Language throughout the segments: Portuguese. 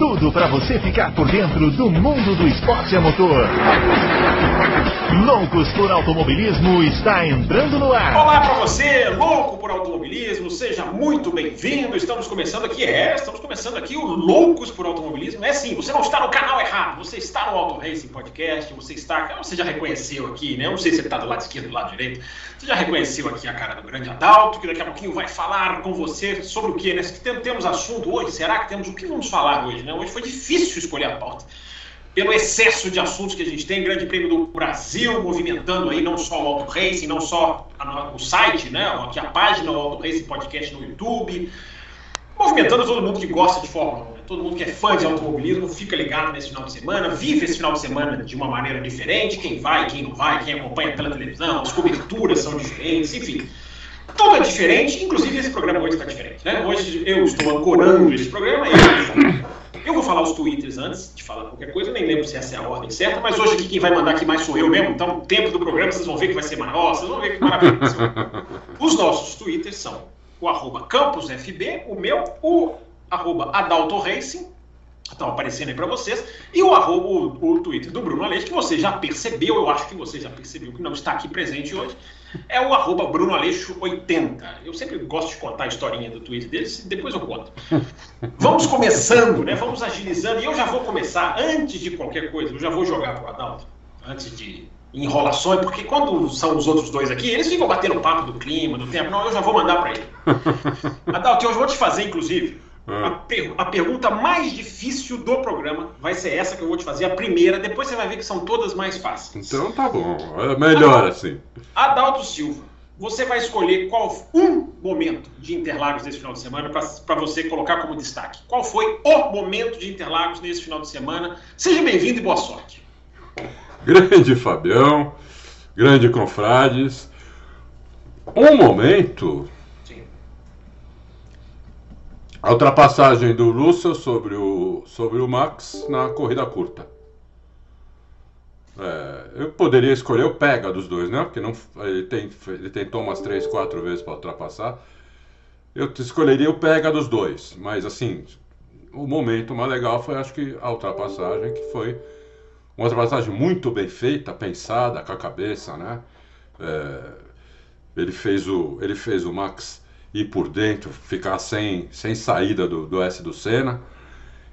tudo para você ficar por dentro do mundo do esporte a motor. Loucos por Automobilismo está entrando no ar. Olá para você, louco por automobilismo, seja muito bem-vindo. Estamos começando aqui, é, estamos começando aqui o Loucos por Automobilismo. É sim, você não está no canal errado, você está no Auto Racing Podcast, você está, você já reconheceu aqui, né? Eu não sei se ele está do lado esquerdo do lado direito. Você já reconheceu aqui a cara do grande Adalto, que daqui a pouquinho vai falar com você sobre o que, né? Temos assunto hoje, será que temos o que vamos falar hoje, né? Hoje foi difícil escolher a pauta pelo excesso de assuntos que a gente tem, Grande Prêmio do Brasil, movimentando aí não só o Auto Racing, não só a, o site, né, aqui a página, o Auto Racing Podcast no YouTube, movimentando todo mundo que gosta de Fórmula 1, né? todo mundo que é fã de automobilismo, fica ligado nesse final de semana, vive esse final de semana de uma maneira diferente, quem vai, quem não vai, quem acompanha pela televisão, as coberturas são diferentes, enfim. Tudo é diferente, inclusive esse programa hoje está diferente. Né? Hoje eu estou ancorando esse programa e eu vou falar os twitters antes de falar qualquer coisa, nem lembro se essa é a ordem certa, mas hoje aqui quem vai mandar aqui mais sou eu mesmo, então o tempo do programa vocês vão ver que vai ser maior, vocês vão ver que maravilha. os nossos twitters são o arroba campusfb, o meu, o arroba Adalto Racing, estão aparecendo aí para vocês, e o arroba, o, o Twitter do Bruno Aleixo, que você já percebeu, eu acho que você já percebeu que não está aqui presente hoje, é o arroba Bruno Aleixo 80. Eu sempre gosto de contar a historinha do Twitter deles, depois eu conto. Vamos começando, né? Vamos agilizando, e eu já vou começar, antes de qualquer coisa, eu já vou jogar para o Adalto, antes de enrolações, porque quando são os outros dois aqui, eles ficam batendo papo do clima, do tempo, não, eu já vou mandar para ele. Adalto, eu vou te fazer, inclusive, a, ah. per a, pergunta mais difícil do programa vai ser essa que eu vou te fazer, a primeira. Depois você vai ver que são todas mais fáceis. Então tá bom, é melhor assim. Adalto Silva, você vai escolher qual um momento de Interlagos nesse final de semana para você colocar como destaque. Qual foi o momento de Interlagos nesse final de semana? Seja bem-vindo e boa sorte. Grande Fabião, grande Confrades. Um momento a ultrapassagem do Russell sobre o, sobre o Max na corrida curta. É, eu poderia escolher o pega dos dois, né? Porque não, ele, tem, ele tentou umas 3, 4 vezes para ultrapassar. Eu escolheria o pega dos dois. Mas assim, o momento mais legal foi acho que a ultrapassagem, que foi uma ultrapassagem muito bem feita, pensada, com a cabeça, né? É, ele, fez o, ele fez o Max ir por dentro, ficar sem, sem saída do, do S do Senna.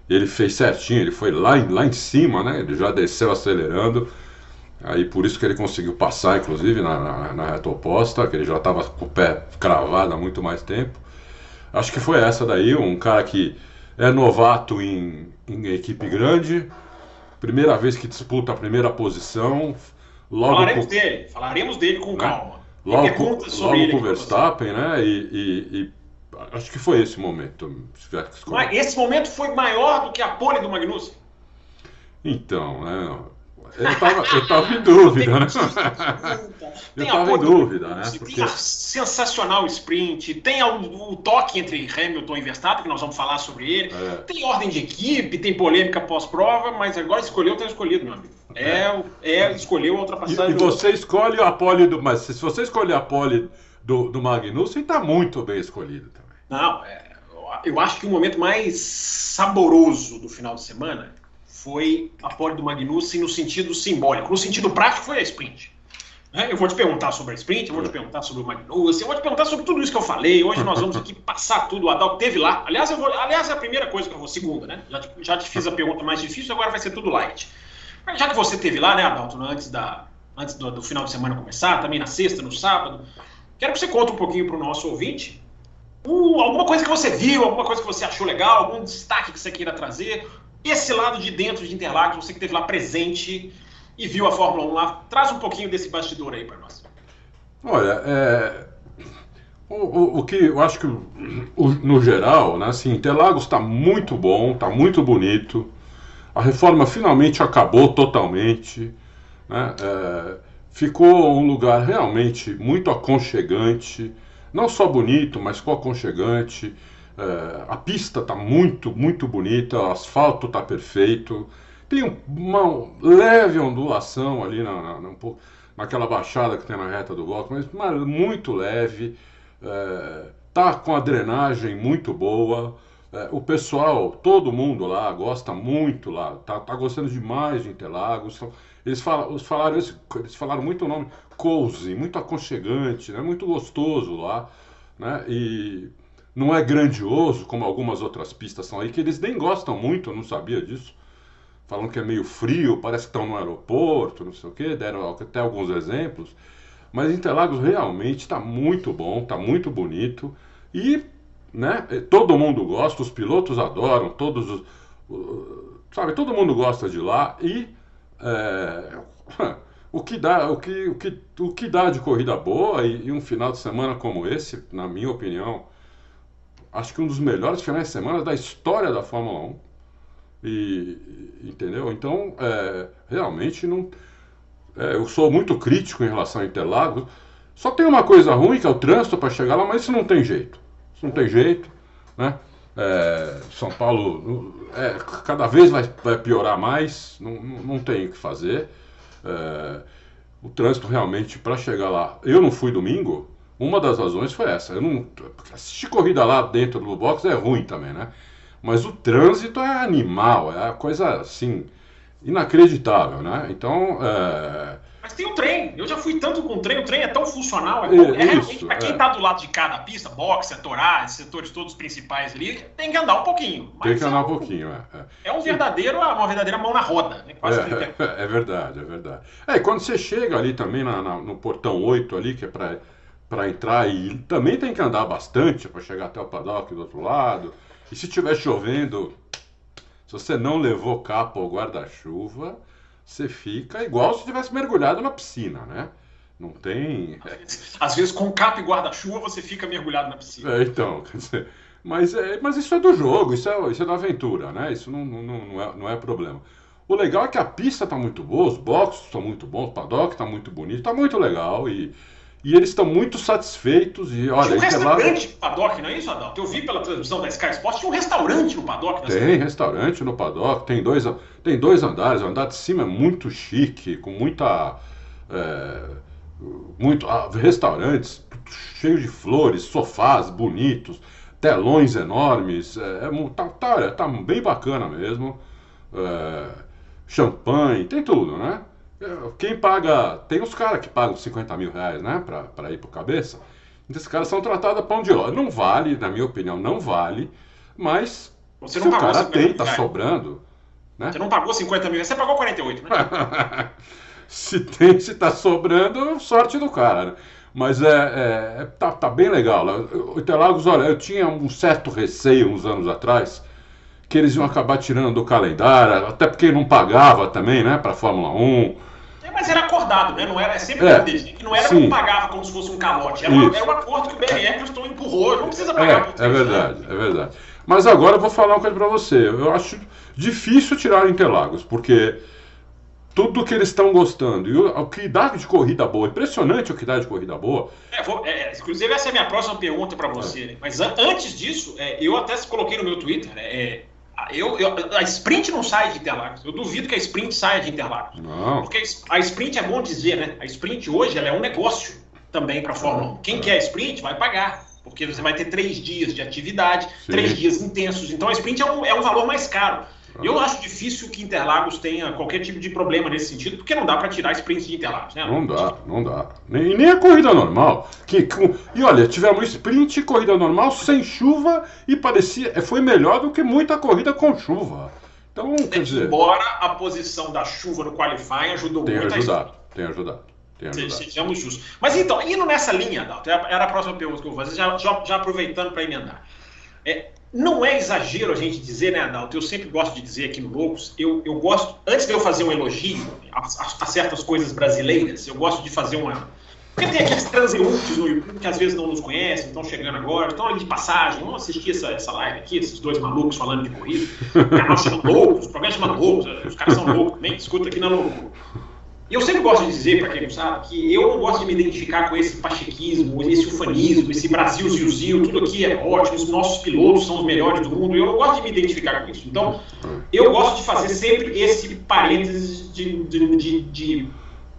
Ele fez certinho, ele foi lá, lá em cima, né? Ele já desceu acelerando. Aí por isso que ele conseguiu passar, inclusive, na, na, na reta oposta, que ele já estava com o pé cravado há muito mais tempo. Acho que foi essa daí, um cara que é novato em, em equipe grande, primeira vez que disputa a primeira posição. Logo falaremos com... dele, falaremos dele com né? calma logo, logo com o Verstappen, né? E, e, e, acho que foi esse momento. Mas esse momento foi maior do que a pole do Magnussen? Então, né? Eu estava eu tava em dúvida, né? eu estava em dúvida, né? Porque... Tem a sensacional sprint, tem o, o, toque entre Hamilton e Verstappen, que nós vamos falar sobre ele. É. Tem ordem de equipe, tem polêmica pós-prova, mas agora escolheu, tem escolhido, meu amigo. É, é escolheu a ultrapassagem. E, e você escolhe a pole do. Mas se você escolher a pole do, do Magnussen, está muito bem escolhido também. Não, é, eu acho que o momento mais saboroso do final de semana foi a pole do Magnussen no sentido simbólico. No sentido prático, foi a sprint. Né? Eu vou te perguntar sobre a sprint, eu vou te perguntar sobre o Magnussen, eu vou te perguntar sobre tudo isso que eu falei. Hoje nós vamos aqui passar tudo. O Adalto teve lá. Aliás, vou, aliás, é a primeira coisa que eu vou, segunda, né? Já te, já te fiz a pergunta mais difícil, agora vai ser tudo light. Mas já que você teve lá, né, Adalto, antes, da, antes do, do final de semana começar, também na sexta, no sábado, quero que você conte um pouquinho para o nosso ouvinte uh, alguma coisa que você viu, alguma coisa que você achou legal, algum destaque que você queira trazer, esse lado de dentro de Interlagos, você que esteve lá presente e viu a Fórmula 1 lá, traz um pouquinho desse bastidor aí para nós. Olha, é, o, o, o, que eu acho que o, no geral, né, assim, Interlagos está muito bom, está muito bonito. A reforma finalmente acabou totalmente. Né, é, ficou um lugar realmente muito aconchegante, não só bonito, mas aconchegante. É, a pista está muito, muito bonita, o asfalto está perfeito. tem uma leve ondulação ali na, na, naquela baixada que tem na reta do bloco, mas, muito leve. É, tá com a drenagem muito boa. É, o pessoal, todo mundo lá gosta muito lá, tá, tá gostando demais de Interlagos. Eles, eles, falaram, eles falaram muito o nome cozy, muito aconchegante, né? muito gostoso lá. Né? E não é grandioso como algumas outras pistas são aí, que eles nem gostam muito, eu não sabia disso. Falam que é meio frio, parece que estão no aeroporto, não sei o quê, deram até alguns exemplos. Mas Interlagos realmente está muito bom, está muito bonito. E né, todo mundo gosta, os pilotos adoram, todos os. Sabe, todo mundo gosta de lá. E é, o, que dá, o, que, o, que, o que dá de corrida boa e, e um final de semana como esse, na minha opinião, acho que um dos melhores finais de semana da história da Fórmula 1. E, entendeu? Então, é, realmente não. É, eu sou muito crítico em relação a Interlagos. Só tem uma coisa ruim, que é o trânsito para chegar lá, mas isso não tem jeito. Isso não tem jeito, né? É, São Paulo é, cada vez vai, vai piorar mais, não, não, não tem o que fazer. É, o trânsito realmente para chegar lá. Eu não fui domingo, uma das razões foi essa. Eu não assistir corrida lá dentro do box é ruim também, né? Mas o trânsito é animal, é coisa assim inacreditável, né? Então, é... Mas tem o trem. Eu já fui tanto com o trem. O trem é tão funcional. É, é, é realmente para quem está é. do lado de cada pista, boxe, setorá, setores todos principais ali, tem que andar um pouquinho. tem que andar é um, pouquinho, é. É um verdadeiro, uma verdadeira mão na roda. Né? É, é, verdade, é verdade. É, quando você chega ali também na, na, no portão 8 ali, que é para para entrar e também tem que andar bastante para chegar até o paddock do outro lado. E se estiver chovendo, se você não levou capa ou guarda-chuva, você fica igual se tivesse mergulhado na piscina, né? Não tem. Às vezes, com capa e guarda-chuva, você fica mergulhado na piscina. É, então, quer dizer. Mas, é, mas isso é do jogo, isso é, isso é da aventura, né? Isso não, não, não, é, não é problema. O legal é que a pista está muito boa, os boxes estão muito bons, o paddock está muito bonito, está muito legal e e eles estão muito satisfeitos. E, olha, tinha um restaurante no paddock, não é isso, Adalto? Eu vi pela transmissão da Sky Sports, tinha um restaurante no paddock. Tem cidade. restaurante no paddock, tem dois, tem dois andares. O andar de cima é muito chique, com muita. É, muito ah, restaurantes cheios de flores, sofás bonitos, telões enormes. É, é tá, tá, tá, bem bacana mesmo. É, champanhe, tem tudo, né? Quem paga. Tem os caras que pagam 50 mil reais, né? Pra, pra ir pro cabeça. Então, esses caras são tratados a pão de óleo. Não vale, na minha opinião, não vale. Mas você se o cara tem, tá sobrando. Né? Você não pagou 50 mil reais, você pagou 48, né? se tem, se tá sobrando, sorte do cara. Né? Mas é, é, é tá, tá bem legal. O Interlagos, olha, eu tinha um certo receio uns anos atrás que eles iam acabar tirando do calendário, até porque não pagava também, né, para Fórmula 1. É, mas era acordado, né? Não era é sempre é, que não era como pagava como se fosse um calote. Era, uma, era um acordo que o BR Eccleston empurrou, não precisa pagar. É, é verdade, é verdade. Mas agora eu vou falar uma coisa para você. Eu acho difícil tirar Interlagos, porque tudo que eles estão gostando e o, que dá de corrida boa, impressionante o que dá de corrida boa. É, vou, é, inclusive, essa é a minha próxima pergunta para você. Né? Mas an antes disso, é, eu até coloquei no meu Twitter, né? É, eu, eu, a sprint não sai de Interlagos. Eu duvido que a sprint saia de Interlagos. Não. Porque a sprint é bom dizer, né? A sprint hoje ela é um negócio também para a Fórmula 1. Quem quer sprint vai pagar. Porque você vai ter três dias de atividade, Sim. três dias intensos. Então a sprint é um, é um valor mais caro. Eu acho difícil que Interlagos tenha qualquer tipo de problema nesse sentido, porque não dá para tirar a sprint de Interlagos, né? Não dá, não dá. Nem, nem a corrida normal. Que, com, e olha, tivemos sprint, corrida normal, sem chuva, e parecia. É, foi melhor do que muita corrida com chuva. Então, quer dizer. Embora a posição da chuva no qualifying ajudou tem muito ajudado, a Tem ajudado. Tem ajudado. Sejamos justos. Mas então, indo nessa linha, Adalto, era a próxima pergunta que eu vou fazer, já, já, já aproveitando para emendar. É, não é exagero a gente dizer, né, Adalto? Eu sempre gosto de dizer aqui no Loucos, eu, eu gosto, antes de eu fazer um elogio a, a, a, certas coisas brasileiras, eu gosto de fazer uma. Porque tem aqueles transeuntes no YouTube que às vezes não nos conhecem, estão chegando agora, estão ali de passagem, vamos assistir essa, essa live aqui, esses dois malucos falando de corrida. O canal chama Loucos, o programa chama Loucos, os caras são loucos também, escuta aqui na Louco. eu sempre gosto de dizer, para quem não sabe, que eu não gosto de me identificar com esse pachequismo, esse ufanismo, esse Brasil ziu tudo aqui é ótimo, os nossos pilotos são os melhores do mundo. Eu não gosto de me identificar com isso. Então, eu gosto de fazer sempre esse parênteses de, de, de, de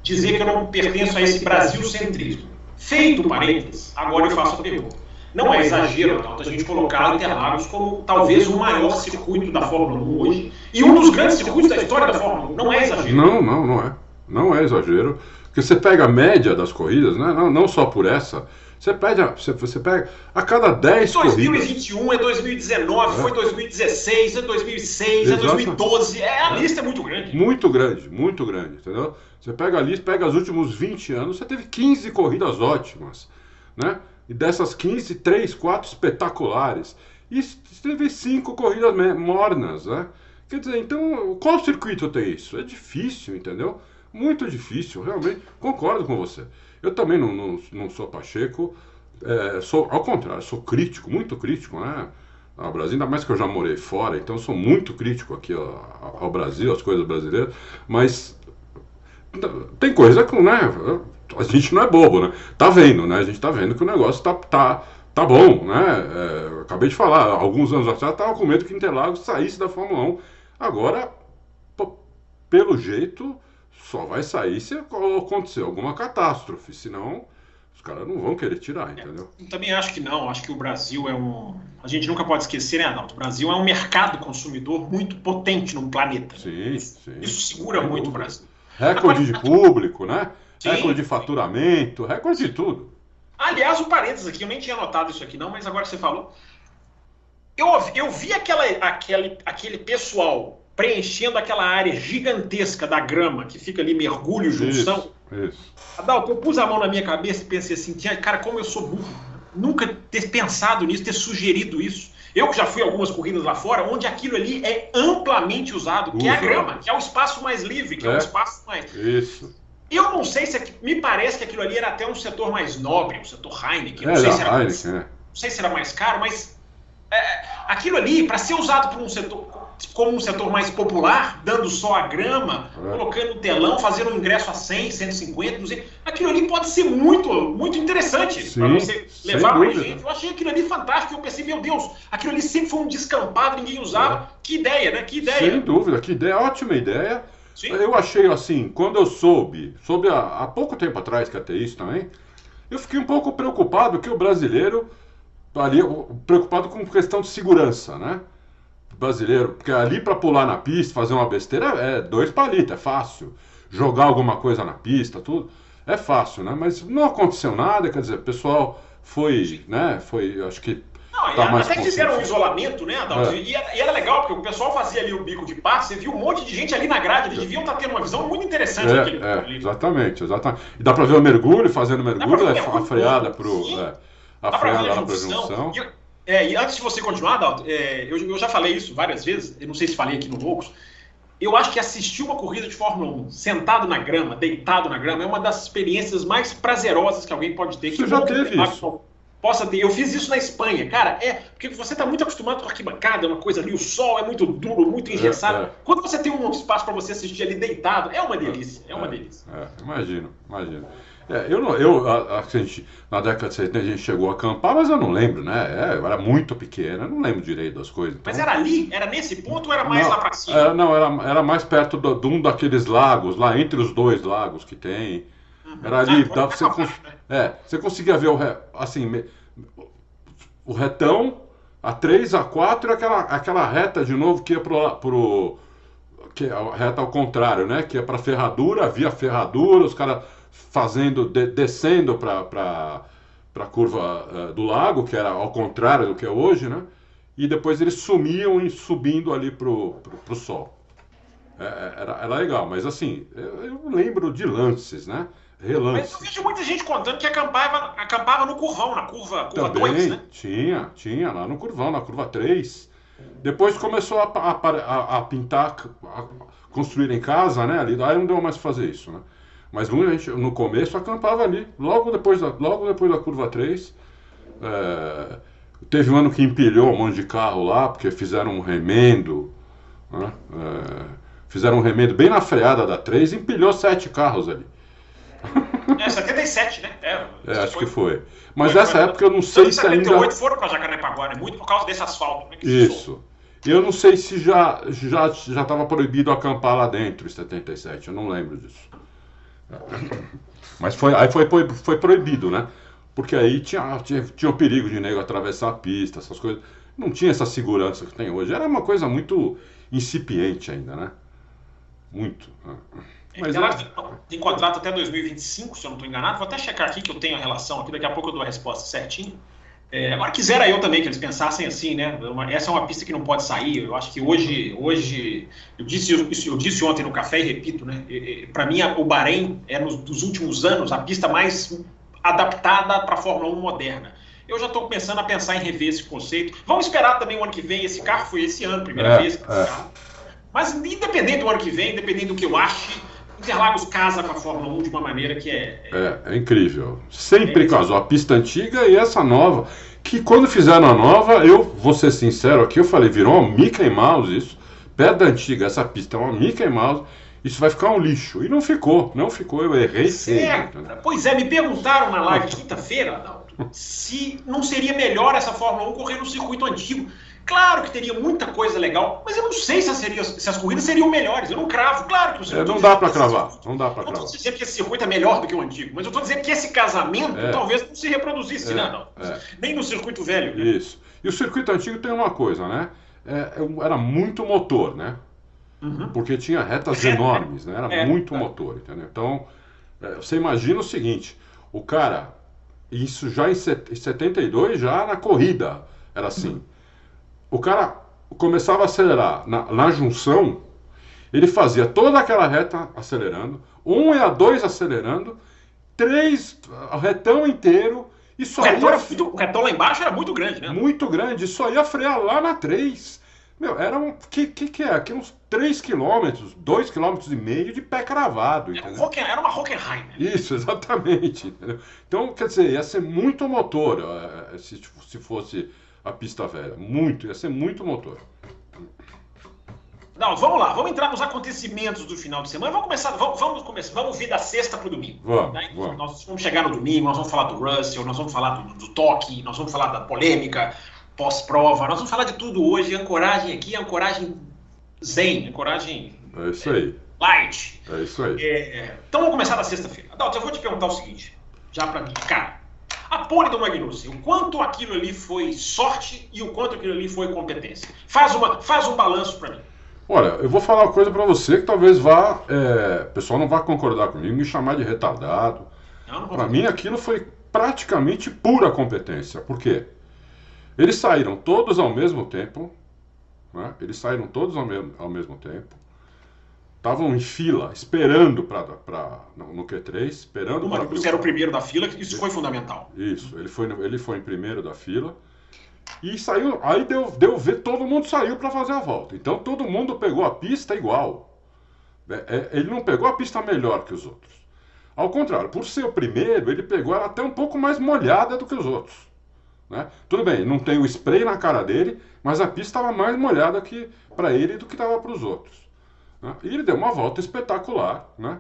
dizer que eu não pertenço a esse Brasil-centrismo. Feito o parênteses, agora eu faço a pergunta. Não é exagero, a gente colocar Interlagos como talvez o maior circuito da Fórmula 1 hoje e um dos grandes circuitos da história da Fórmula 1. Não é exagero. Não, não, não é. Não é exagero. Porque você pega a média das corridas, né? não, não só por essa. Você pega, você, você pega a cada 10 2021 corridas. 2021, é 2019, é. foi 2016, é 2006, Exato. é 2012. É, a lista é muito grande. Muito grande, muito grande, entendeu? Você pega a lista, pega os últimos 20 anos, você teve 15 corridas ótimas, né? E dessas 15, 3, 4 espetaculares. E teve 5 corridas mornas, né? Quer dizer, então, qual circuito tem isso? É difícil, entendeu? Muito difícil, realmente. Concordo com você. Eu também não, não, não sou Pacheco, é, sou, ao contrário, sou crítico, muito crítico, né? Ao Brasil, ainda mais que eu já morei fora, então sou muito crítico aqui ao, Brasil, às coisas brasileiras, mas tem coisa que, né? A gente não é bobo, né? Tá vendo, né? A gente tá vendo que o negócio tá, tá, tá bom, né? É, acabei de falar, alguns anos atrás tava com medo que Interlagos saísse da Fórmula 1. Agora, pelo jeito, só vai sair se acontecer alguma catástrofe, senão os caras não vão querer tirar, entendeu? É, também acho que não, acho que o Brasil é um. A gente nunca pode esquecer, né, Adalto? O Brasil é um mercado consumidor muito potente no planeta. Sim, isso, sim. Isso segura muito o Brasil. Recorde de público, né? Sim. Recorde de faturamento, recorde de tudo. Aliás, o um parênteses aqui, eu nem tinha notado isso aqui não, mas agora que você falou. Eu, eu vi aquela, aquele, aquele pessoal preenchendo aquela área gigantesca da grama que fica ali mergulho, junção. Isso, isso. Adalto, eu pus a mão na minha cabeça e pensei assim, cara, como eu sou burro. Nunca ter pensado nisso, ter sugerido isso. Eu que já fui algumas corridas lá fora, onde aquilo ali é amplamente usado, que é a grama, que é o espaço mais livre, que é, é o espaço mais. Isso. Eu não sei se me parece que aquilo ali era até um setor mais nobre, um setor Heineken. Não é, sei se era Heineken, mais, é. não sei se era mais caro, mas é, aquilo ali, para ser usado por um setor como um setor mais popular, dando só a grama, é. colocando o telão, fazendo um ingresso a 100, 150, 200. Aquilo ali pode ser muito, muito interessante para você levar mais gente. Eu achei aquilo ali fantástico. Eu pensei, meu Deus, aquilo ali sempre foi um descampado, ninguém usava. É. Que ideia, né? Que ideia. Sem dúvida, que ideia, ótima ideia. Sim. Eu achei assim, quando eu soube, soube há, há pouco tempo atrás que ia ter isso também, eu fiquei um pouco preocupado que o brasileiro ali preocupado com questão de segurança, né? Brasileiro, porque ali para pular na pista, fazer uma besteira é dois palitos, é fácil. Jogar alguma coisa na pista, tudo, é fácil, né? Mas não aconteceu nada, quer dizer, o pessoal foi, né? Foi, acho que. Não, tá até que fizeram um isolamento, né, Adalto? É. E, e, era legal, porque o pessoal fazia ali o bico de passe, você viu um monte de gente ali na grade, eles deviam estar tá tendo uma visão muito interessante é, é, ali. Exatamente, exatamente. E dá para ver o mergulho, fazendo mergulho, é, a freada pro. É, a freada lá pra junção. E, é, e antes de você continuar, Adalto, é, eu, eu, já falei isso várias vezes, eu não sei se falei aqui no Loucos, eu acho que assistir uma corrida de Fórmula 1 sentado na grama, deitado na grama, é uma das experiências mais prazerosas que alguém pode ter. Você já teve isso? Possa ter. Eu fiz isso na Espanha, cara. É, porque você está muito acostumado com arquibancada, é uma coisa ali, o sol é muito duro, muito engessado. É, é. Quando você tem um espaço para você assistir ali deitado, é uma delícia. É uma é, delícia. É, imagino, imagino. É, eu não, eu, a, a, gente, na década de 70 a gente chegou a acampar, mas eu não lembro, né? É, eu era muito pequena, não lembro direito das coisas. Então... Mas era ali? Era nesse ponto ou era mais não, lá pra cima? É, não, era, era mais perto do, de um daqueles lagos, lá entre os dois lagos que tem. Uhum. Era ali, ah, dá, você, cons... é, você conseguia ver o re... assim, o retão, a 3, a 4 e aquela, aquela reta de novo que ia pro, pro que é a reta ao contrário, né? Que é para ferradura, via ferradura, os caras fazendo, de, descendo para a curva uh, do lago, que era ao contrário do que é hoje, né? E depois eles sumiam e subindo ali para o sol. É, é, era, era legal, mas assim, eu, eu lembro de lances, né? Relances. Mas eu vejo muita gente contando que acampava, acampava no curvão, na curva, curva Também 2, né? Tinha, tinha, lá no curvão, na curva 3. Depois começou a, a, a, a pintar, a construir em casa, né? Ali, aí não deu mais fazer isso, né? Mas no, gente, no começo acampava ali, logo depois da, logo depois da curva 3. É, teve um ano que empilhou um monte de carro lá, porque fizeram um remendo. Né? É, fizeram um remendo bem na freada da 3 e empilhou sete carros ali. É, 77, né? É, é acho foi... que foi. Mas foi, nessa foi, época eu não sei se ainda. 78 foram para Jacarepaguá, né? Muito por causa desse asfalto. Né, Isso. Eu não sei se já já já estava proibido acampar lá dentro em 77, eu não lembro disso. Mas foi, aí foi, foi, foi proibido, né? Porque aí tinha, tinha, tinha o perigo de nego atravessar a pista, essas coisas. Não tinha essa segurança que tem hoje. Era uma coisa muito incipiente ainda, né? Muito. Né? Mas ela é... tem contrato até 2025, se eu não estou enganado. Vou até checar aqui que eu tenho a relação aqui, daqui a pouco eu dou a resposta certinho. É, agora quisera eu também que eles pensassem assim, né? Essa é uma pista que não pode sair. Eu acho que hoje, hoje eu disse eu disse ontem no café e repito, né? Para mim o Bahrein é nos dos últimos anos a pista mais adaptada para a Fórmula 1 moderna. Eu já estou começando a pensar em rever esse conceito. Vamos esperar também o ano que vem. Esse carro foi esse ano, primeira é, vez. É. Mas independente do ano que vem, independente do que eu ache, Interlagos casa com a Fórmula 1 de uma maneira que é. É, é incrível. Sempre é casou a pista antiga e essa nova. Que quando fizeram a nova, eu vou ser sincero aqui, eu falei, virou uma Mickey Mouse isso. Da antiga, essa pista é uma Mickey Mouse. Isso vai ficar um lixo. E não ficou, não ficou, eu errei certo. Pois é, me perguntaram na live de quinta-feira, Adalto, se não seria melhor essa Fórmula 1 correr no circuito antigo. Claro que teria muita coisa legal, mas eu não sei se as, seria, se as corridas seriam melhores. Eu não cravo. Claro que o circuito. É, não dá para cravar. Não dá para cravar. Não estou dizendo que esse circuito é melhor do que o antigo, mas eu estou dizendo que esse casamento é. talvez não se reproduzisse, é. né, não. É. Nem no circuito velho. Né? Isso. E o circuito antigo tem uma coisa, né? É, é era muito motor, né? Uhum. Porque tinha retas enormes, né? Era muito motor, entendeu? Então, você imagina o seguinte: o cara, isso já em 72, já na corrida, era assim. Uhum o cara começava a acelerar na, na junção, ele fazia toda aquela reta acelerando, um e a dois acelerando, três, retão inteiro, e só o retão, ia... muito, o retão lá embaixo era muito grande, né? Muito grande, só ia frear lá na 3. Meu, era um. que, que, que é? Aqui uns 3 quilômetros, 2 quilômetros e meio de pé cravado. Era, Hocken, era uma Hockenheim. Né? Isso, exatamente. Entendeu? Então, quer dizer, ia ser muito motor se, se fosse a pista velha. Muito, ia ser muito motor. Não, vamos lá, vamos entrar nos acontecimentos do final de semana. Vamos começar, vamos, vamos começar, vamos vir da sexta para o domingo. Vamos, né? vamos. Nós vamos chegar no domingo, nós vamos falar do Russell, nós vamos falar do, do toque, nós vamos falar da polêmica pós-prova, nós vamos falar de tudo hoje. Ancoragem aqui, ancoragem zen, ancoragem. É isso aí. É, light. É isso aí. É, então vamos começar da sexta-feira. Adalto, eu vou te perguntar o seguinte, já para mim, cara. A pole do Magnussen, o quanto aquilo ali foi sorte e o quanto aquilo ali foi competência. Faz, uma, faz um balanço para mim. Olha, eu vou falar uma coisa para você que talvez vá, é, o pessoal não vá concordar comigo, me chamar de retardado. Para mim aquilo foi praticamente pura competência. Por quê? Eles saíram todos ao mesmo tempo, né? eles saíram todos ao mesmo, ao mesmo tempo estavam em fila, esperando para no Q3, esperando o Magnus era o primeiro da fila, isso foi fundamental. Isso, ele foi, ele foi em primeiro da fila. E saiu, aí deu, deu ver, todo mundo saiu para fazer a volta. Então todo mundo pegou a pista igual. É, é, ele não pegou a pista melhor que os outros. Ao contrário, por ser o primeiro, ele pegou ela até um pouco mais molhada do que os outros. Né? Tudo bem, não tem o spray na cara dele, mas a pista estava mais molhada que para ele do que estava para os outros. Né? E ele deu uma volta espetacular. Né?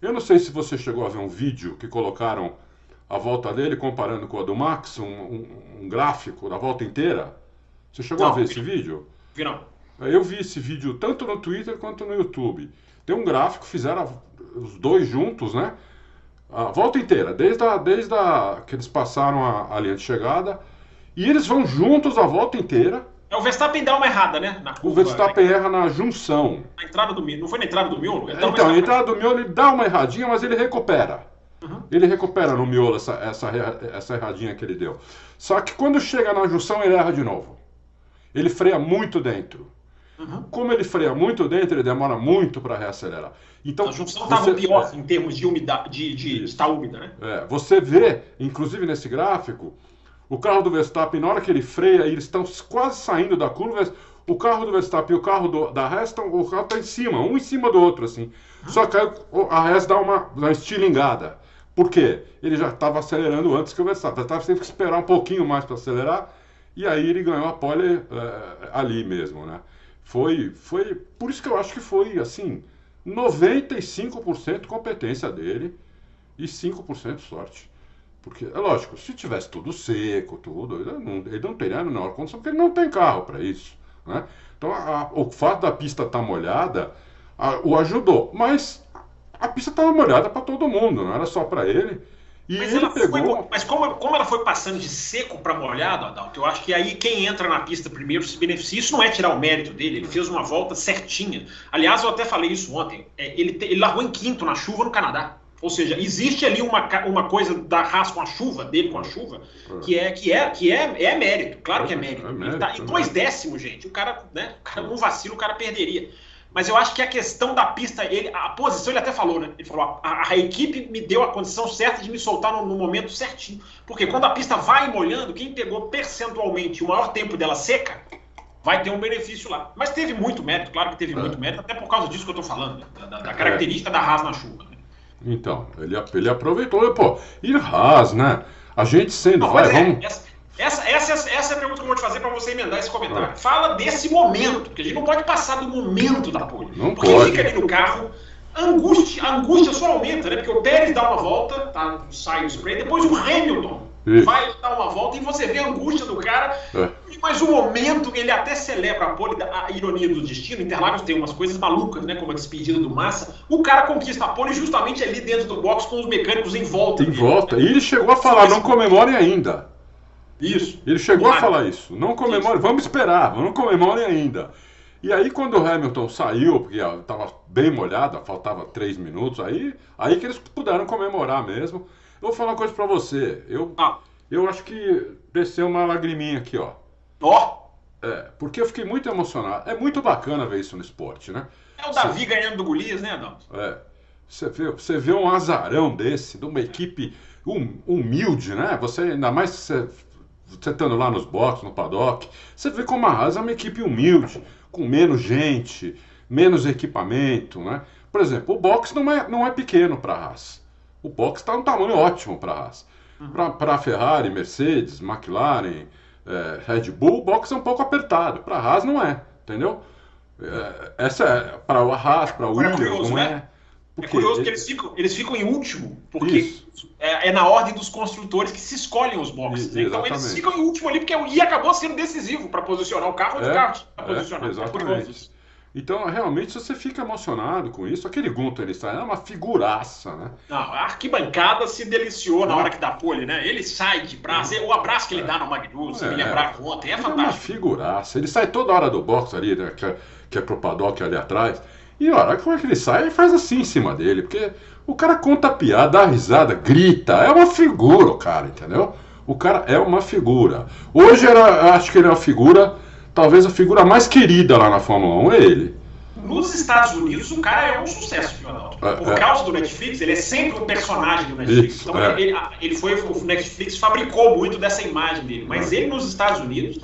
Eu não sei se você chegou a ver um vídeo que colocaram a volta dele comparando com a do Max, um, um, um gráfico da volta inteira. Você chegou não, a ver esse vídeo? Vi não. Eu vi esse vídeo tanto no Twitter quanto no YouTube. Tem um gráfico, fizeram os dois juntos, né? A volta inteira, desde, a, desde a, que eles passaram a, a linha de chegada. E eles vão juntos a volta inteira. É, o Verstappen dá uma errada, né? Curva, o Verstappen né? erra na junção. Na entrada do Não foi na entrada do miolo? Então, na entrada do miolo ele dá uma erradinha, mas ele recupera. Uhum. Ele recupera no miolo essa, essa, essa erradinha que ele deu. Só que quando chega na junção, ele erra de novo. Ele freia muito dentro. Uhum. Como ele freia muito dentro, ele demora muito para reacelerar. Então, a junção estava pior é, em termos de umidade, de, de estar úmida, né? É, você vê, inclusive nesse gráfico, o carro do Verstappen, na hora que ele freia, eles estão quase saindo da curva. O carro do Verstappen e o carro do, da Haas, o carro está em cima, um em cima do outro, assim. Só que a Haas dá uma, uma estilingada. Por quê? Ele já estava acelerando antes que o Verstappen. O Verstappen teve que esperar um pouquinho mais para acelerar. E aí ele ganhou a pole é, ali mesmo, né? Foi, foi, por isso que eu acho que foi assim, 95% competência dele e 5% sorte. Porque, é lógico, se tivesse tudo seco, tudo, ele não, ele não teria a menor condição, porque ele não tem carro para isso. Né? Então, a, o fato da pista estar tá molhada a, o ajudou. Mas a pista estava molhada para todo mundo, não era só para ele. E mas ele pegou. Foi, mas como, como ela foi passando de seco para molhado, Adalto, eu acho que aí quem entra na pista primeiro se beneficia. Isso não é tirar o mérito dele, ele fez uma volta certinha. Aliás, eu até falei isso ontem. É, ele, ele largou em quinto na chuva no Canadá. Ou seja, existe ali uma, uma coisa da raça com a chuva, dele com a chuva, que é que é que é, é mérito, claro que é mérito. É mérito tá, e dois décimos, gente, o cara, né, o cara, um vacilo, o cara perderia. Mas eu acho que a questão da pista, ele, a posição, ele até falou, né? Ele falou: a, a equipe me deu a condição certa de me soltar no, no, momento certinho. Porque quando a pista vai molhando, quem pegou percentualmente o maior tempo dela seca, vai ter um benefício lá. Mas teve muito mérito, claro que teve é. muito mérito, até por causa disso que eu estou falando, da, da, da característica é. da Haas na chuva. Então, ele, ele aproveitou, pô, e Haas, né? A gente sendo, Não, vai, é, vamos. Essa, essa, essa, essa é a pergunta que eu vou te fazer para você emendar esse comentário. Ah. Fala desse momento, porque a gente não pode passar do momento da pole. Não porque pode. fica ali no carro, a angústia, a angústia só aumenta, né? Porque o Pérez dá uma volta, tá, sai o spray, depois o Hamilton Isso. vai dar uma volta e você vê a angústia do cara. É. Mas o momento, ele até celebra a pole, a ironia do destino. Interlagos tem umas coisas malucas, né? Como a despedida do Massa. O cara conquista a pole justamente ali dentro do box com os mecânicos em volta. Em dele. volta. E ele chegou a falar, não comemore ainda. Isso. Ele chegou claro. a falar isso. Não comemore, isso. vamos esperar, não comemore ainda. E aí quando o Hamilton saiu, porque estava bem molhada, faltava três minutos, aí, aí que eles puderam comemorar mesmo. Vou falar uma coisa para você. Eu, ah. eu acho que desceu uma lagriminha aqui, ó. Ó! Oh. É, porque eu fiquei muito emocionado. É muito bacana ver isso no esporte, né? É o Davi você... ganhando do Golias, né, Adão? É. Você vê, você vê um azarão desse, de uma equipe hum, humilde, né? Você, ainda mais você você estando lá nos boxes, no paddock, você vê como a Haas é uma equipe humilde, com menos gente, menos equipamento, né? Por exemplo, o box não é, não é pequeno para a Haas. O box está um tamanho ótimo para a Haas. Uhum. Para a Ferrari, Mercedes, McLaren, é, Red Bull, o box é um pouco apertado. Para a Haas não é, entendeu? É, essa é para a Haas, para o Williams, não né? é. Porque é curioso que eles ficam, eles ficam em último, porque é, é, na ordem dos construtores que se escolhem os boxes. Né? Então eles ficam em último ali, porque e acabou sendo decisivo para posicionar o carro onde é, o carro posicionar. É, exatamente. Então, realmente, você fica emocionado com isso. Aquele Gunter, ele sai, é uma figuraça, né? Não, a arquibancada se deliciou na hora que dá pole, né? Ele sai de braço, o abraço que ele dá no Magnussen, é, me lembrar ontem, é fantástico. É uma figuraça. Ele sai toda hora do box ali, né? Que é, que é pro paddock ali atrás. E olha, como é que ele sai? Ele faz assim em cima dele, porque o cara conta piada, dá risada, grita. É uma figura o cara, entendeu? O cara é uma figura. Hoje era, acho que ele é uma figura, talvez a figura mais querida lá na Fórmula 1 é ele. Nos Estados Unidos, o cara é um sucesso, Ronaldo. É, Por é. causa do Netflix, ele é sempre um personagem do Netflix. Isso, então, é. ele, ele foi, o Netflix fabricou muito dessa imagem dele. Mas ele nos Estados Unidos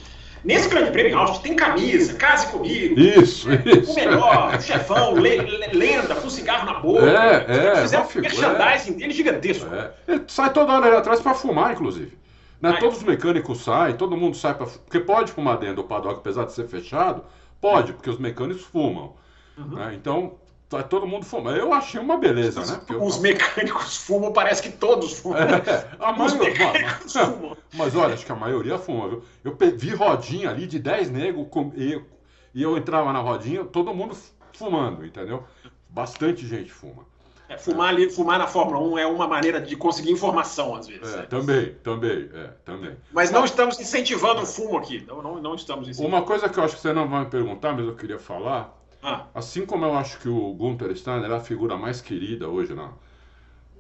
Nesse Grande Prêmio Austin tem camisa, case comigo. Isso, isso. O melhor, o chefão, le, lenda, com cigarro na boca. É, é. Fizeram um merchandising é. dele gigantesco. É. Ele sai toda hora ali atrás para fumar, inclusive. Né? Todos os mecânicos saem, todo mundo sai para. Porque pode fumar dentro do paddock, apesar de ser fechado. Pode, porque os mecânicos fumam. Uhum. Né? Então, Tá todo mundo fumando. Eu achei uma beleza, os, né? Porque os eu... mecânicos fumam, parece que todos fumam. É, a os mecânicos mas, fumam. Mas olha, acho que a maioria fuma, viu? Eu vi rodinha ali de 10 negros com... e, e eu entrava na rodinha, todo mundo fumando, entendeu? Bastante gente fuma. É, fumar, ali, fumar na Fórmula 1 é uma maneira de conseguir informação, às vezes. É, também, também, é, também. Mas não estamos incentivando o fumo aqui. Não, não, não estamos incentivando. Uma coisa que eu acho que você não vai me perguntar, mas eu queria falar ah. Assim como eu acho que o Gunther Steiner é a figura mais querida hoje na.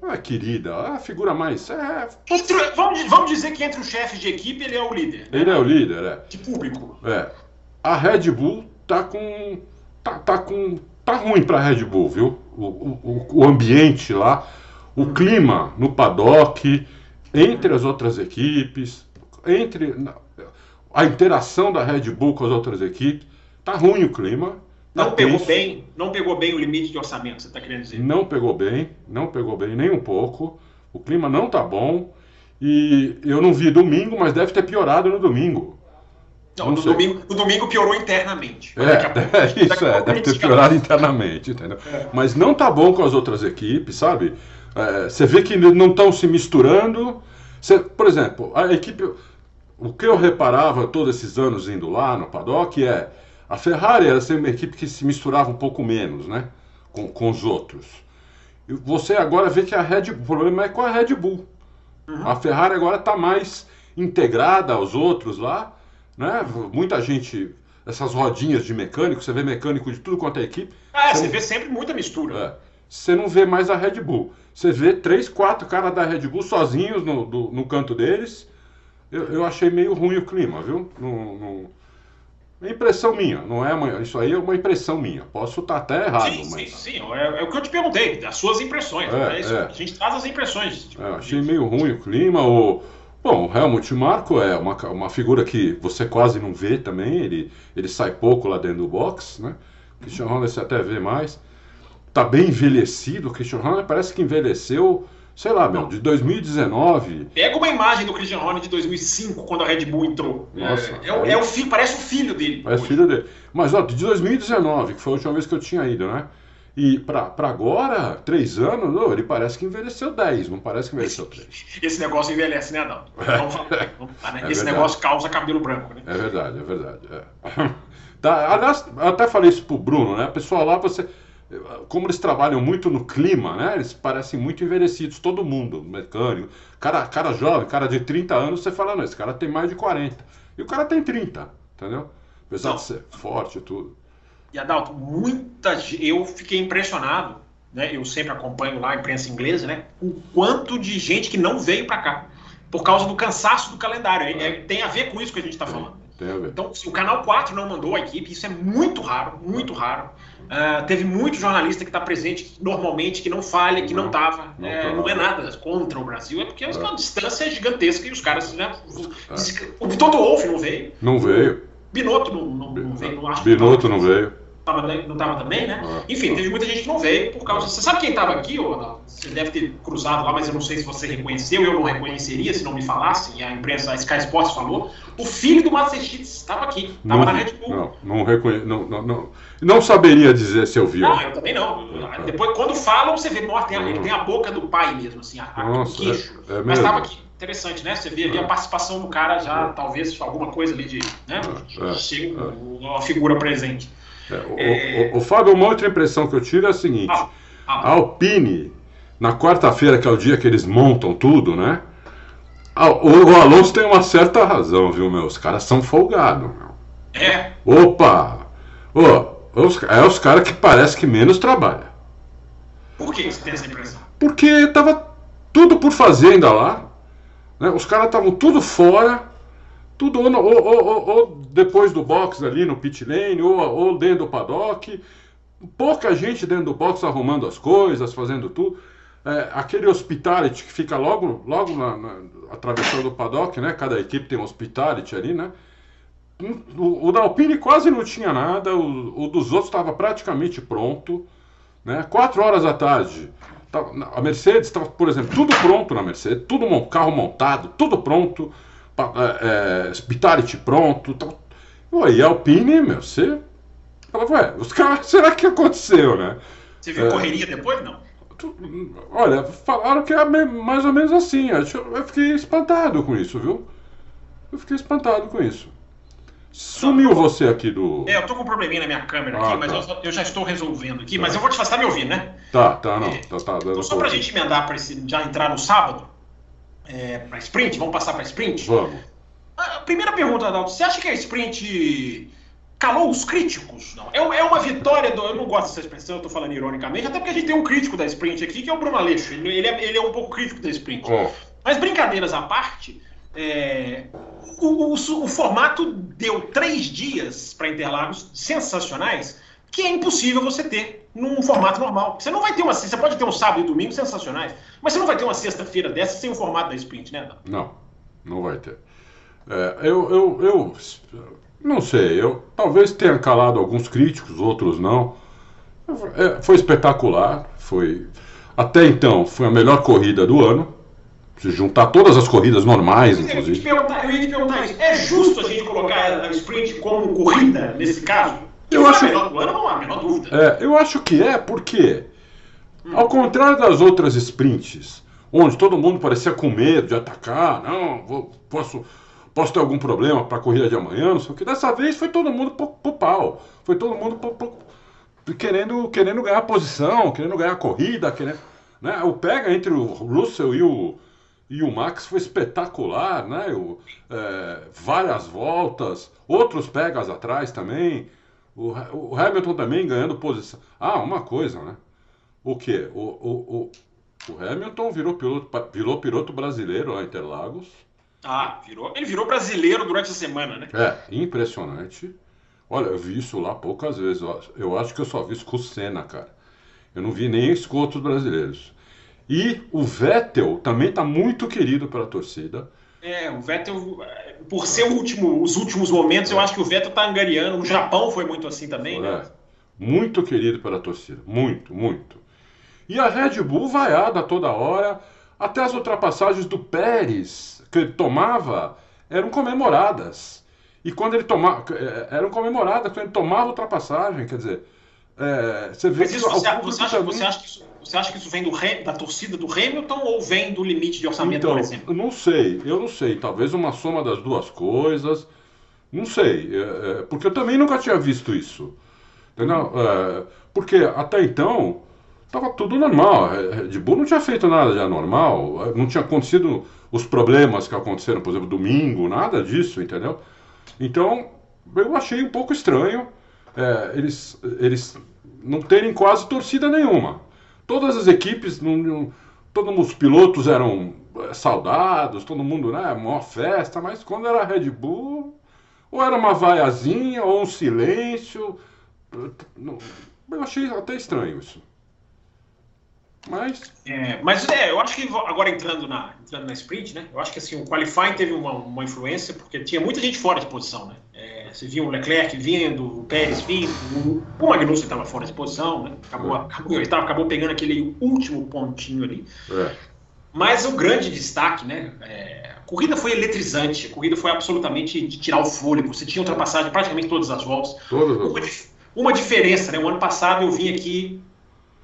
Não é querida, é a figura mais. É... Entre, vamos, vamos dizer que entre os chefes de equipe ele é o líder. Né? Ele é o líder, é. De público. É. A Red Bull tá com. Tá, tá com. Tá ruim pra Red Bull, viu? O, o, o ambiente lá, o clima no paddock, entre as outras equipes, entre. A interação da Red Bull com as outras equipes. Tá ruim o clima. Não pegou bem, não pegou bem o limite de orçamento, você está querendo dizer? Não pegou bem, não pegou bem nem um pouco. O clima não tá bom. E eu não vi domingo, mas deve ter piorado no domingo. Não, no, domingo, no domingo piorou internamente. É, é isso, é, deve ter piorado internamente, entendeu? É. Mas não tá bom com as outras equipes, sabe? É, você vê que não estão se misturando. Você, por exemplo, a equipe. O que eu reparava todos esses anos indo lá no paddock é a Ferrari era sempre uma equipe que se misturava um pouco menos, né? Com, com os outros. E você agora vê que a Red Bull, o problema é com a Red Bull. Uhum. A Ferrari agora está mais integrada aos outros lá, né? Muita gente, essas rodinhas de mecânico, você vê mecânico de tudo quanto é equipe. Ah, você, você não... vê sempre muita mistura. É. Você não vê mais a Red Bull. Você vê três, quatro caras da Red Bull sozinhos no, do, no canto deles. Eu, eu, achei meio ruim o clima, viu? No. É impressão minha, não é uma, isso aí é uma impressão minha. Posso estar até errado, sim, mas. Sim, sim, é, é, o que eu te perguntei, as suas impressões. É, né? isso, é. A gente traz as impressões. Tipo, é, achei meio ruim o clima. O, bom, o Helmut Marko é uma, uma figura que você quase não vê também, ele, ele sai pouco lá dentro do box, né? O Christian Horner você até vê mais. Tá bem envelhecido, o Christian Horner parece que envelheceu sei lá, meu, de 2019. Pega uma imagem do Christian Horner de 2005, quando a Red Bull entrou. Nossa. É, é, é o filho, parece o filho dele. Parece o filho dele. Mas, ó, de 2019, que foi a última vez que eu tinha ido, né? E para agora, três anos, não, ele parece que envelheceu 10, não parece que envelheceu 3. Esse negócio envelhece, né? Vamos falar, vamos falar né? é Esse verdade. negócio causa cabelo branco, né? É verdade, é verdade. É. Tá, aliás, eu até falei isso pro Bruno, né? A pessoa lá, você como eles trabalham muito no clima, né? Eles parecem muito envelhecidos, todo mundo, mecânico. Cara, cara jovem, cara de 30 anos, você fala, não, esse cara tem mais de 40. E o cara tem 30, entendeu? Apesar não. de ser forte e tudo. E Adalto, muita eu fiquei impressionado, né? Eu sempre acompanho lá a imprensa inglesa, né? O quanto de gente que não veio para cá por causa do cansaço do calendário. É, é, tem a ver com isso que a gente está falando. Então, se o canal 4 não mandou a equipe, isso é muito raro, muito raro. Uh, teve muito jornalista que está presente normalmente, que não falha, que não estava. Não, é, não, é nada contra o Brasil, é porque é. uma distância gigantesca e os caras. Né, é. O Toto Wolff não veio. Não veio. Binotto não, não, não veio. Não Binotto não veio tava, não estava também, né? Ah. Enfim, teve muita gente que não veio por causa. Você sabe quem estava aqui, ou Você deve ter cruzado lá, mas eu não sei se você reconheceu, eu não reconheceria se não me falasse, e a imprensa, a Sky Sports falou. O filho do Massachusetts estava aqui, estava na Red Bull. Não, não, reconhe... não, não, não, não saberia dizer se eu vi. Não, eu também não. Depois, quando falam, você vê, nossa, tem a, ele tem a boca do pai mesmo, assim, a, Nossa, o queixo. É, é mas estava aqui. Interessante, né? Você vê ali a é. participação do cara já, é. talvez alguma coisa ali de. Né? É, Chega uma figura presente. É, o, é... o, o, Fábio, uma outra impressão que eu tiro é a seguinte: ah, ah. a Alpine, na quarta-feira, que é o dia que eles montam tudo, né? O, o Alonso tem uma certa razão, viu, meu? Os caras são folgados, meu. É? Opa! Ô, os, é os caras que parece que menos trabalham. Por que você tem essa impressão? Porque tava tudo por fazer ainda lá. Né? Os caras estavam tudo fora tudo ou, ou, ou, ou, depois do box ali no pit lane, ou, ou dentro do paddock. Pouca gente dentro do box arrumando as coisas, fazendo tudo. É, aquele hospitality que fica logo, logo na, na, atravessando o paddock, né? Cada equipe tem um hospitality ali, né? O, o da Alpine quase não tinha nada, o, o dos outros estava praticamente pronto. Né? Quatro horas da tarde, a Mercedes estava, por exemplo, tudo pronto na Mercedes, tudo carro montado, tudo pronto é, Spitality pronto. Tal. E a Alpine, meu, você. Falava, ué, os caras, será que aconteceu, né? Você viu é, correria depois? Não. Olha, falaram que é mais ou menos assim. Eu fiquei espantado com isso, viu? Eu fiquei espantado com isso. Sumiu você aqui do. É, eu tô com um probleminha na minha câmera ah, aqui, mas tá. eu, eu, já estou resolvendo aqui. Tá. Mas eu vou te fazer, tá me ouvindo, né? Tá, tá, não. É, tá, tá, então, só pra gente emendar para esse já entrar no sábado, é, para sprint? Vamos passar para sprint? Vamos. Primeira pergunta, Adalto, você acha que a sprint calou os críticos? Não. É, é uma vitória do. Eu não gosto dessa expressão, eu estou falando ironicamente, até porque a gente tem um crítico da sprint aqui, que é o Bruno Aleixo. Ele, ele, é, ele é um pouco crítico da sprint. Mas brincadeiras à parte, é, o, o, o, formato deu três dias para Interlagos sensacionais, que é impossível você ter num formato normal. Você não vai ter uma. Você pode ter um sábado e domingo sensacionais, mas você não vai ter uma sexta-feira dessa sem o formato da sprint, né? Não, não vai ter. É, eu, eu, eu não sei, eu talvez tenha calado alguns críticos, outros não. É, foi espetacular, foi até então foi a melhor corrida do ano, Se juntar todas as corridas normais, Eu inclusive. eu ia te perguntar isso. É justo a gente colocar a sprint como corrida nesse caso? Eu Foi acho- a melhor do ano, não há a menor dúvida. É, eu acho que é porque, ao contrário das outras sprints, onde todo mundo parecia com medo de atacar, não, vou- posso, posso ter algum problema para a corrida de amanhã, não sei o que. Dessa vez foi todo mundo pro, pau. Foi todo mundo pro- pro- querendo, querendo ganhar posição, querendo ganhar corrida, querendo. Né? O pega entre o Russell e o, e o Max foi espetacular, né? O, é, várias voltas, outros pegas atrás também. O, o Hamilton também ganhando posição. Ah, uma coisa, né? O quê? O, o, o, o Hamilton virou piloto, virou piloto brasileiro lá em Interlagos. Ah, virou. Ele virou brasileiro durante a semana, né? É, impressionante. Olha, eu vi isso lá poucas vezes. Eu acho- que eu só vi isso com o Senna, cara. Eu não vi nem isso com outros brasileiros. E o Vettel também está muito querido pela torcida. É, o Vettel, eh, por ser último, os últimos momentos, eu acho que o Vettel tá angariando. O Japão foi muito assim também, né? É, muito querido pela torcida. Muito, muito. E a Red Bull vaiada toda hora. Até as ultrapassagens do Pérez, que ele tomava, eram comemoradas. E quando ele tomava. eh, Eram comemoradas quando ele tomava ultrapassagem. Quer dizer, eh, você vê Mas que isso, o você, você acha, também- você acha que isso, você acha que isso vem do, da torcida do Hamilton ou vem do limite de orçamento, Então, por exemplo? eu não sei, eu não sei. Talvez uma soma das duas coisas. Não sei. é, é, porque eu também nunca tinha visto isso. Entendeu? É, porque até então estava tudo normal. Red Bull não tinha feito nada de anormal. é, Não tinha acontecido os problemas que aconteceram, por exemplo, domingo, nada disso, entendeu? Então, eu achei um pouco estranho é, eles, eles não terem quase torcida nenhuma. Todas as equipes, não, não- todos os pilotos eram é, saudados, todo mundo, né, maior festa, mas quando era Red Bull, ou era uma vaiazinha, ou um silêncio. Eu achei até estranho isso. Mas, É, mas é, eu acho que agora entrando na, entrando na sprint, né? Eu acho que assim, o qualifying teve uma, uma influência, porque tinha muita gente fora de posição, né? É, você viu o Leclerc vindo, o Pérez vindo, o, o Magnussen estava fora de posição, né? Acabou, É. acabou, ele tava- acabou pegando aquele último pontinho ali. é, Mas o grande destaque, né? é, a corrida foi eletrizante, a corrida foi absolutamente de tirar o fôlego. Você tinha ultrapassagem praticamente todas as voltas. todas Uma, uma diferença, né? O ano passado eu vim aqui,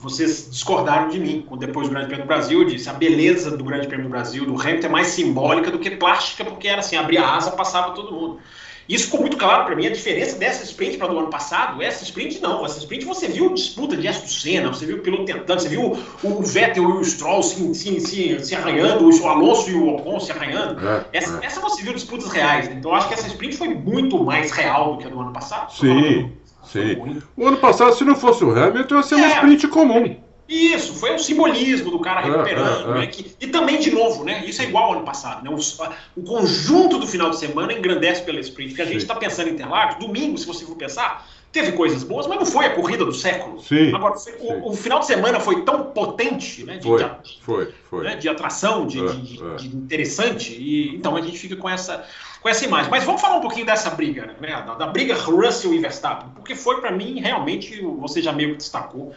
vocês discordaram de mim, quando depois do Grande Prêmio do Brasil, eu disse a beleza do Grande Prêmio do Brasil, do Hamilton, é mais simbólica do que plástica, porque era assim, abria a asa, passava todo mundo. Isso ficou muito claro para mim, a diferença dessa sprint para do ano passado, essa sprint não, essa sprint você viu disputa de Aston Senna, você viu o piloto tentando, você viu o Vettel e o Stroll se, se, se, se arranhando, o Alonso e o Ocon se arranhando. É, Essa, é. essa você viu disputas reais, né? então eu acho que essa sprint foi muito mais real do que a do ano passado. Sim, sim. ruim. O ano passado, se não fosse o Hamilton, ia ser uma É. sprint comum. Isso, foi um simbolismo do cara É, recuperando, é, é. né? Que- e também, de novo, né? Isso é igual ao ano passado, né? O, o conjunto do final de semana engrandece pela sprint. Porque a gente está pensando em Interlagos, domingo, se você for pensar, teve coisas boas, mas não foi a corrida do século. Sim, Agora, o, o final de semana foi tão potente, né? De, Foi, de- foi, foi. né, de atração, de, É, de- é. de interessante, e então a gente fica com essa, com essa imagem. Mas vamos falar um pouquinho dessa briga, né, da, da briga Russell e Verstappen, porque foi para mim realmente, você já meio que destacou,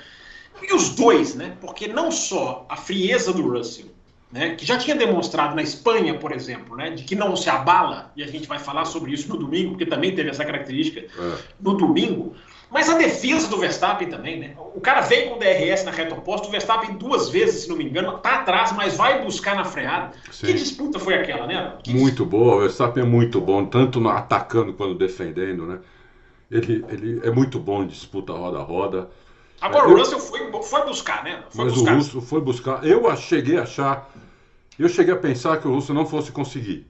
e os dois, né, porque não só a frieza do Russell, né, que já tinha demonstrado na Espanha, por exemplo, né, de que não se abala, e a gente vai falar sobre isso no domingo, porque também teve essa característica, É. no domingo. Mas a defesa do Verstappen também, né? O cara veio com o DRS na reta oposta, o Verstappen duas vezes, se não me engano, tá atrás, mas vai buscar na freada. Sim. Que disputa foi aquela, né? Que Muito boa, o Verstappen é muito bom, tanto atacando quanto defendendo, né? Ele, ele é muito bom em disputa roda a roda. Agora Eu- o Russell foi, foi buscar, né? Foi Mas buscar. o Russo foi buscar. Eu cheguei a achar. Eu cheguei a pensar que o Russo não fosse conseguir.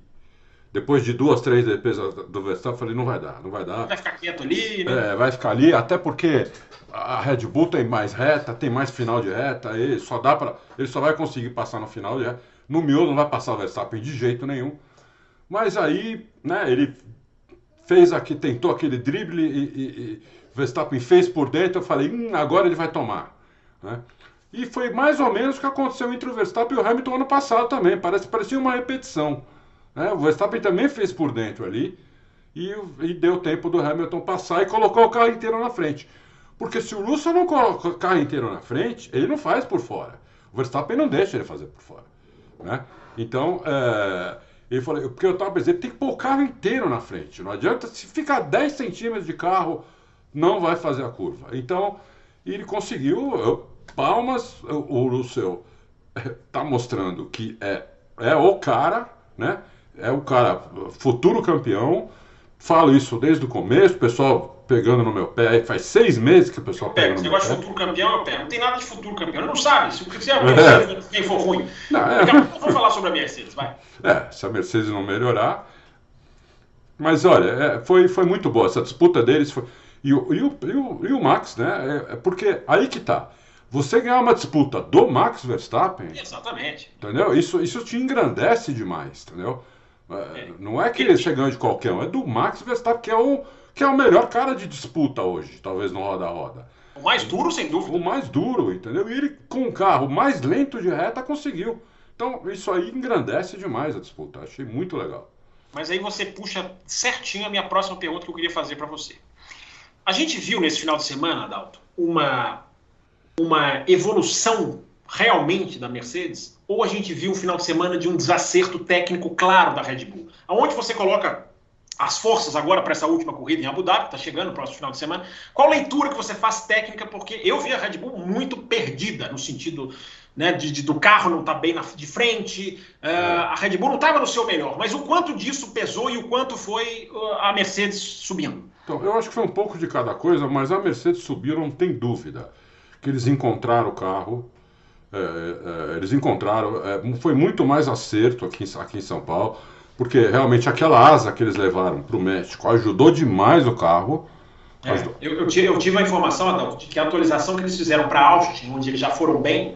Depois de duas, três defesas do Verstappen, falei, não vai dar, não vai dar. Vai ficar quieto ali, né? É, vai ficar ali, até porque a Red Bull tem mais reta, tem mais final de reta, ele só dá para, ele só vai conseguir passar no final de reta. No miolo não vai passar o Verstappen de jeito nenhum. Mas aí, né, ele fez aqui, tentou aquele drible e, e, e Verstappen fez por dentro, eu falei, hum, agora ele vai tomar, né? E foi mais ou menos o que aconteceu entre o Verstappen e o Hamilton ano passado também, parece parecia uma repetição, né? O Verstappen também fez por dentro ali e, e deu tempo do Hamilton passar e colocar o carro inteiro na frente. Porque se o Russell não coloca o carro inteiro na frente, ele não faz por fora. O Verstappen não deixa ele fazer por fora. Né? Então, é, ele falou, porque eu estava pensando, tem que pôr o carro inteiro na frente. Não adianta, se ficar 10 centímetros de carro, não vai fazer a curva. Então, ele conseguiu, eu, palmas, o Russell está mostrando que é, é o cara, né? É o cara futuro campeão. Falo isso desde o começo, o pessoal pegando no meu pé. Faz seis meses que o pessoal pega no Esse negócio de futuro campeão, eu pego. Não tem nada de futuro campeão. Não sabe. Se se é alguém quem for ruim. Não, é. Vamos falar sobre a Mercedes, vai. É, se a Mercedes não melhorar. Mas olha, é, foi, foi muito boa. Essa disputa deles foi. E o, e o, e o, e o Max, né? É, é porque aí que tá. Você ganhar uma disputa do Max Verstappen, Exatamente. entendeu? Isso, isso te engrandece demais, entendeu? É, Não é que ele chegando de qualquer um, é do Max Verstappen, que é o, que é o melhor cara de disputa hoje, talvez no roda a roda. O mais duro, sem dúvida. O mais duro, entendeu? E ele, com o carro mais lento de reta, conseguiu. Então, isso aí engrandece demais a disputa. Achei muito legal. Mas aí você puxa certinho a minha próxima pergunta que eu queria fazer para você. A gente viu nesse final de semana, Adalto, uma, uma evolução realmente da Mercedes? Ou a gente viu um final de semana de um desacerto técnico claro da Red Bull? Aonde você coloca as forças agora para essa última corrida em Abu Dhabi, está chegando no próximo final de semana? Qual leitura que você faz técnica? Porque eu vi a Red Bull muito perdida no sentido né, de, de, do carro não estar tá bem na, de frente, uh, a Red Bull não estava no seu melhor, mas o quanto disso pesou e o quanto foi uh, a Mercedes subindo? Então, eu acho que foi um pouco de cada coisa, mas a Mercedes subiu, não tem dúvida. Que eles encontraram o carro, é, é, eles encontraram, é, foi muito mais acerto aqui, aqui em São Paulo, porque realmente aquela asa que eles levaram para o México ajudou demais o carro. É, eu, eu, tive, eu, tive, a informação, Adão, de que a atualização que eles fizeram para Austin, onde eles já foram bem,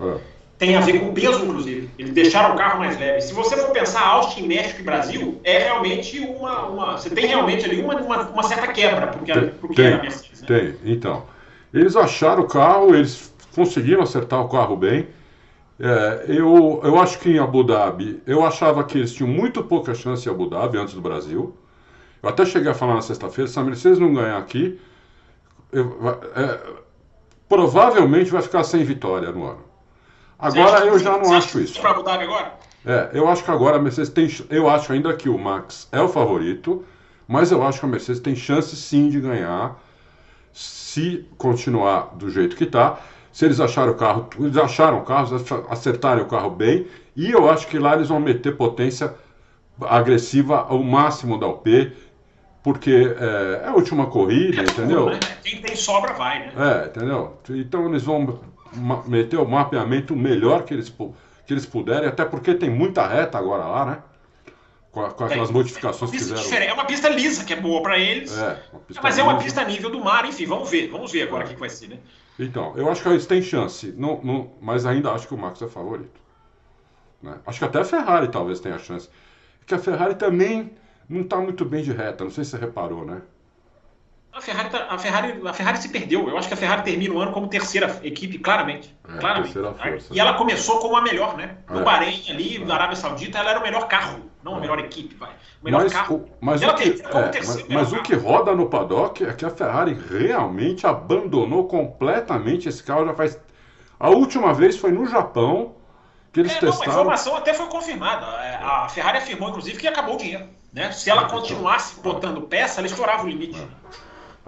tem a ver com o peso, inclusive. Eles deixaram o carro mais leve. Se você for pensar Austin, México e Brasil, é realmente uma. uma você tem realmente ali uma, uma, uma certa quebra porque tem, porque tem, Mercedes. Né? Tem, então. Eles acharam o carro, eles conseguiram acertar o carro bem. É, eu, eu acho que em Abu Dhabi, eu achava que eles tinham muito pouca chance em Abu Dhabi antes do Brasil. Eu até cheguei a falar na sexta-feira, se a Mercedes não ganhar aqui, eu, é, provavelmente vai ficar sem vitória no ano. Agora eu já não acho isso. Para Abu Dhabi agora? É, eu acho que agora a Mercedes tem. Eu acho ainda que o Max é o favorito, mas eu acho que a Mercedes tem chance sim de ganhar se continuar do jeito que está. Se eles acharam o carro, eles acharam o carro, acertarem o carro bem, e eu acho que lá eles vão meter potência agressiva ao máximo da UP, porque é, é a última corrida, entendeu? Né? Quem tem sobra vai, né? É, entendeu? Então eles vão meter o mapeamento melhor que eles, que eles puderem, até porque tem muita reta agora lá, né? Com, com aquelas é, modificações é que fizeram. É uma pista lisa, que é boa para eles. É, mas é uma pista a nível do mar, enfim, vamos ver. Vamos ver agora o que, que vai ser, né? Então, eu acho que eles têm chance, não, não, mas ainda acho que o Max é favorito. Né? Acho que até a Ferrari talvez tenha chance. Porque a Ferrari também não está muito bem de reta, não sei se você reparou, né? A Ferrari, tá, a, Ferrari, a Ferrari se perdeu. Eu acho que a Ferrari termina o ano como terceira equipe, claramente. É, claramente. terceira força. E ela começou como a melhor, né? No É. Bahrein, ali, na Arábia Saudita, ela era o melhor carro. Não a melhor equipe, vai. O melhor Mas, carro. o, mas, o que, é, mas, mas o que roda no paddock é que a Ferrari realmente abandonou completamente esse carro. Já faz. A última vez foi no Japão que eles É, não, a testaram. informação até foi confirmada. É, A Ferrari afirmou, inclusive, que acabou o dinheiro. Né? Se ela continuasse botando peça, ela estourava o limite.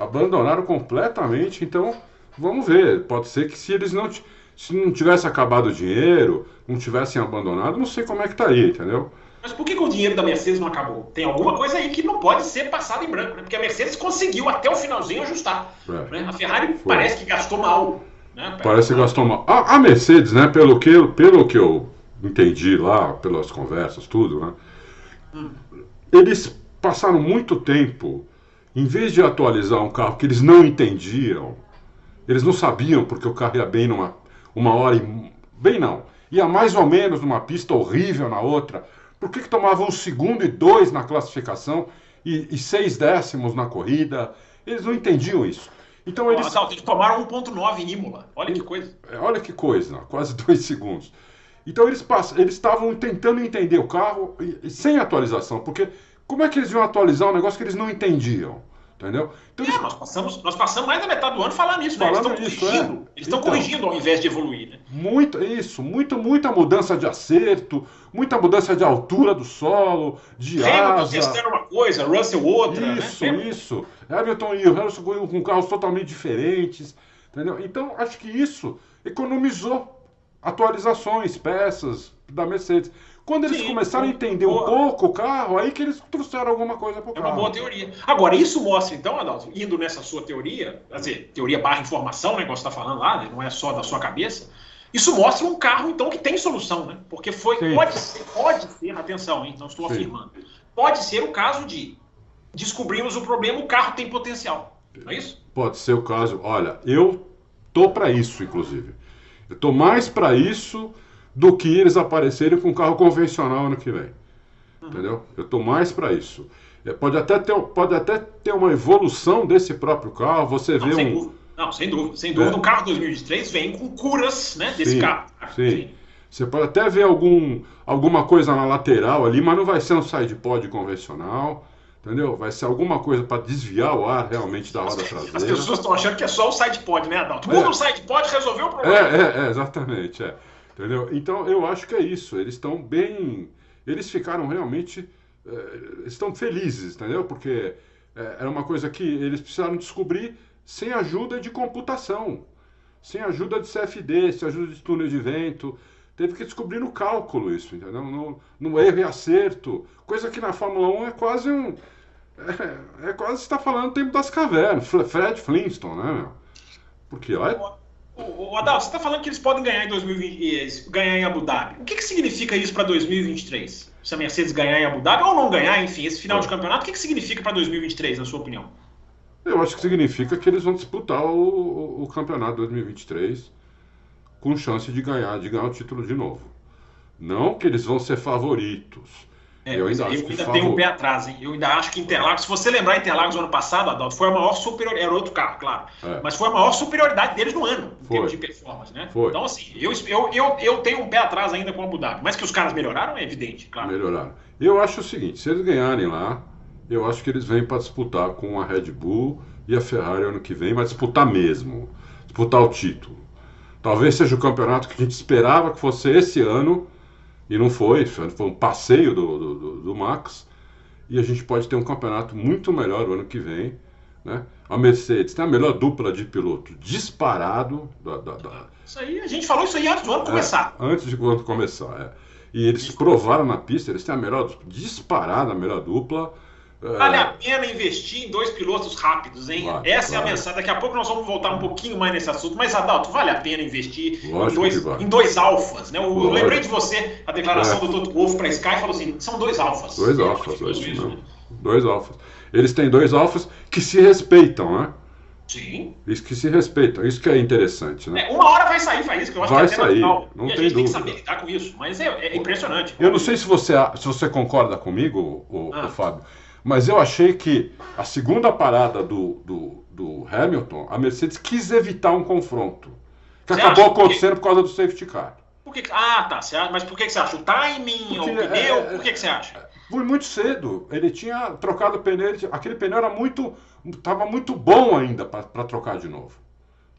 Abandonaram completamente. Então, vamos ver. Pode ser que se eles não se não tivesse acabado o dinheiro, não tivessem abandonado, não sei como é que estaria, entendeu? Mas por que, que o dinheiro da Mercedes não acabou? Tem alguma coisa aí que não pode ser passada em branco, né? Porque a Mercedes conseguiu até o finalzinho ajustar. É. né? A Ferrari Foi. parece que gastou mal. Né? Parece que gastou mal. A, a Mercedes, né, pelo que, pelo que eu entendi lá, pelas conversas, tudo, né? Eles passaram muito tempo, em vez de atualizar um carro que eles não entendiam, eles não sabiam porque o carro ia bem numa uma hora e. Bem não. Ia mais ou menos numa pista horrível na outra. Por que, que tomava um segundo e dois na classificação e, e seis décimos na corrida? Eles não entendiam isso. Então eles. Nossa, eles tomaram 1.9 em Imola. Olha que coisa. É, Olha que coisa, quase dois segundos. Então eles estavam tentando entender o carro sem atualização, porque como é que eles iam atualizar um negócio que eles não entendiam? Entendeu? Então, é, eles... nós, passamos, nós passamos mais da metade do ano falando isso, né? Falando eles estão corrigindo. É. Eles estão então, corrigindo ao invés de evoluir, né? Muito, isso, muito, muita mudança de acerto, muita mudança de altura do solo, de Hamilton asa. testando uma coisa, Russell outra, Isso, né? isso. Hamilton e o Russell com carros totalmente diferentes, entendeu? Então, acho que isso economizou atualizações, peças da Mercedes. Quando eles Sim, começaram a entender boa. um pouco o carro, aí que eles trouxeram alguma coisa para o carro. É uma boa teoria. Agora, isso mostra, então, Adalto, indo nessa sua teoria, quer dizer, teoria barra informação, né, que você está falando lá, né, não é só da sua cabeça, isso mostra um carro, então, que tem solução, né? Porque foi, pode ser, pode ser, atenção, hein, não estou Sim. afirmando, pode ser o caso de descobrimos o problema, o carro tem potencial. Não é isso? Pode ser o caso. Olha, eu tô para isso, inclusive. Eu tô mais para isso do que eles aparecerem com um carro convencional ano que vem. Uhum. Entendeu? Eu estou mais para isso. É, pode, até ter, pode até ter uma evolução desse próprio carro, você Não, vê sem um. Dúvida. Não, sem dúvida. Sem dúvida, é. o carro 2023 vem com curas né, desse sim, carro. Sim. sim. Você pode até ver algum, alguma coisa na lateral ali, mas não vai ser um side pod convencional. Entendeu? Vai ser alguma coisa para desviar o ar realmente da roda traseira. As pessoas estão achando que é só o side pod, né, Adalto? Muda é. o side pod resolveu o problema. É, é, é exatamente. É. Entendeu? Então eu acho que é isso. Eles estão bem. Eles ficaram realmente. É, estão felizes, entendeu? Porque é, era uma coisa que eles precisaram descobrir sem ajuda de computação, sem ajuda de CFD, sem ajuda de túnel de vento. Teve que descobrir no cálculo isso, entendeu? No, no erro e acerto. Coisa que na Fórmula 1 é quase um. É, é quase está falando do tempo das cavernas. Fred Flintstone, né, meu? Porque lá é o, Adal, você está falando que eles podem ganhar em 2020, ganhar em Abu Dhabi. O que, que significa isso para 2023? Se a Mercedes ganhar em Abu Dhabi ou não ganhar, enfim, esse final de campeonato, o que, que significa para 2023, na sua opinião? Eu acho que significa que eles vão disputar o, o, o campeonato 2023 com chance de ganhar, de ganhar o título de novo. Não que eles vão ser favoritos é, eu ainda, eu ainda tenho um pé atrás, hein? Eu ainda acho que Interlagos, se você lembrar Interlagos ano passado, Adalto, foi a maior superioridade, era outro carro, claro, é. mas foi a maior superioridade deles no ano, em foi. termos de performance, né? Foi. Então, assim, eu, eu, eu, eu tenho um pé atrás ainda com o Abu Dhabi, mas que os caras melhoraram é evidente, claro. Melhoraram. Eu acho o seguinte, se eles ganharem lá, eu acho que eles vêm para disputar com a Red Bull e a Ferrari ano que vem, mas disputar mesmo, disputar o título. Talvez seja o campeonato que a gente esperava que fosse esse ano, e não foi, foi um passeio do, do, do, Max. E a gente pode ter um campeonato muito melhor o ano que vem. Né? A Mercedes tem a melhor dupla de piloto disparado. Da, da, da... Isso aí, a gente falou isso aí antes do ano começar. É, antes de ano começar, é. E eles provaram na pista, eles têm a melhor, disparada a melhor dupla. Vale a pena investir em dois pilotos rápidos, hein? Vai, Essa vai. é a mensagem. Daqui a pouco nós vamos voltar um pouquinho mais nesse assunto. Mas, Adalto, vale a pena investir em dois, em dois alfas, né? Eu lembrei de você, a declaração é. do Toto Wolff para Sky falou assim: são dois alfas. Dois alfas, dois, isso, né? dois alfas. Eles têm dois alfas que se respeitam, né? Sim. Isso que se respeitam, isso que é interessante, né? É, uma hora vai sair faísca, eu acho vai que é sair, natural. não e tem a gente dúvida. tem que saber lidar com isso, mas é, é impressionante. Eu não sei se você, se você concorda comigo, o, ah. o Fábio, mas eu achei que a segunda parada do, do, do Hamilton, a Mercedes quis evitar um confronto. Que você acabou acontecendo que... por causa do safety car. Por que... Ah, tá. Mas por que, você acha? O timing, Porque, o pneu? É, por que, que você acha? Foi muito cedo. Ele tinha trocado o pneu. Aquele pneu era muito. Tava muito bom ainda para trocar de novo.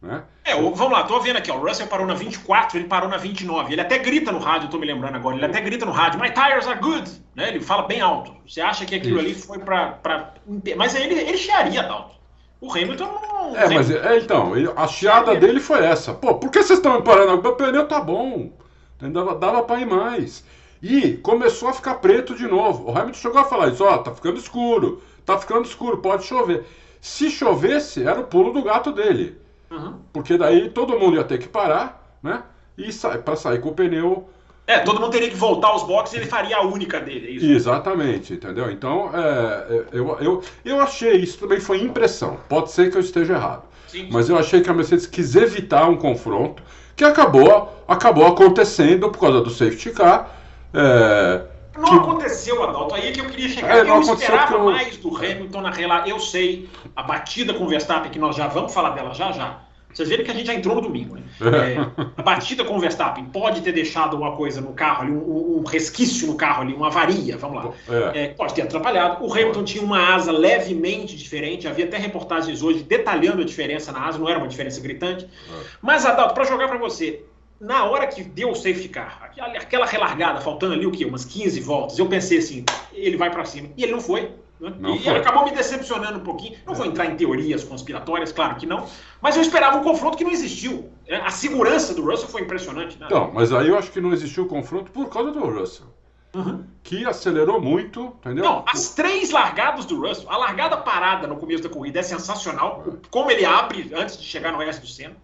Né? É, vamos lá, tô vendo aqui, ó, o Russell parou na 24, ele parou na 29. Ele até grita no rádio, tô me lembrando agora, ele até grita no rádio, my tires are good, né? Ele fala bem alto. Você acha que aquilo Isso. ali foi pra, pra. Mas ele, ele chiaria, Dalton. O Hamilton não. É, mas é, então, ele, a chiada dele foi essa. Pô, por que vocês estão me parando? Meu pneu tá bom. Dava, dava pra ir mais. E começou a ficar preto de novo. O Hamilton chegou a falar isso, ó, tá ficando escuro, tá ficando escuro, pode chover. Se chovesse, era o pulo do gato dele. Uhum. Porque daí todo mundo ia ter que parar, né? E sa para sair com o pneu. É, todo mundo teria que voltar aos boxes e ele faria a única dele, é isso? Exatamente, entendeu? Então, é, é, eu, eu, eu achei, isso também foi impressão. Pode ser que eu esteja errado. Sim. Mas eu achei que a Mercedes quis evitar um confronto que acabou, acabou acontecendo por causa do safety car. É, não que... aconteceu, Adalto. Aí é que eu queria chegar. É, eu esperava eu... mais do Hamilton na relação. Eu sei, a batida com o Verstappen, que nós já vamos falar dela já já. Vocês viram que a gente já entrou no domingo, né? É, a batida com o Verstappen pode ter deixado uma coisa no carro ali, um, um resquício no carro ali, uma avaria, vamos lá. É. É, pode ter atrapalhado. O Hamilton tinha uma asa levemente diferente, havia até reportagens hoje detalhando a diferença na asa, não era uma diferença gritante. É. Mas, Adalto, para jogar para você, na hora que deu o safety car, aquela relargada, faltando ali o quê? Umas 15 voltas, eu pensei assim, ele vai para cima. E ele não foi. Né? Não e foi. acabou me decepcionando um pouquinho. Não vou entrar em teorias conspiratórias, claro que não. Mas eu esperava um confronto que não existiu. É, a segurança do Russell foi impressionante. Né? Então, mas aí eu acho que não existiu confronto por causa do Russell. Uhum. Que acelerou muito, entendeu? Não, as três largadas do Russell, a largada parada no começo da corrida é sensacional. Como ele abre antes de chegar no S do Senna.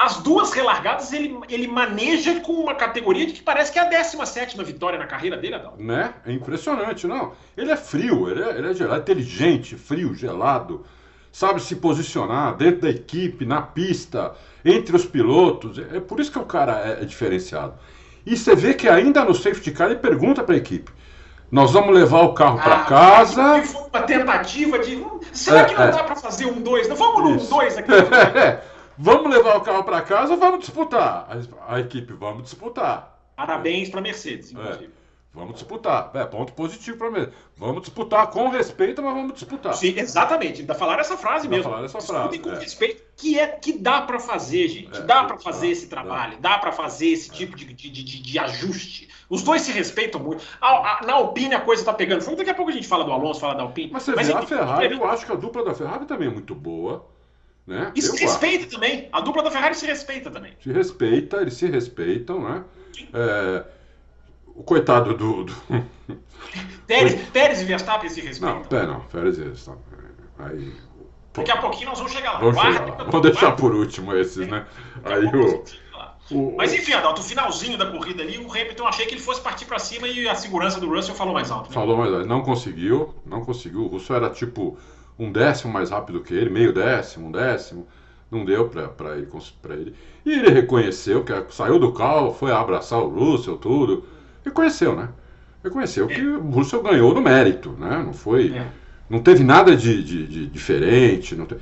As duas relargadas ele, ele maneja com uma categoria de que parece que é a 17 vitória na carreira dele, Adalto. Né? É impressionante, não. Ele é frio, ele é, ele é gelado, inteligente, frio, gelado. Sabe se posicionar dentro da equipe, na pista, entre os pilotos. É por isso que o cara é, é diferenciado. E você vê que ainda no safety car ele pergunta para a equipe: nós vamos levar o carro ah, para casa. Foi uma tentativa de. Será é, que não é. dá para fazer um dois? Não vamos no dois aqui. É, Vamos levar o carro para casa ou vamos disputar? A, a, equipe, vamos disputar. Parabéns para Mercedes, inclusive. É. Vamos disputar. É, ponto positivo para mim. Vamos disputar com respeito, mas vamos disputar. Sim, exatamente. Ainda falaram essa frase Ainda mesmo. Falaram essa frase. com é. respeito, que é que dá para fazer, gente. É, dá para fazer esse trabalho, dá, dá para fazer esse tipo de, de, de, de, ajuste. Os dois se respeitam muito. A, a, na Alpine a coisa tá pegando fogo. Daqui a pouco a gente fala do Alonso, fala da Alpine. Mas você mas vê, a Ferrari, eu acho que a dupla da Ferrari também é muito boa. Né? E se respeita também. A dupla da Ferrari se respeita também. Se respeita, eles se respeitam, né? É, o coitado do. do... Pérez, Pérez e Verstappen se respeitam. Não, pé, não, Pérez e Verstappen. Aí. Daqui a pouquinho nós vamos chegar lá. Vamos, chegar lá. vamos deixar por último esses, né? Aí o. O, Mas enfim, Adalto, o finalzinho da corrida ali, o Hamilton achei que ele fosse partir para cima e a segurança do Russell falou mais alto. Né? Falou mais alto. Não conseguiu, não conseguiu. O Russell era tipo um décimo mais rápido que ele, meio décimo, um décimo. Não deu para ele, ele. E ele reconheceu que saiu do carro, foi abraçar o Russell, tudo. Reconheceu, né? Reconheceu é. que o Russell ganhou no mérito, né? Não foi. É. Não teve nada de, de, de diferente. Não teve,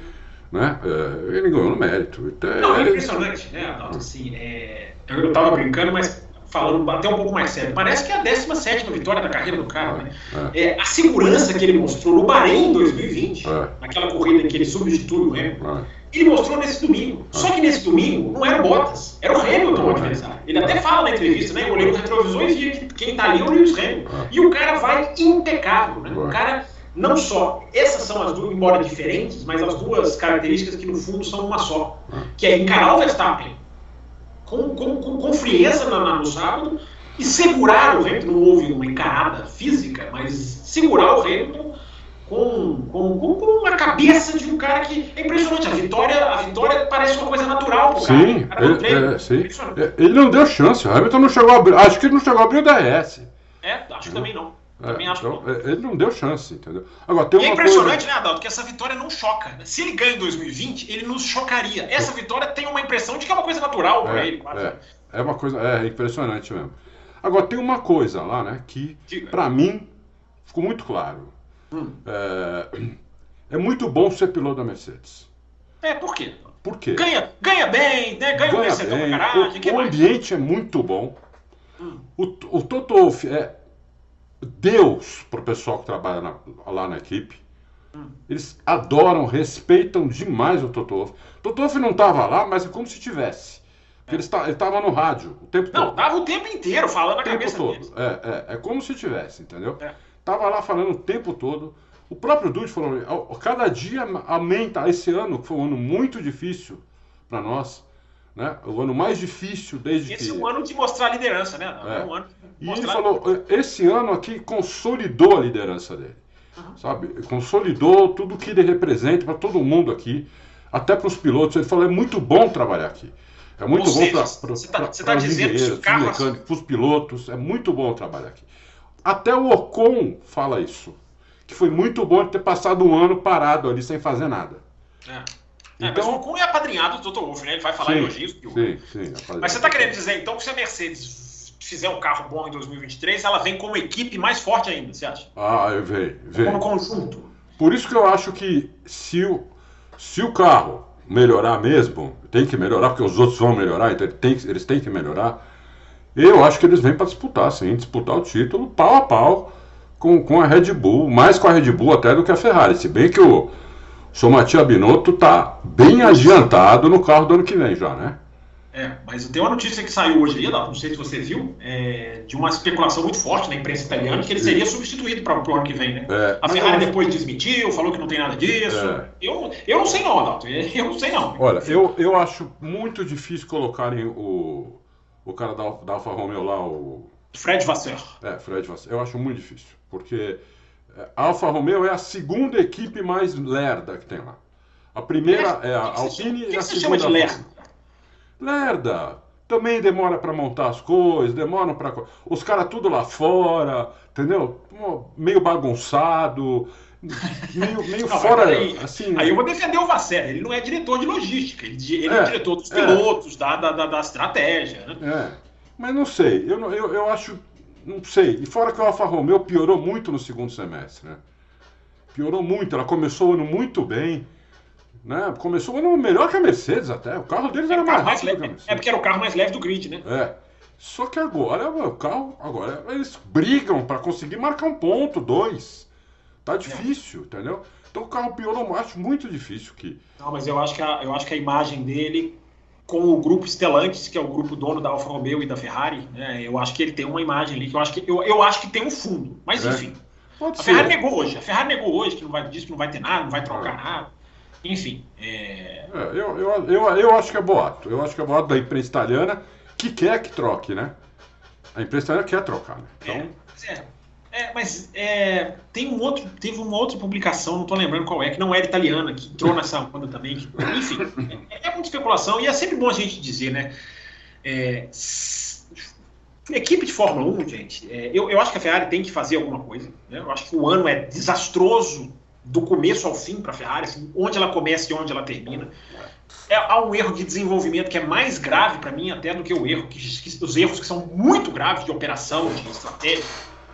né? É, ele ganhou no mérito. Então, não, é impressionante, né, Assim, é, eu estava brincando, mas falando até um pouco mais sério, parece que é a 17 vitória da carreira do cara. Né? É. é. a segurança que ele mostrou no Bahrein em 2020, é. naquela corrida em que ele substitui o Hamilton, é. ele mostrou nesse domingo. É. Só que nesse domingo não era o Bottas, era o Hamilton o adversário. Ele até fala na entrevista, né? Eu olhei no retrovisor e que quem tá ali é o Lewis Hamilton. É. E o cara vai impecável, né? O cara não só, essas são as duas, embora diferentes, mas as duas características que no fundo são uma só, que é encarar o Verstappen com, com, com, com frieza no sábado e segurar o Hamilton. Não houve uma encarada física, mas segurar o Hamilton com, com, com, uma cabeça de um cara que é impressionante. A vitória, a vitória parece uma coisa natural pro cara. Sim, cara ele, é, sim. Ele não deu chance. O Hamilton não chegou a abrir. Acho que ele não chegou a abrir o DRS. É, acho que também não. É, então, é, ele não deu chance, entendeu? Agora, tem e é impressionante, coisa... né, Adalto, que essa vitória não choca. Se ele ganha em 2020, ele nos chocaria. Essa vitória tem uma impressão de que é uma coisa natural para é, ele, quase. É, é uma coisa, é impressionante mesmo. Agora, tem uma coisa lá, né, que para mim ficou muito claro. Hum. É, é muito bom ser piloto da Mercedes. É, por quê? Por quê? Ganha, ganha bem, né? Ganha, ganha um bem, garagem, O, o ambiente é muito bom. Hum. O, o Toto Wolff é Deus para o pessoal que trabalha na, lá na equipe. Hum. Eles adoram, respeitam demais o Toto Wolff. Toto Wolff não estava lá, mas é como se tivesse. É. Ele estava no rádio o tempo não, todo. Não, estava o tempo inteiro falando na cabeça todo. Deles. É, é, é como se tivesse, entendeu? É. Tava lá falando o tempo todo. O próprio Dude falou, cada dia aumenta. Esse ano, que foi um ano muito difícil para nós, né? O ano mais difícil desde esse que... Esse é um ano de mostrar liderança, né? É. Um ano e ele falou, esse ano aqui consolidou a liderança dele. Uhum. Sabe? Consolidou tudo que ele representa para todo mundo aqui, até para os pilotos. Ele falou, é muito bom trabalhar aqui. É muito Ou bom para está tá dizendo que os carros... para os pilotos, é muito bom trabalhar aqui. Até o Ocon fala isso. Que foi muito bom ter passado um ano parado ali sem fazer nada. É. É, então, mas o Ocon é apadrinhado do Dr. Wolff, né? Ele vai falar sim, elogios. Sim, sim. Mas você está querendo dizer, então, que se a Mercedes fizer um carro bom em 2023, ela vem como equipe mais forte ainda, você acha? Ah, vem, vem. Como conjunto. Por isso que eu acho que se o, se o carro melhorar mesmo, tem que melhorar, porque os outros vão melhorar, então tem, eles têm que melhorar. Eu acho que eles vêm para disputar, sim, disputar o título pau a pau com, com a Red Bull, mais com a Red Bull até do que a Ferrari. Se bem que o seu Matia Binotto está bem adiantado no carro do ano que vem já, né? É, mas tem uma notícia que saiu hoje aí, não sei se você viu, é, de uma especulação muito forte na imprensa italiana que ele seria substituído para o ano que vem, né? É, a Ferrari depois desmentiu, falou que não tem nada disso. É. Eu, eu não sei não, Adalto, eu não sei não. Olha, eu, eu acho muito difícil colocarem o, o cara da, da Alfa Romeo lá, o... Fred Vasseur. É, Fred Vasseur. Eu acho muito difícil, porque Alfa Romeo é a segunda equipe mais lerda que tem lá. A primeira é, é a Alpine e a segunda... O que você chama de lerda? Lerda. Também demora para montar as coisas, demoram para. Os caras tudo lá fora, entendeu? Meio bagunçado, meio, meio não, fora. Aí, assim, aí eu vou defender o Vasser, ele não é diretor de logística, ele, ele é, é, diretor dos pilotos, é, da, da, da, estratégia. Né? É. Mas não sei, eu, eu, eu acho. Não sei. E fora que o Alfa Romeo piorou muito no segundo semestre, né? Piorou muito, ela começou o ano muito bem. Né? Começou o ano melhor que a Mercedes até. O carro deles é era mais, mais leve. É porque era o carro mais leve do grid, né? É. Só que agora o carro, agora eles brigam para conseguir marcar um ponto, dois. Tá é. difícil, é. entendeu? Então o carro piorou, acho muito difícil que. Não, mas eu acho que a, eu acho que a imagem dele com o grupo Stellantis, que é o grupo dono da Alfa Romeo e da Ferrari, né, eu acho que ele tem uma imagem ali que eu acho que eu, eu acho que tem um fundo. Mas é. enfim. Pode a ser. Ferrari negou hoje. A Ferrari negou hoje que não vai, disse que não vai ter nada, não vai trocar é. nada. Enfim. É... É, eu, eu, eu, eu acho que é boato. Eu acho que é boato da imprensa italiana que quer que troque, né? A imprensa italiana quer trocar, né? Então... É, é, mas é, tem um outro, teve uma outra publicação, não estou lembrando qual é, que não era italiana, que entrou nessa onda também. Que, enfim, é, é muita especulação e é sempre bom a gente dizer, né? É, equipe de Fórmula 1, gente, é, eu, eu acho que a Ferrari tem que fazer alguma coisa. Né? Eu acho que o ano é desastroso do começo ao fim para a Ferrari, assim, onde ela começa e onde ela termina. É, há um erro de desenvolvimento que é mais grave para mim até do que o erro, que, que, os erros que são muito graves de operação, de estratégia,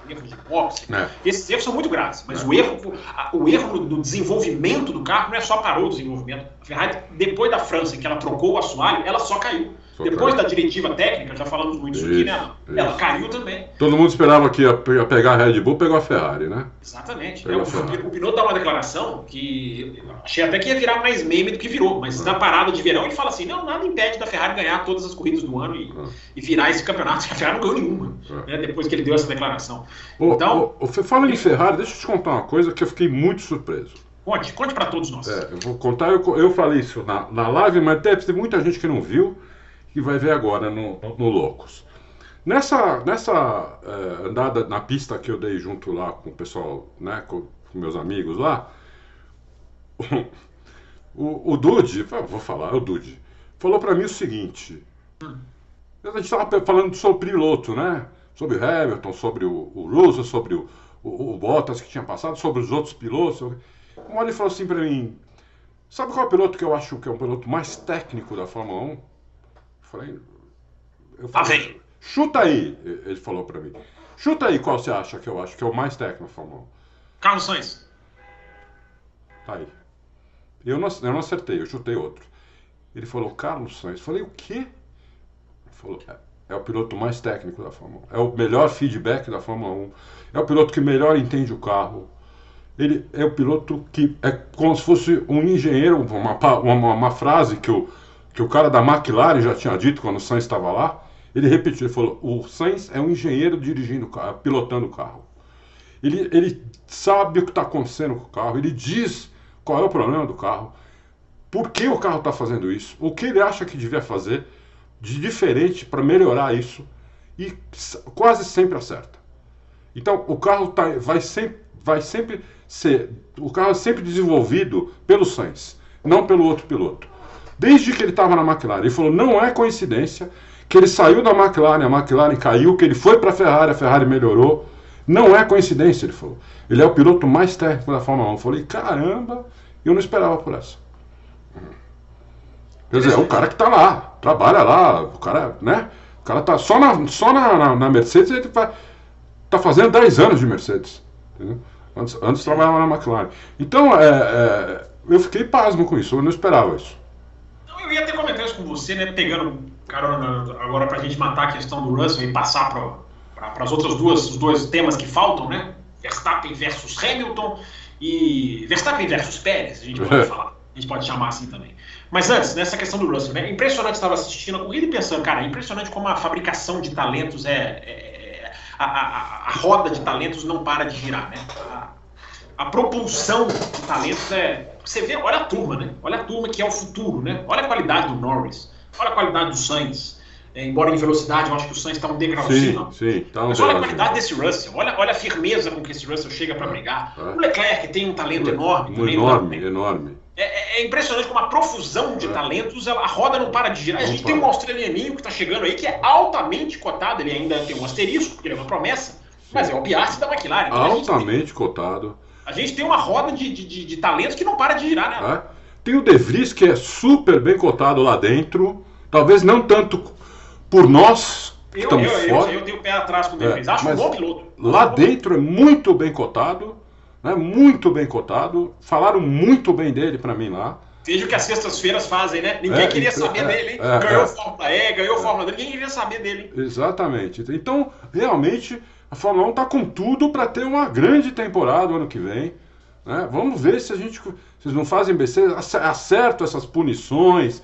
erro de boxe. É. Esses erros são muito graves, mas é. o erro, o erro no, no, desenvolvimento do carro não é só parou o desenvolvimento. A Ferrari, depois da França, em que ela trocou o assoalho, ela só caiu. Depois da diretiva técnica, já falamos muito isso, aqui, né? Isso. Ela caiu também. Todo mundo esperava que ia pegar a Red Bull, pegou a Ferrari, né? Exatamente. É, o, o Binotto dá uma declaração que achei até que ia virar mais meme do que virou, mas ah. na parada de verão ele fala assim: não, nada impede da Ferrari ganhar todas as corridas do ano e, ah. e virar esse campeonato. A Ferrari não ganhou nenhuma, ah. né, depois que ele deu essa declaração. então, o, fala em Ferrari, deixa eu te contar uma coisa que eu fiquei muito surpreso. Conte, conte para todos nós. É, eu vou contar, eu, eu falei isso na, na live, mas teve muita gente que não viu que vai ver agora no, no Loucos. Nessa, nessa é, andada na pista que eu dei junto lá com o pessoal, né, com, com meus amigos lá, o, o Dude, vou falar, é o Dude, falou para mim o seguinte: a gente estava falando sobre piloto, né? Sobre o Hamilton, sobre o, o Russell, sobre o, o, o, Bottas que tinha passado, sobre os outros pilotos. Uma hora ele falou assim para mim: Sabe qual é o piloto que eu acho que é o piloto mais técnico da Fórmula 1? Falei, eu falei, ah, chuta aí, ele falou para mim. Chuta aí qual você acha que eu acho que é o mais técnico, Fórmula Carlos Sainz. Tá aí. Eu não, eu não acertei, eu chutei outro. Ele falou, Carlos Sainz. Falei, o quê? Ele falou, é, é, o piloto mais técnico da Fórmula 1. É o melhor feedback da Fórmula 1. É o piloto que melhor entende o carro. Ele é o piloto que é como se fosse um engenheiro, uma, uma, uma frase que o que o cara da McLaren já tinha dito quando o Sainz estava lá, ele repetiu, ele falou, o Sainz é um engenheiro dirigindo o carro, pilotando o carro. Ele, ele sabe o que está acontecendo com o carro, ele diz qual é o problema do carro, por que o carro está fazendo isso, o que ele acha que devia fazer de diferente para melhorar isso, e quase sempre acerta. Então, o carro tá, vai, sempre, vai sempre ser, o carro é sempre desenvolvido pelo Sainz, não pelo outro piloto desde que ele estava na McLaren. Ele falou: não é coincidência que ele saiu da McLaren, a McLaren caiu, que ele foi para a Ferrari, a Ferrari melhorou. Não é coincidência, ele falou. Ele é o piloto mais técnico da Fórmula 1. Eu falei: caramba, eu não esperava por essa. Quer dizer, é o cara que está lá, trabalha lá, o cara, né? O cara tá só na, só na, na, na Mercedes, ele vai, tá fazendo 10 anos de Mercedes. Entendeu? Antes, antes trabalhava na McLaren. Então, é, é, eu fiquei pasmo com isso, eu não esperava isso. Ia até comentar isso com você, né? Pegando carona agora para a gente matar a questão do Russell e passar para as outras duas, os dois temas que faltam, né? Verstappen versus Hamilton e Verstappen versus Pérez, a gente pode falar. A gente pode chamar assim também. Mas antes, nessa questão do Russell, né? Impressionante estava assistindo a corrida e pensando, cara, é impressionante como a fabricação de talentos é. é a, a, a, roda de talentos não para de girar, né? A, a propulsão de talentos é. Você vê, olha a turma, né? Olha a turma que é o futuro, né? Olha a qualidade do Norris, olha a qualidade do Sainz. É, embora em velocidade, eu acho que o Sainz está um degrauzinho. Sim, sim, tá um Mas olha a qualidade desse Russell, olha, olha a firmeza com que esse Russell chega para brigar. É. O Leclerc tem um talento enorme. Um enorme, enorme. É, é, impressionante como a profusão de é. talentos, a roda não para de girar. A gente tem um australianinho que está chegando aí que é altamente cotado, ele ainda tem um asterisco, porque ele é uma promessa, mas é o Piastri da McLaren. Então altamente cotado. A gente tem uma roda de, de, de, talentos que não para de girar, né? É. Tem o De Vries, que é super bem cotado lá dentro, talvez não tanto por nós que eu, estamos eu, fora. Eu, eu, tenho o pé atrás com o De Vries, acho um bom piloto. Lá dentro é muito bem cotado né? muito bem cotado. Falaram muito bem dele para mim lá. Veja o que as sextas-feiras fazem, né? Ninguém é, queria então, saber é, dele, hein? É, ganhou é. Fórmula E, ganhou Fórmula D, ninguém queria saber dele. Exatamente. Então, realmente, a Fórmula 1 está com tudo para ter uma grande temporada ano que vem. Né? Vamos ver se a gente. Vocês não fazem besteira, acerto essas punições.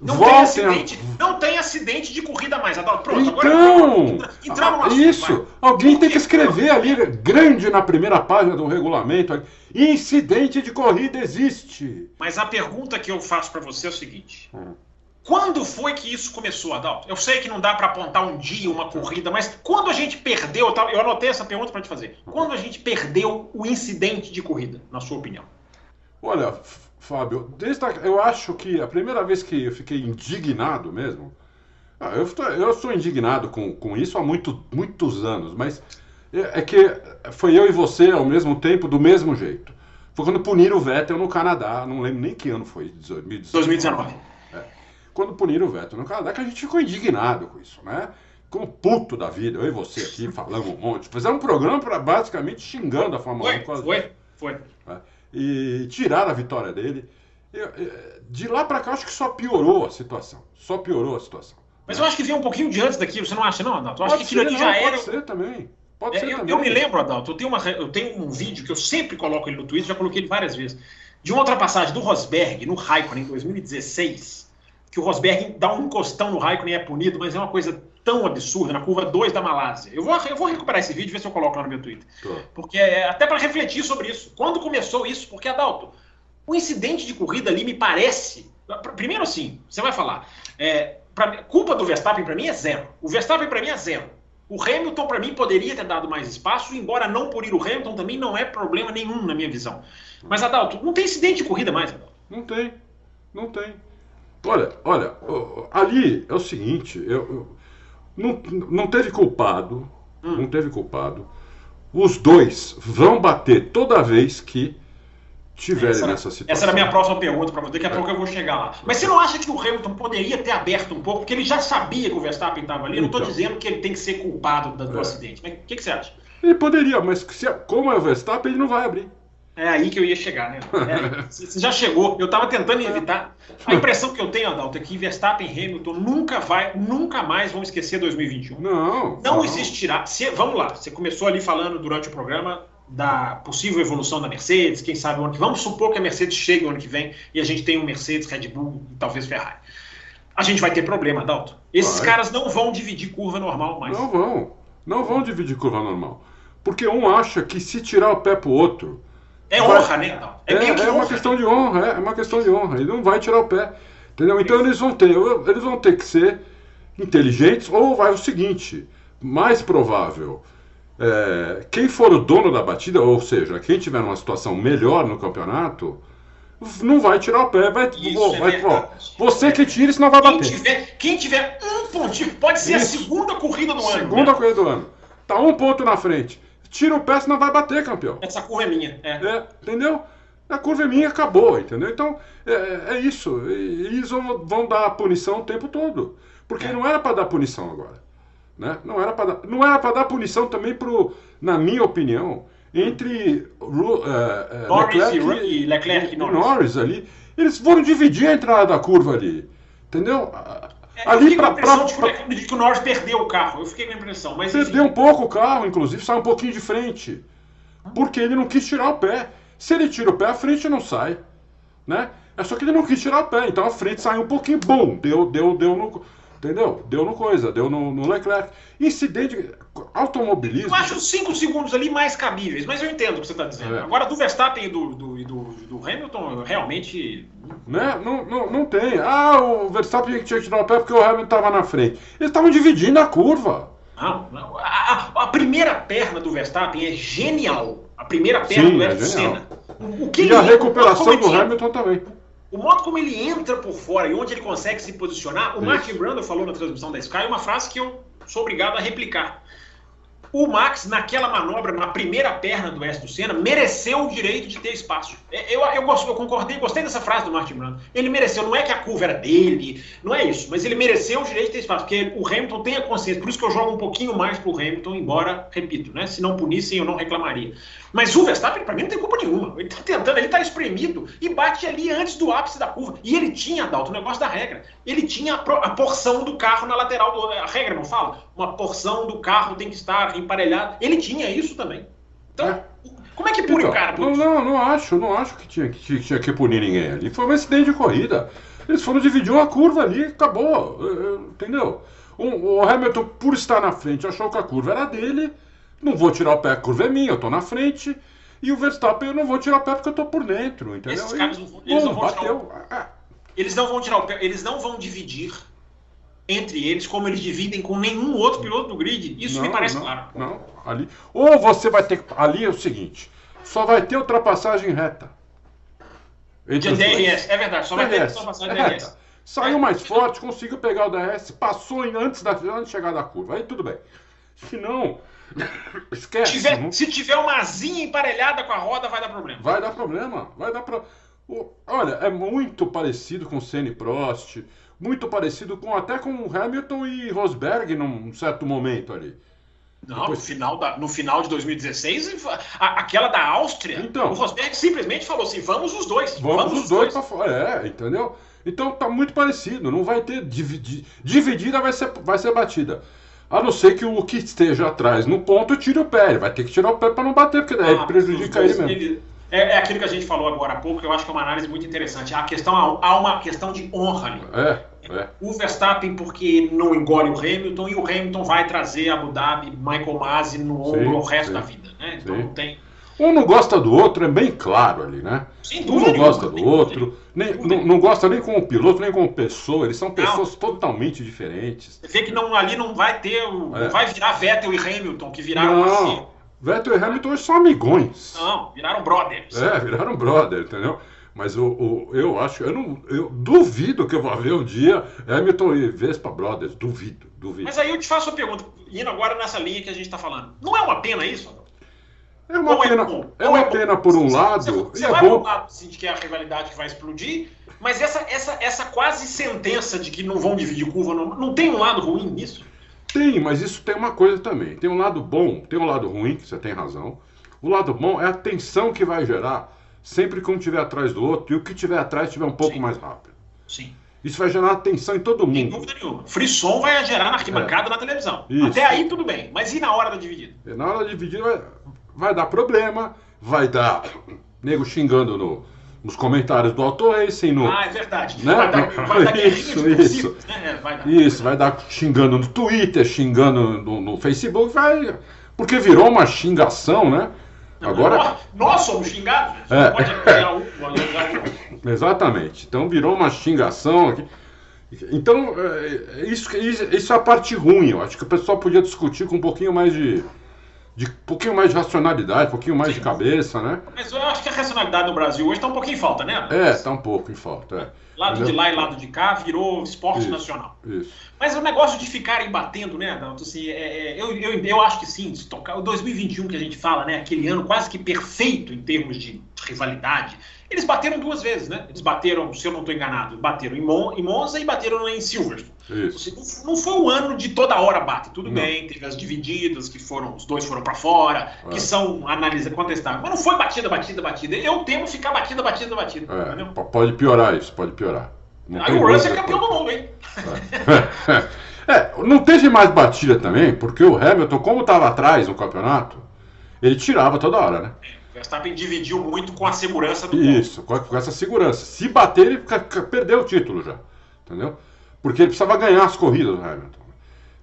Não tem, acidente, a... não tem acidente de corrida mais. Adalto. Pronto, então, agora entramos no assunto, Isso, vai. alguém tem que escrever ali, grande na primeira página do regulamento, incidente de corrida existe. Mas a pergunta que eu faço para você é o seguinte. Hum. Quando foi que isso começou, Adalto? Eu sei que não dá para apontar um dia, uma corrida, mas quando a gente perdeu, eu anotei essa pergunta para te fazer. Quando a gente perdeu o incidente de corrida, na sua opinião? Olha, Fábio, desde a, eu acho que a primeira vez que eu fiquei indignado mesmo, ah, eu, eu sou indignado com, com isso há muito, muitos anos, mas é, é, que foi eu e você ao mesmo tempo, do mesmo jeito. Foi quando puniram o Vettel no Canadá, não lembro nem que ano foi, 2019. 2019. É. Quando puniram o Vettel no Canadá, que a gente ficou indignado com isso, né? Como puto da vida, eu e você aqui falando um monte. Fizemos um programa pra, basicamente xingando a Fórmula foi, 1. Quase... Foi, foi. É e tirar a vitória dele. De lá para cá, acho que só piorou a situação. Só piorou a situação. Mas eu acho que veio um pouquinho de antes daquilo, você não acha, não, Adalto? Eu acho pode que aquilo ali já pode era. Pode ser também. Pode é, ser eu, também. Eu me lembro, Adalto, eu tenho, uma, eu tenho um vídeo que eu sempre coloco ele no Twitter, já coloquei ele várias vezes, de uma ultrapassagem do Rosberg no Raikkonen em 2016, que o Rosberg dá um encostão no Raikkonen e é punido, mas é uma coisa tão absurda, na curva 2 da Malásia. Eu vou, eu vou recuperar esse vídeo e ver se eu coloco lá no meu Twitter. Porque é até para refletir sobre isso. Quando começou isso? Porque, Adalto, o incidente de corrida ali me parece. Primeiro, assim, você vai falar. É, pra, culpa do Verstappen para mim é zero. O Verstappen para mim é zero. O Hamilton, para mim, poderia ter dado mais espaço, embora não por ir o Hamilton também não é problema nenhum na minha visão. Mas, Adalto, não tem incidente de corrida mais, Adalto. Não tem. Não tem. Olha, olha, ali é o seguinte, eu, eu não, não teve culpado, hum. não teve culpado. Os dois vão bater toda vez que tiverem essa, nessa situação. Essa era a minha próxima pergunta para você, daqui a é. pouco eu vou chegar lá. Mas você não acha que o Hamilton poderia ter aberto um pouco, porque ele já sabia que o Verstappen estava ali? Eu não estou dizendo que ele tem que ser culpado do, do é. acidente, mas o que, que, você acha? Ele poderia, mas se, como é o Verstappen, ele não vai abrir. É aí que eu ia chegar, né? É, você já chegou. Eu estava tentando evitar. A impressão que eu tenho, Adalto, é que Verstappen e Hamilton nunca vai, nunca mais vão esquecer 2021. Não. Não, não. existirá. Se, vamos lá. Você começou ali falando durante o programa da possível evolução da Mercedes, quem sabe o ano que vamos supor que a Mercedes chegue o ano que vem e a gente tem um Mercedes, Red Bull e talvez Ferrari. A gente vai ter problema, Dalton. Esses vai. caras não vão dividir curva normal mais. Não vão. Não vão dividir curva normal. Porque um acha que se tirar o pé pro outro. É vai... honra, né, Dalton? É, é, é uma questão de honra, é, é uma questão de honra. Ele não vai tirar o pé. Entendeu? Então eles vão ter, eles vão ter que ser inteligentes, ou vai o seguinte, mais provável é, quem for o dono da batida, ou seja, quem tiver uma situação melhor no campeonato, não vai tirar o pé, vai, vai, é ó, você que tire, senão vai quem bater. Tiver, quem tiver um pontinho, pode ser Isso. a segunda corrida do segunda ano. Segunda né? corrida do ano. Tá um ponto na frente. Tira o pé, senão vai bater, campeão. Essa curva é minha. É. é entendeu? A curva é minha, acabou, entendeu? Então, é, é isso. E eles vão, vão dar punição o tempo todo. Porque é. não era para dar punição agora. Né? Não era para dar, não era para dar punição também pro, na minha opinião, entre uh, uh, Norris Leclerc e, e Leclerc e Norris. Norris ali, Eles foram dividir a entrada da curva ali. Entendeu? É, ali para pra, de, que o Norris perdeu o carro. Eu fiquei com a impressão. Mas, perdeu enfim. um pouco o carro, inclusive, saiu um pouquinho de frente. Porque ele não quis tirar o pé. Se ele tira o pé, a frente não sai. Né? É só que ele não quis tirar o pé. Então a frente saiu um pouquinho. Bom, deu, deu, deu no. Entendeu? Deu no coisa, deu no, no Leclerc. Incidente. Automobilismo. Eu acho os 5 segundos ali mais cabíveis, mas eu entendo o que você está dizendo. É. Agora, do Verstappen e do, do, do, do Hamilton, realmente. Né? Não, não, não tem. Ah, o Verstappen tinha que tirar o pé porque o Hamilton estava na frente. Eles estavam dividindo a curva. Não, não. A, a, a, primeira perna do Verstappen é genial. A primeira perna Sim, do Ayrton é Senna. O, o que e a recuperação do Hamilton também. O modo como ele entra por fora e onde ele consegue se posicionar, o Isso. Martin Brando falou na transmissão da Sky uma frase que eu sou obrigado a replicar. O Max, naquela manobra, na primeira perna do Ayrton Senna, mereceu o direito de ter espaço. É, eu, eu, eu concordei, gostei dessa frase do Martin Brando. Ele mereceu, não é que a curva era dele, não é isso, mas ele mereceu o direito de ter espaço, porque o Hamilton tem a consciência, por isso que eu jogo um pouquinho mais pro Hamilton, embora, repito, né, se não punissem eu não reclamaria. Mas o Verstappen, para mim, não tem culpa nenhuma. Ele tá tentando, ele tá espremido e bate ali antes do ápice da curva. E ele tinha, Dalton, o negócio da regra. Ele tinha a, porção do carro na lateral. Do, a regra não fala? Uma porção do carro tem que estar emparelhada. Ele tinha isso também. Então, é. como é que pune então, o cara? Por não, não, não acho. Não acho que tinha, que tinha que punir ninguém ali. Foi um acidente de corrida. Eles foram dividir uma curva ali acabou. Entendeu? O Hamilton, por estar na frente, achou que a curva era dele não vou tirar o pé, a curva é minha, eu tô na frente. E o Verstappen eu não vou tirar o pé porque eu tô por dentro, entendeu? Esses caras não, eles, não vão tirar o, ah. eles não vão tirar o pé, eles não vão dividir entre eles como eles dividem com nenhum outro piloto do grid. Isso não, me parece não, claro. Não, ali. Ou você vai ter. Ali é o seguinte: só vai ter ultrapassagem reta. De DRS, é verdade, só vai ter ultrapassagem é DRS. Saiu mais forte, conseguiu pegar o DRS, passou antes, da, antes de chegar da curva. Aí tudo bem. Se não, Esquece. Tiver, não... Se tiver uma asinha emparelhada com a roda, vai dar problema. Vai dar problema. Vai dar pro... Olha, é muito parecido com o Senna Prost, muito parecido com até com Hamilton e Rosberg num certo momento ali. Não, Depois... no, final da, no final de 2016, a, aquela da Áustria, então, o Rosberg simplesmente falou assim: vamos os dois. Vamos, vamos os dois, dois. para fora. É, entendeu? Então tá muito parecido. Não vai ter. Dividida vai ser, vai ser batida. A não ser que o que esteja atrás no ponto tire o pé. Ele vai ter que tirar o pé para não bater, porque daí ah, prejudica ele mesmo. Ele, é, é, aquilo que a gente falou agora há pouco, que eu acho que é uma análise muito interessante. A questão, há uma questão de honra ali. É, é. O Verstappen, porque não engole o Hamilton, e o Hamilton vai trazer Abu Dhabi, Michael Masi no ombro o resto sim. da vida. Né? Então sim. tem. Um não gosta do outro, é bem claro ali, né? Sim, um não gosta do outro, nem, não, não, gosta nem como piloto, nem como pessoa, eles são pessoas não. totalmente diferentes. Você vê que não, ali não vai ter, o, é. não vai virar Vettel e Hamilton, que viraram não. assim. Vettel e Hamilton são amigões. Não, viraram brothers. É, viraram brothers, entendeu? Mas o, o, eu acho, eu, não, eu duvido que eu vou ver um dia Hamilton e Vespa Brothers, duvido, duvido. Mas aí eu te faço a pergunta, indo agora nessa linha que a gente está falando. Não é uma pena isso? É uma Ou é pena, é, é uma é pena por um lado. Você, você é vai bom. lado assim, de que é a rivalidade que vai explodir, mas essa, essa, essa quase sentença de que não vão dividir curva, não, não tem um lado ruim nisso? Tem, mas isso tem uma coisa também. Tem um lado bom, tem um lado ruim, que você tem razão. O lado bom é a tensão que vai gerar sempre que um estiver atrás do outro e o que estiver atrás estiver um pouco Sim. mais rápido. Sim. Isso vai gerar tensão em todo mundo. Sem dúvida nenhuma. Frisson vai gerar na arquibancada é. na televisão. Isso. Até aí tudo bem. Mas e na hora da dividida? Na hora da dividida vai, dar problema, vai dar nego xingando no, nos comentários do Auto Racing. No, ah, é verdade. Né? Vai dar, vai dar isso, isso. Né? Vai dar. Isso, vai dar xingando no Twitter, xingando no, no Facebook, vai. Porque virou uma xingação, né? Agora... Nós, nós somos xingados. É. Pode um, Exatamente. Então virou uma xingação aqui. Então, é, isso, isso é a parte ruim. Eu acho que o pessoal podia discutir com um pouquinho mais de, de um pouquinho mais de racionalidade, um pouquinho mais Sim. de cabeça, né? Mas eu acho que a racionalidade no Brasil hoje está um pouquinho em falta, né? É, está um pouco em falta. É. Lado Entendeu? de lá e lado de cá virou esporte isso, nacional. Isso. Mas o negócio de ficarem batendo, né, Adalto, assim, é, é, eu, eu, eu acho que sim, tocar, o 2021 que a gente fala, né, aquele ano quase que perfeito em termos de rivalidade, Eles bateram duas vezes, né? Eles bateram, se eu não estou enganado, bateram em, Mon em Monza e bateram em Silverstone. Isso. Não foi um ano de toda hora bate, tudo não. bem, teve as divididas que foram, os dois foram para fora, é. que são análise contestável. Mas não foi batida, batida, batida. Eu temo ficar batida, batida, batida. É, pode piorar isso, pode piorar. Não Aí o Russell é campeão do mundo, hein? É. é, não teve mais batida também, porque o Hamilton, como estava atrás no campeonato, ele tirava toda hora, né? Verstappen dividiu muito com a segurança do Isso, com, com, essa segurança. Se bater, ele perdeu o título já. Entendeu? Porque ele precisava ganhar as corridas do Hamilton.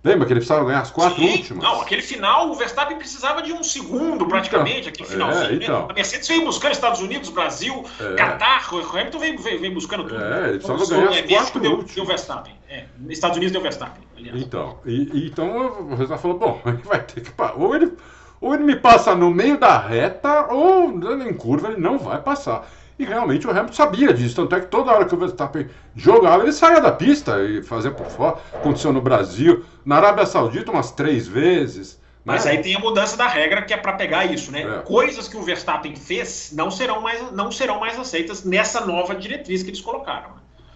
Lembra que ele precisava ganhar as quatro Sim, últimas? Não, aquele final, o Verstappen precisava de um segundo praticamente, então, aquele finalzinho. É, então. né? A Mercedes veio buscando Estados Unidos, Brasil, é. Qatar, o Hamilton veio, veio, veio buscando tudo. É, ele precisava então, ganhar as quatro deu, últimas. Deu Verstappen. É, Estados Unidos deu Verstappen, aliás. Então, e, então o Verstappen falou, bom, ele vai ter que... Ou ele, ou ele me passa no meio da reta, ou em curva ele não vai passar. E realmente o Hamilton sabia disso, tanto é que toda hora que o Verstappen jogava, ele saía da pista e fazia por fora. Aconteceu no Brasil, na Arábia Saudita umas três vezes. Mas né? aí tem a mudança da regra que é para pegar isso, né? É. Coisas que o Verstappen fez não serão, mais, não serão mais aceitas nessa nova diretriz que eles colocaram.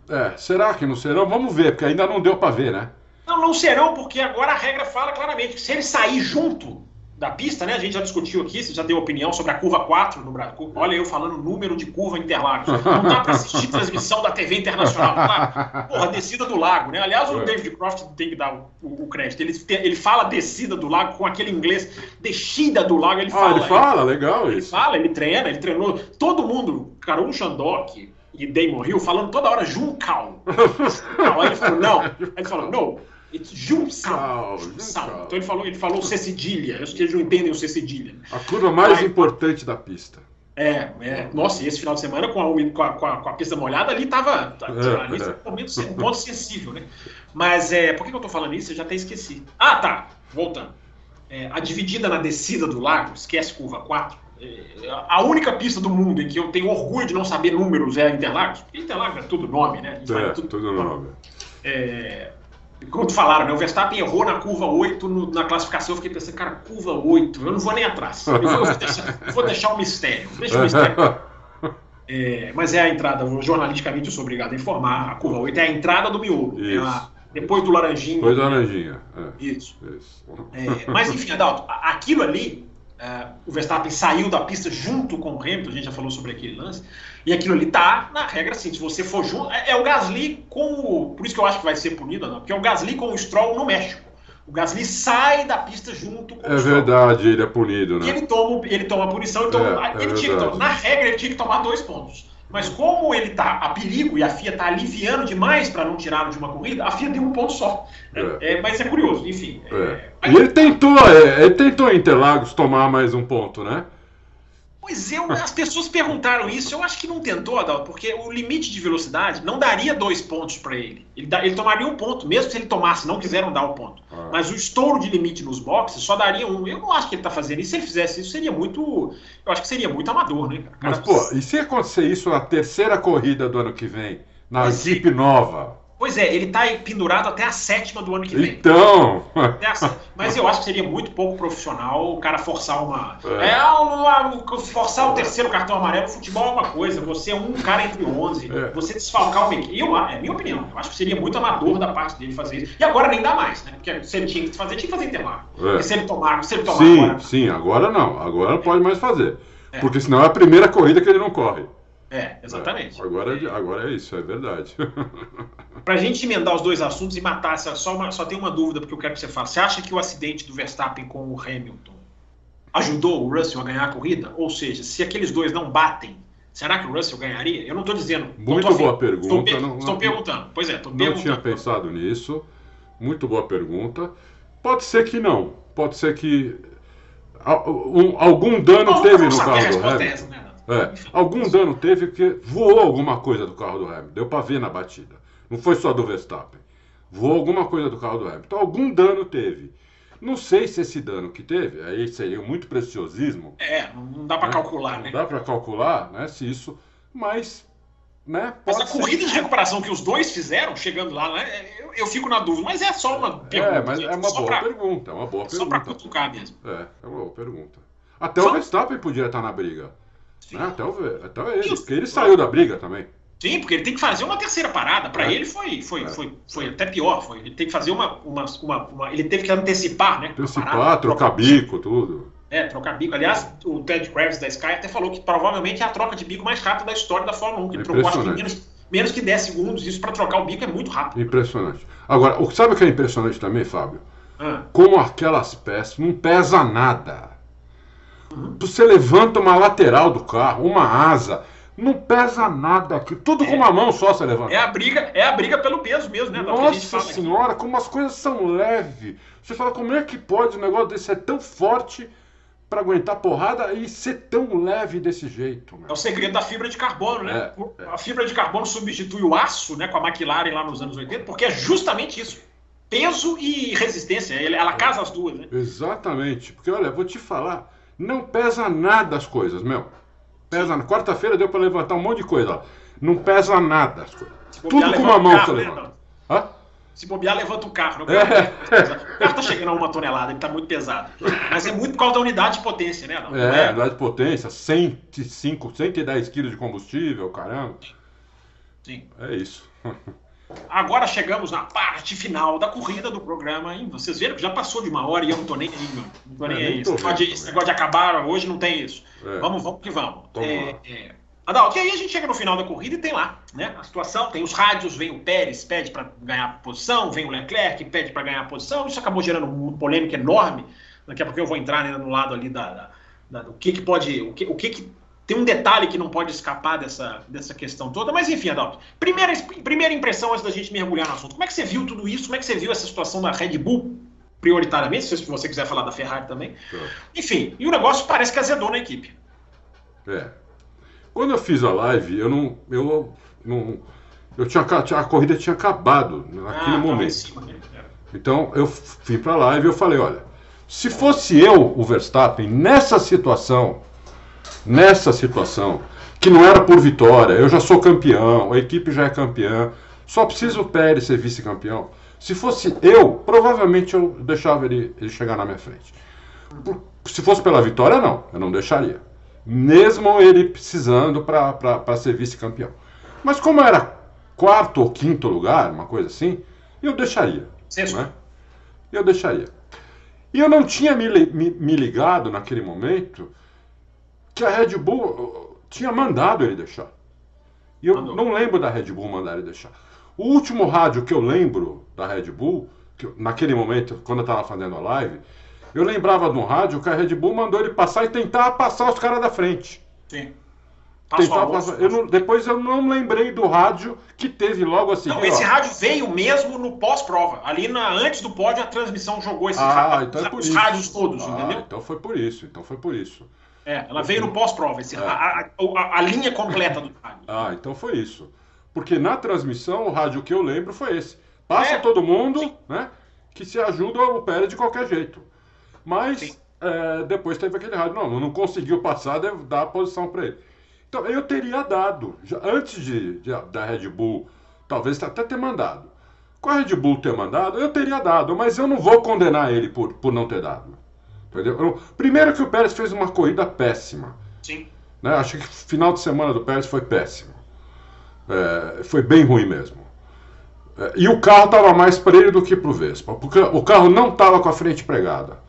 É, será que não serão? Vamos ver, porque ainda não deu para ver, né? Não, não serão, porque agora a regra fala claramente que se ele sair junto da pista, né? A gente já discutiu aqui, você já deu opinião sobre a curva 4 no Brasil. Olha eu falando número de curva Interlagos. Não dá para assistir transmissão da TV Internacional, dá. Porra, descida do lago, né? Aliás, o é. David Croft tem que dar o, o crédito. Ele, ele fala descida do lago com aquele inglês, descida do lago, ele ah, fala. ele fala, legal ele isso. Ele fala, ele treina, ele treinou. Todo mundo, Carol Shandok e Damon Hill falando toda hora Juncal. Aí ele falou, não. Aí ele falou, não. It's Junção. Junção. Então ele falou, ele falou C cedilha. Eu acho que eles não entendem o C cedilha. A curva mais Aí, importante da pista. É, é. Nossa, e esse final de semana com a, com a, com a, com a pista molhada ali tava. É, ali é. Um, momento, um ponto sensível, né? Mas é, por que, que eu tô falando isso? Eu já até esqueci. Ah, tá. Voltando. É, a dividida na descida do lago, esquece curva 4. É, a única pista do mundo em que eu tenho orgulho de não saber números é a Interlagos. Interlagos é tudo nome, né? É, tudo, tudo nome. É, como tu falaram, né? O Verstappen errou na curva 8 no, na classificação. Eu fiquei pensando, cara, curva 8, eu não vou nem atrás. Eu vou, eu vou, deixar, eu vou deixar, o mistério. Deixa o mistério. É, mas é a entrada, jornalisticamente eu sou obrigado a informar. A curva 8 é a entrada do miolo. É a, depois do laranjinho. Depois do laranjinha. É. Isso. Isso. É, mas enfim, Adalto, aquilo ali Uh, o Verstappen saiu da pista junto com o Hamilton, a gente já falou sobre aquele lance, e aquilo ali tá na regra assim, se você for junto, é, é o Gasly com o, por isso que eu acho que vai ser punido, não, porque é o Gasly com o Stroll no México. O Gasly sai da pista junto com é o Stroll. É verdade, ele é punido, né? E ele toma, ele toma a punição, então é, ele é tinha que, na regra ele tinha que tomar dois pontos. Mas como ele está a perigo e a FIA está aliviando demais para não tirá-lo de uma corrida, a FIA deu um ponto só. É. É, mas é curioso, enfim. É. é e ele tentou, é, ele tentou Interlagos tomar mais um ponto, né? Pois é, as pessoas perguntaram isso. Eu acho que não tentou, Adalto, porque o limite de velocidade não daria dois pontos para ele. Ele, ele, tomaria um ponto, mesmo se ele tomasse, não quiseram dar o ponto. Ah. Mas o estouro de limite nos boxes só daria um. Eu não acho que ele está fazendo isso. Se ele fizesse isso, seria muito. Eu acho que seria muito amador, né? Cara, Mas, pô, e se acontecer isso na terceira corrida do ano que vem? Na equipe nova? Pois é, ele está pendurado até a sétima do ano que vem. Então! Mas eu acho que seria muito pouco profissional o cara forçar uma. É, é forçar o terceiro cartão amarelo. Futebol é uma coisa, você é um cara entre 11, é. você desfalcar uma equipe. Eu, é minha opinião, eu acho que seria muito amador da parte dele fazer isso. E agora nem dá mais, né? Porque se ele tinha que fazer, tinha que fazer intervalo. É. Porque se ele tomar, se ele tomar sim, agora. Sim, agora não. Agora não pode mais fazer. É. Porque senão é a primeira corrida que ele não corre. É, exatamente. É, agora, agora é isso, é verdade. Para a gente emendar os dois assuntos e matar, só, uma, só tem uma dúvida, porque eu quero que você faça. Você acha que o acidente do Verstappen com o Hamilton ajudou o Russell a ganhar a corrida? Ou seja, se aqueles dois não batem, será que o Russell ganharia? Eu não estou dizendo. Muito boa pergunta. Estou, não, estou perguntando. Pois é, estou perguntando. Não tinha pensado nisso. Muito boa pergunta. Pode ser que não. Pode ser que algum dano não, teve no carro do Hamilton. É essa, né? É, algum dano teve porque voou alguma coisa do carro do Hamilton. Deu para ver na batida. Não foi só do Verstappen. Voou alguma coisa do carro do Hamilton. Então, algum dano teve. Não sei se esse dano que teve, aí seria muito preciosismo. É, não dá para né? calcular, né? Não dá para calcular, né? Se isso. Mas. Né, mas a ser... corrida de recuperação que os dois fizeram, chegando lá, né, eu, eu fico na dúvida, mas é só uma pergunta. É, mas é uma boa pra... pergunta, é uma boa só pergunta. Só para cutucar mesmo. É, é uma boa pergunta. Até só... o Verstappen podia estar na briga. Né? Até, o, até ele, porque ele saiu da briga também. Sim, porque ele tem que fazer uma terceira parada. Para é. ele foi, foi, é. foi, foi até pior. Foi, ele tem que fazer uma, uma, uma, uma Ele teve que antecipar, né? Antecipar, parada, trocar bico, tudo. É, trocar bico. Aliás, o Ted Kravitz da Sky até falou que provavelmente é a troca de bico mais rápida da história da Fórmula 1, que ele trocou acho que menos, menos que 10 segundos. Isso para trocar o bico é muito rápido. Impressionante. Agora, sabe o que é impressionante também, Fábio? Ah. Como aquelas peças não pesa nada. Uhum. Você levanta uma lateral do carro, uma asa, não pesa nada aqui. Tudo é. com uma mão só você levanta. É a briga, é a briga pelo peso mesmo, né? Nossa senhora, como as coisas são leves. Você fala, como é que pode um negócio desse ser tão forte para aguentar porrada e ser tão leve desse jeito. É o segredo da fibra de carbono, né? É, é. A fibra de carbono substitui o aço, né, com a McLaren lá nos anos 80, porque é justamente isso. Peso e resistência, ela casa as duas, né? Exatamente. Porque, olha, vou te falar, não pesa nada as coisas, meu. Pesa. Quarta-feira deu para levantar um monte de coisa. Não pesa nada as coisas. Tudo com uma mão você levanta. Né, Hã? Se bobear, levanta o carro. É. O carro tá chegando a uma tonelada, ele tá muito pesado. Mas é muito por causa da unidade de potência, né? Não, é, é, unidade de potência, 105, 110 quilos de combustível, caramba. Sim. É isso. Agora chegamos na parte final da corrida do programa, hein? Vocês viram que já passou de uma hora e eu não tô nem aí, mano. Não tô nem é, aí. Esse negócio, de, esse negócio de acabar hoje não tem isso. É. Vamos, vamos que vamos. É, é, Adalto, e aí a gente chega no final da corrida e tem lá, né? A situação, tem os rádios, vem o Pérez, pede para ganhar posição, vem o Leclerc, pede para ganhar posição. Isso acabou gerando uma polêmica enorme. Daqui a pouco eu vou entrar né, no lado ali da, da, da, do que, que pode. O que, o que, que tem um detalhe que não pode escapar dessa, dessa questão toda, mas enfim, Adalto. Primeira, primeira impressão antes da gente mergulhar no assunto. Como é que você viu tudo isso? Como é que você viu essa situação da Red Bull, prioritariamente? Se você quiser falar da Ferrari também. Enfim, e o negócio parece que azedou na equipe. É. Quando eu fiz a live, eu não. Eu, não eu tinha, a corrida tinha acabado naquele ah, momento. Né? Então eu fui para a live e eu falei, olha, se fosse eu, o Verstappen, nessa situação, nessa situação, que não era por vitória, eu já sou campeão, a equipe já é campeã, só precisa o Pérez ser vice-campeão. Se fosse eu, provavelmente eu deixava ele, ele chegar na minha frente. Se fosse pela vitória, não, eu não deixaria mesmo ele precisando para ser vice-campeão. Mas como era quarto ou quinto lugar, uma coisa assim, eu deixaria. Sexto. Né? Eu deixaria. E eu não tinha me, me, me, ligado naquele momento que a Red Bull uh, tinha mandado ele deixar. E eu Mandou. não lembro da Red Bull mandar ele deixar. O último rádio que eu lembro da Red Bull, que, naquele momento, quando eu estava fazendo a live, eu lembrava de um rádio que a Red Bull mandou ele passar e tentar passar os caras da frente. Sim. Tentar passar. Eu não, depois eu não lembrei do rádio que teve logo assim. Não, esse ó. rádio veio mesmo no pós-prova. Ali na, antes do pódio, a transmissão jogou esses ah, rádios, então é os isso. rádios todos, ah, entendeu? Então foi por isso. Então foi por isso. É, ela veio no pós-prova, é. a, a, a, linha completa do rádio. Ah, então foi isso. Porque na transmissão, o rádio que eu lembro foi esse. Passa é. todo mundo, Sim. né? Que se ajuda o Pérez de qualquer jeito. Mas é, depois teve aquele rádio, não, não conseguiu passar, deve dar a posição para ele. Então eu teria dado, já, antes de, de, da Red Bull, talvez até ter mandado. Com a Red Bull ter mandado, eu teria dado, mas eu não vou condenar ele por, por não ter dado. Entendeu? Eu, primeiro que o Pérez fez uma corrida péssima. Sim. Né? Acho que o final de semana do Pérez foi péssimo. É, foi bem ruim mesmo. É, e o carro estava mais para ele do que para o Vespa, porque o carro não estava com a frente pregada.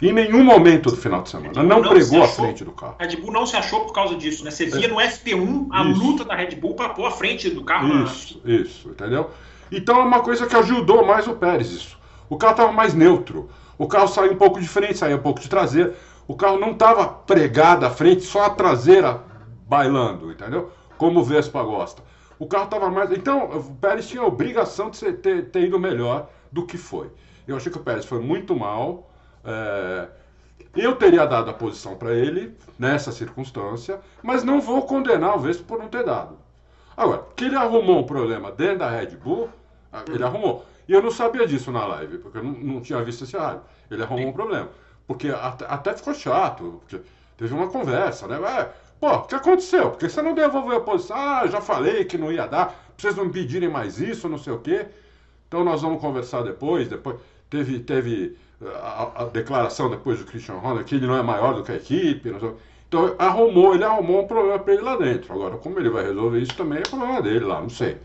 Em nenhum momento do final de semana. Não, não pregou a frente do carro. A Red Bull não se achou por causa disso, né? Você via é. no FP1 a isso. luta da Red Bull para pôr a frente do carro. Isso, na... isso, entendeu? Então é uma coisa que ajudou mais o Pérez isso. O carro estava mais neutro. O carro saiu um pouco de frente, saiu um pouco de traseira. O carro não estava pregado à frente, só a traseira bailando, entendeu? Como o Vespa gosta. O carro estava mais. Então, o Pérez tinha a obrigação de ter, ter ido melhor do que foi. Eu achei que o Pérez foi muito mal. É, eu teria dado a posição para ele nessa circunstância, mas não vou condenar o Vespa por não ter dado. Agora, que ele arrumou um problema dentro da Red Bull, ele arrumou. E eu não sabia disso na live, porque eu não, não tinha visto esse rádio. Ele arrumou um problema. Porque até, até ficou chato, porque teve uma conversa, né? É, pô, o que aconteceu? Por que você não devolveu a posição? Ah, já falei que não ia dar, vocês não pedirem mais isso, não sei o quê. Então nós vamos conversar depois, depois. Teve, teve a, a, declaração depois do Christian Horner que ele não é maior do que a equipe. Então arrumou, ele arrumou um problema para ele lá dentro. Agora, como ele vai resolver isso também é problema dele lá, não sei.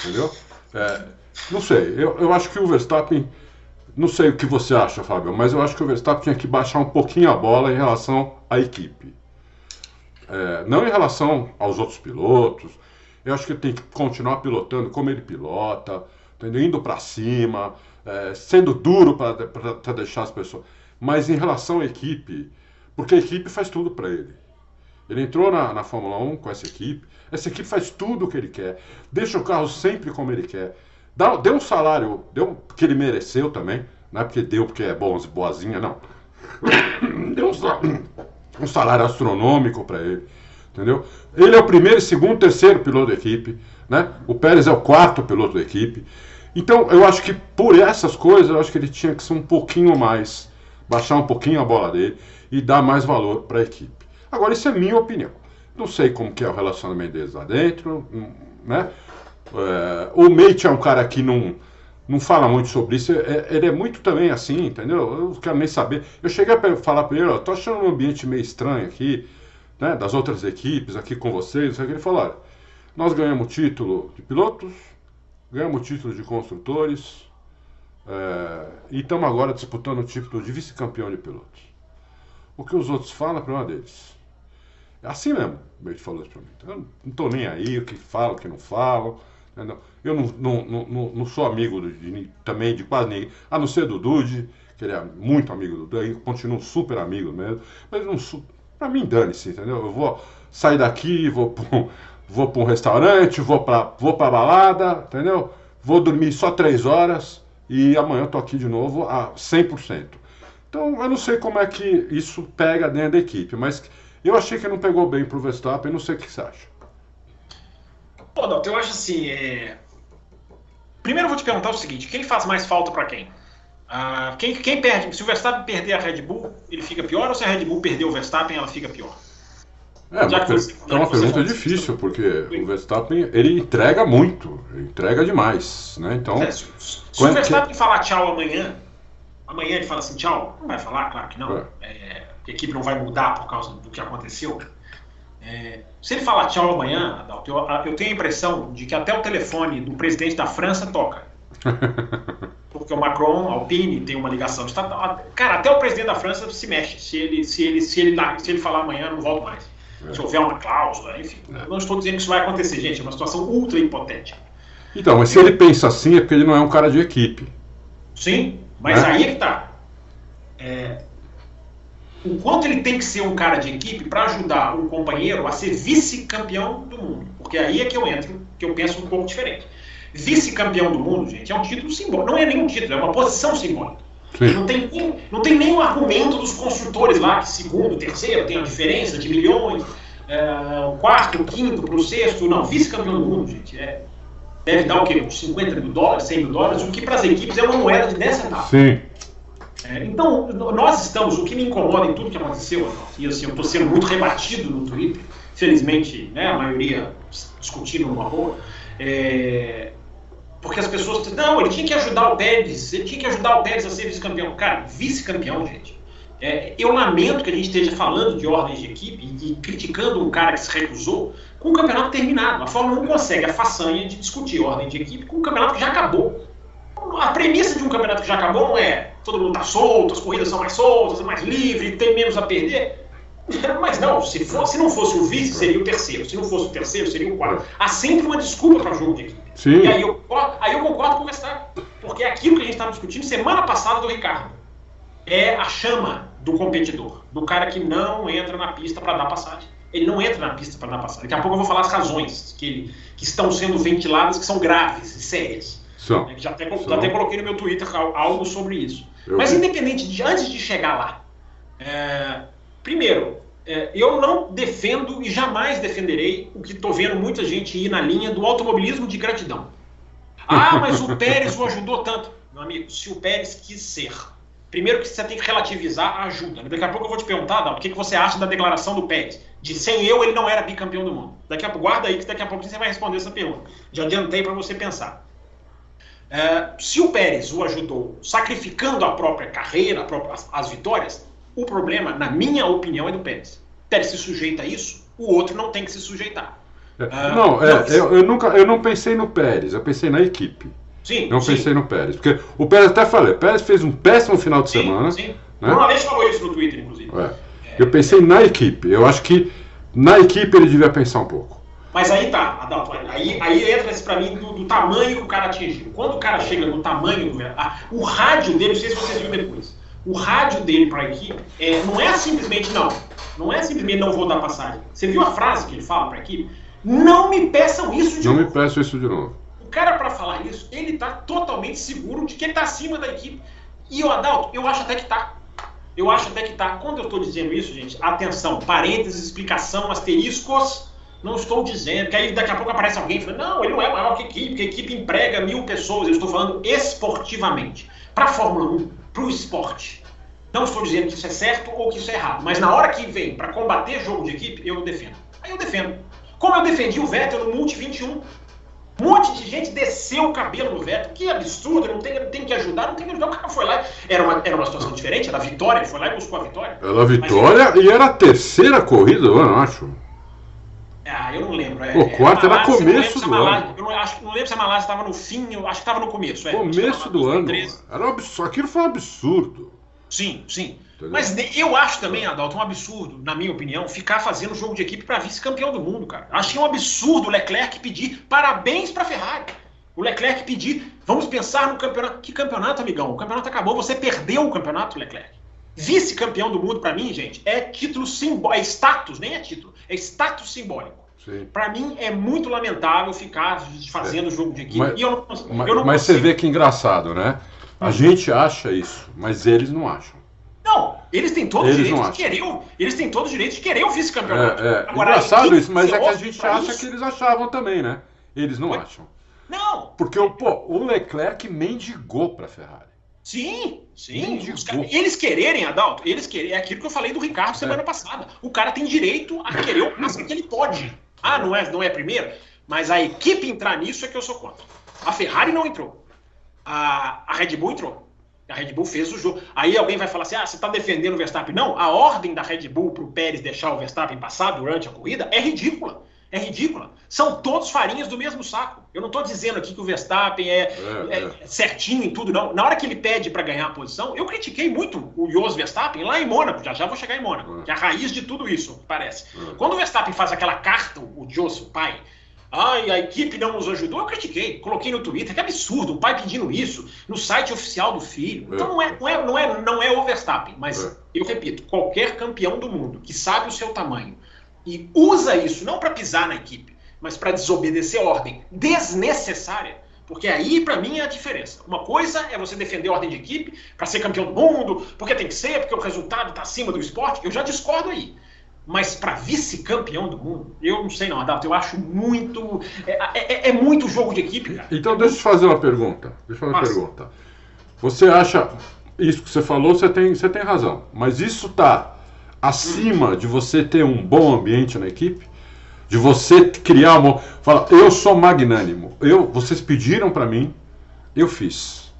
Entendeu? É, não sei, eu, eu acho que o Verstappen. Não sei o que você acha, Fábio, mas eu acho que o Verstappen tinha que baixar um pouquinho a bola em relação à equipe. É, não em relação aos outros pilotos. Eu acho que ele tem que continuar pilotando como ele pilota, indo para cima, é, sendo duro para deixar as pessoas. Mas em relação à equipe, porque a equipe faz tudo para ele. Ele entrou na, na Fórmula 1 com essa equipe, essa equipe faz tudo o que ele quer, deixa o carro sempre como ele quer. Dá, deu um salário, deu que ele mereceu também, não é porque deu porque é bom, boazinha, não. Deu um, um salário astronômico para ele, entendeu? Ele é o primeiro, segundo, terceiro piloto da equipe, né? O Pérez é o quarto piloto da equipe. Então, eu acho que por essas coisas, eu acho que ele tinha que ser um pouquinho mais, baixar um pouquinho a bola dele e dar mais valor para a equipe. Agora, isso é minha opinião. Não sei como que é o relacionamento deles lá dentro, né? É, o Mate é um cara que não, não fala muito sobre isso. É, ele é muito também assim, entendeu? Eu quero nem saber. Eu cheguei a falar para ele, ó, tô achando um ambiente meio estranho aqui, né? Das outras equipes aqui com vocês. Ele falou, olha, nós ganhamos título de pilotos, ganhamos título de construtores é, e estamos agora disputando o título de vice-campeão de pilotos. O que os outros falam é problema deles. É assim mesmo, o Mate falou isso para mim. Eu não estou nem aí o que falam, o que não falam. Eu não, não, não, não sou amigo de, também de quase ninguém, a não ser do Dude, que ele é muito amigo do Dude, continuo super amigo mesmo, mas não sou, pra mim dane-se, entendeu? Eu vou sair daqui, vou pra, vou para um restaurante, vou pra, vou pra balada, entendeu? Vou dormir só três horas e amanhã eu tô aqui de novo a 100%. Então eu não sei como é que isso pega dentro da equipe, mas eu achei que não pegou bem pro Verstappen, não sei o que você acha. Pô, Dalton, eu acho assim. É... Primeiro eu vou te perguntar o seguinte: quem faz mais falta para quem? Ah, quem? Quem perde? Se o Verstappen perder a Red Bull, ele fica pior ou se a Red Bull perder o Verstappen, ela fica pior? É, já você, é uma pergunta difícil, porque o Verstappen ele entrega muito, ele entrega demais, né? Então, é, se, se o Verstappen que... falar tchau amanhã, amanhã ele fala assim tchau, não vai falar, claro que não. É. É, a equipe não vai mudar por causa do que aconteceu. É, se ele falar tchau amanhã, Adalto, eu, eu, tenho a impressão de que até o telefone do presidente da França toca. Porque o Macron, Alpine, tem uma ligação estatal. Cara, até o presidente da França se mexe. Se ele, se ele, se ele, se ele falar amanhã, não volto mais. É. Se houver uma cláusula, enfim. É. Não estou dizendo que isso vai acontecer, gente. É uma situação ultra hipotética. Então, mas se ele pensa assim, é porque ele não é um cara de equipe. Sim, mas né? aí é que tá. É, o quanto ele tem que ser um cara de equipe para ajudar um companheiro a ser vice-campeão do mundo. Porque aí é que eu entro, que eu penso um pouco diferente. Vice-campeão do mundo, gente, é um título simbólico. Não é nenhum título, é uma posição simbólica. Não tem, nem, não tem nenhum argumento dos construtores lá, que segundo, terceiro, tem a diferença de milhões, é, o quarto, o quinto para o sexto. Não, vice-campeão do mundo, gente. É, deve dar o quê? Uns 50 mil dólares, 100 mil dólares, o que para as equipes é uma moeda de 10 centavos. Sim. É, então, nós estamos, o que me incomoda em tudo que aconteceu, e assim, eu estou sendo muito rebatido no Twitter, felizmente, né, a maioria discutindo numa boa, é, porque as pessoas não, ele tinha que ajudar o Pérez, ele tinha que ajudar o Pérez a ser vice-campeão. Cara, vice-campeão, gente. É, eu lamento que a gente esteja falando de ordens de equipe e, e criticando um cara que se recusou com o campeonato terminado. A Fórmula 1 consegue a façanha de discutir ordem de equipe com um campeonato que já acabou. A premissa de um campeonato que já acabou não é todo mundo está solto, as corridas são mais soltas, é mais livre, tem menos a perder. Mas não, se, for, se não fosse o vice, seria o terceiro. Se não fosse o terceiro, seria o quarto. Há sempre uma desculpa para jogo de equipe. Sim. E aí eu, aí eu concordo com o Verstappen. Porque é aquilo que a gente estava discutindo semana passada do Ricardo. É a chama do competidor, do cara que não entra na pista para dar passagem. Ele não entra na pista para dar passagem. Daqui a pouco eu vou falar as razões que, que estão sendo ventiladas, que são graves e sérias. São. Já, até, já até coloquei no meu Twitter algo sobre isso. Eu Mas independente de antes de chegar lá, é, primeiro, é, eu não defendo e jamais defenderei o que estou vendo muita gente ir na linha do automobilismo de gratidão. Ah, mas o Pérez o ajudou tanto. Meu amigo, se o Pérez quis ser. Primeiro que você tem que relativizar a ajuda. Daqui a pouco eu vou te perguntar, Dal, o que, que você acha da declaração do Pérez? De sem eu ele não era bicampeão do mundo. Daqui a guarda aí que daqui a pouco você vai responder essa pergunta. Já adiantei para você pensar. É, se o Pérez o ajudou sacrificando a própria carreira, a própria, as, as, vitórias, o problema, na minha opinião, é do Pérez. Pérez se sujeita a isso, o outro não tem que se sujeitar. Ah, não, é, não, eu, eu, nunca, eu não pensei no Pérez, eu pensei na equipe. Sim. Não sim. pensei no Pérez. Porque o Pérez até falei, o Pérez fez um péssimo final de sim, semana. Sim. Né? Uma vez falou isso no Twitter, inclusive. É. Eu pensei na equipe. Eu acho que na equipe ele devia pensar um pouco. Mas aí tá, Adalto, aí, aí entra esse pra mim do, do, tamanho que o cara atingiu. Quando o cara chega no tamanho do. Ah, o rádio dele, não sei se vocês viram depois. O rádio dele pra equipe é, não é simplesmente não. Não é simplesmente não vou dar passagem. Você viu a frase que ele fala pra equipe? Não me peçam isso de não novo. Não me peçam isso de novo. O cara, para falar isso, ele tá totalmente seguro de que ele tá acima da equipe. E o Adalto, eu acho até que tá. Eu acho até que tá. Quando eu tô dizendo isso, gente, atenção, parênteses, explicação, asteriscos. Não estou dizendo, que aí daqui a pouco aparece alguém falando, não, ele não é maior que a equipe, porque a equipe emprega mil pessoas. Eu estou falando esportivamente. Para a Fórmula 1, para o esporte. Não estou dizendo que isso é certo ou que isso é errado, mas na hora que vem para combater jogo de equipe, eu defendo. Aí eu defendo. Como eu defendi o Vettel no Multi 21. Um monte de gente desceu o cabelo no Vettel. Que absurdo, não tem, tem que ajudar, não tem que ajudar. O cara foi lá. Era uma, era uma situação diferente, era a vitória, ele foi lá e buscou a vitória. Era a vitória Mas, e era a terceira corrida ano, acho. Ah, eu não lembro. É, o quarto era começo do Malásia, ano. Eu não, acho, não lembro se a Malásia estava no fim, eu acho que estava no começo. É, começo do ano. Era um absurdo. Aquilo foi um absurdo. Sim, sim. Entendeu? Mas eu acho também, Adalto, um absurdo, na minha opinião, ficar fazendo jogo de equipe para vice-campeão do mundo, cara. Achei um absurdo o Leclerc pedir parabéns para Ferrari. O Leclerc pedir, vamos pensar no campeonato. Que campeonato, amigão? O campeonato acabou, você perdeu o campeonato, Leclerc. Vice-campeão do mundo, para mim, gente, é título simbólico, é status, nem é título, é status simbólico. Para mim é muito lamentável ficar fazendo é. jogo de equipe. Mas, e eu não, mas, eu não mas você vê que engraçado, né? A gente acha isso, mas eles não acham. Não, eles têm todo o direito de querer o, eles têm todo o direito de querer o vice-campeonato. É, é. Agora, engraçado isso, mas é que a gente acha isso? que eles achavam também, né? Eles não acham. Não. Porque o, pô, o Leclerc mendigou para a Ferrari. Sim, sim. Caras, eles quererem, Adalto, eles querem. É aquilo que eu falei do Ricardo semana é. passada. O cara tem direito a querer o máximo que ele pode. Ah, não é, não é primeiro? Mas a equipe entrar nisso é que eu sou contra. A Ferrari não entrou. A, a Red Bull entrou. A Red Bull fez o jogo. Aí alguém vai falar assim: ah, você está defendendo o Verstappen. Não, a ordem da Red Bull para o Pérez deixar o Verstappen passar durante a corrida é ridícula. É ridícula. São todos farinhas do mesmo saco. Eu não estou dizendo aqui que o Verstappen é, é, é, certinho em tudo, não. Na hora que ele pede para ganhar a posição, eu critiquei muito o Jos Verstappen lá em Mônaco. Já já vou chegar em Mônaco, que é a raiz de tudo isso, parece. Quando o Verstappen faz aquela carta, o Jos, o pai, Ai, a equipe não nos ajudou. Eu critiquei, coloquei no Twitter. Que absurdo, um pai pedindo isso no site oficial do filho. Então não é, não é, não é, não é o Verstappen, mas eu repito, qualquer campeão do mundo que sabe o seu tamanho e usa isso não para pisar na equipe, mas para desobedecer ordem desnecessária. Porque aí, para mim, é a diferença. Uma coisa é você defender a ordem de equipe para ser campeão do mundo, porque tem que ser, porque o resultado está acima do esporte. Eu já discordo aí. Mas para vice-campeão do mundo, eu não sei não, Adalto, eu acho muito. É, é, é, muito jogo de equipe, cara. Então deixa eu te fazer uma pergunta. Deixa eu fazer uma Nossa. pergunta. Você acha. Isso que você falou, você tem, você tem razão. Mas isso tá acima de você ter um bom ambiente na equipe? De você criar uma. Fala, eu sou magnânimo. Eu, vocês pediram para mim, eu fiz.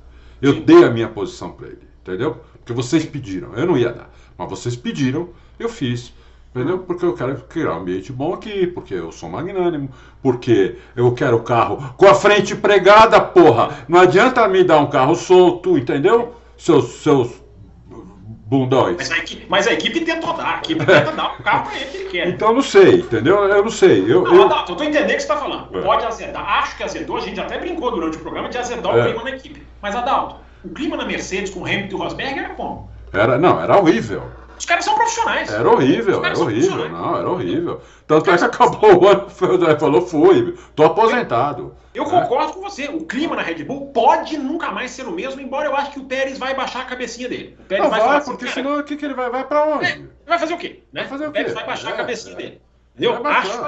Eu dei a minha posição para ele. Entendeu? Porque vocês pediram. Eu não ia dar. Mas vocês pediram, eu fiz. Entendeu? Porque eu quero criar um ambiente bom aqui, porque eu sou magnânimo, porque eu quero o carro com a frente pregada, porra. Não adianta me dar um carro solto, entendeu? Seus, seus bundões. Mas a, equipe, mas a equipe tentou dar, a equipe tenta dar o carro pra ele que ele quer. Então eu não sei, entendeu? Eu não sei. Eu, não, eu... Adalto, eu tô entendendo o que você tá falando. É. Pode azedar. Acho que azedou, a gente até brincou durante o programa de azedar é. o clima na equipe. Mas, Adalto, o clima na Mercedes com o Hamilton e o Rosberg era como? Era, não, era horrível. Os caras são profissionais. Era horrível, era horrível. Não, era horrível. Tanto é que acabou o ano, falou, fui, tô aposentado. Eu é. concordo com você. O clima na Red Bull pode nunca mais ser o mesmo, embora eu acho que o Pérez vai baixar a cabecinha dele. O Pérez não vai, vai assim, porque senão o que, que ele vai? Vai pra onde? É, vai fazer o quê? Né? Vai fazer o, o Pérez vai baixar a é, cabecinha é. dele. Entendeu? Acho,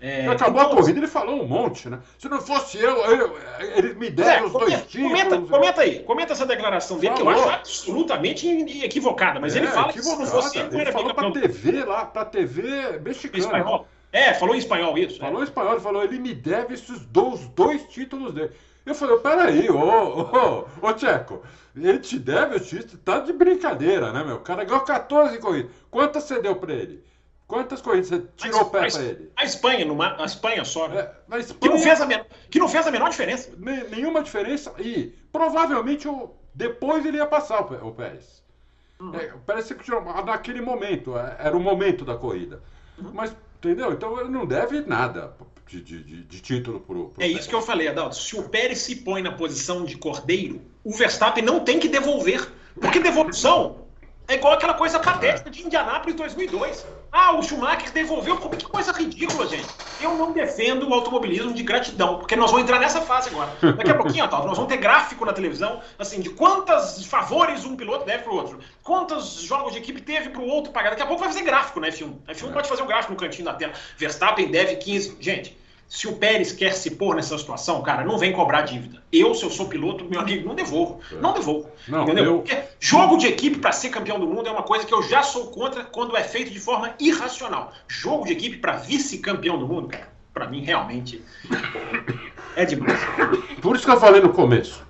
é, Acabou então, a corrida, ele falou um monte, né? Se não fosse eu, eu ele me deram é, os comenta, dois títulos. Comenta, comenta aí, comenta essa declaração dele, falou. que eu acho absolutamente equivocada, mas é, ele fala que se não fosse ele, ele falou pra TV lá, pra TV mexicana. Espanhol. É, falou em espanhol isso. Falou em espanhol, ele falou, ele me deve esses dois, dois títulos dele. Eu falei, peraí, ô, ô, ô, Tcheco, ele te deve o título, tá de brincadeira, né, meu? O cara ganhou 14 corridas. Quantas você deu pra ele? Quantas corridas você tirou o pé pra ele? A Espanha, numa, a Espanha só, né? É, na que, Espanha, não fez a men- que não fez a menor diferença. ne- nenhuma diferença e provavelmente o, depois ele ia passar o, o Pérez. Uhum. É, parece que naquele momento, é, era o momento da corrida. Uhum. Mas, entendeu? Então ele não deve nada de, de, de- título pro, pro É isso que eu falei, Adalto. Se o Pérez se põe na posição de cordeiro, o Verstappen não tem que devolver. Porque devolução é igual aquela coisa patética de Indianápolis 2002. Ah, o Schumacher devolveu. Que coisa ridícula, gente. Eu não defendo o automobilismo de gratidão, porque nós vamos entrar nessa fase agora. Daqui a pouquinho, Adalto, nós vamos ter gráfico na televisão, assim, de quantos favores um piloto deve pro outro. Quantos jogos de equipe teve pro outro pagar. Daqui a pouco vai fazer gráfico na F1. A F1 pode fazer um gráfico no cantinho da tela. Verstappen deve 15. Gente, se o Pérez quer se pôr nessa situação, cara, não vem cobrar dívida. Eu, se eu sou piloto, meu amigo, não devolvo. Não devolvo. Não, entendeu? eu- Porque jogo de equipe para ser campeão do mundo é uma coisa que eu já sou contra quando é feito de forma irracional. Jogo de equipe para vice-campeão do mundo, cara, para mim realmente é demais. Por isso que eu falei no começo.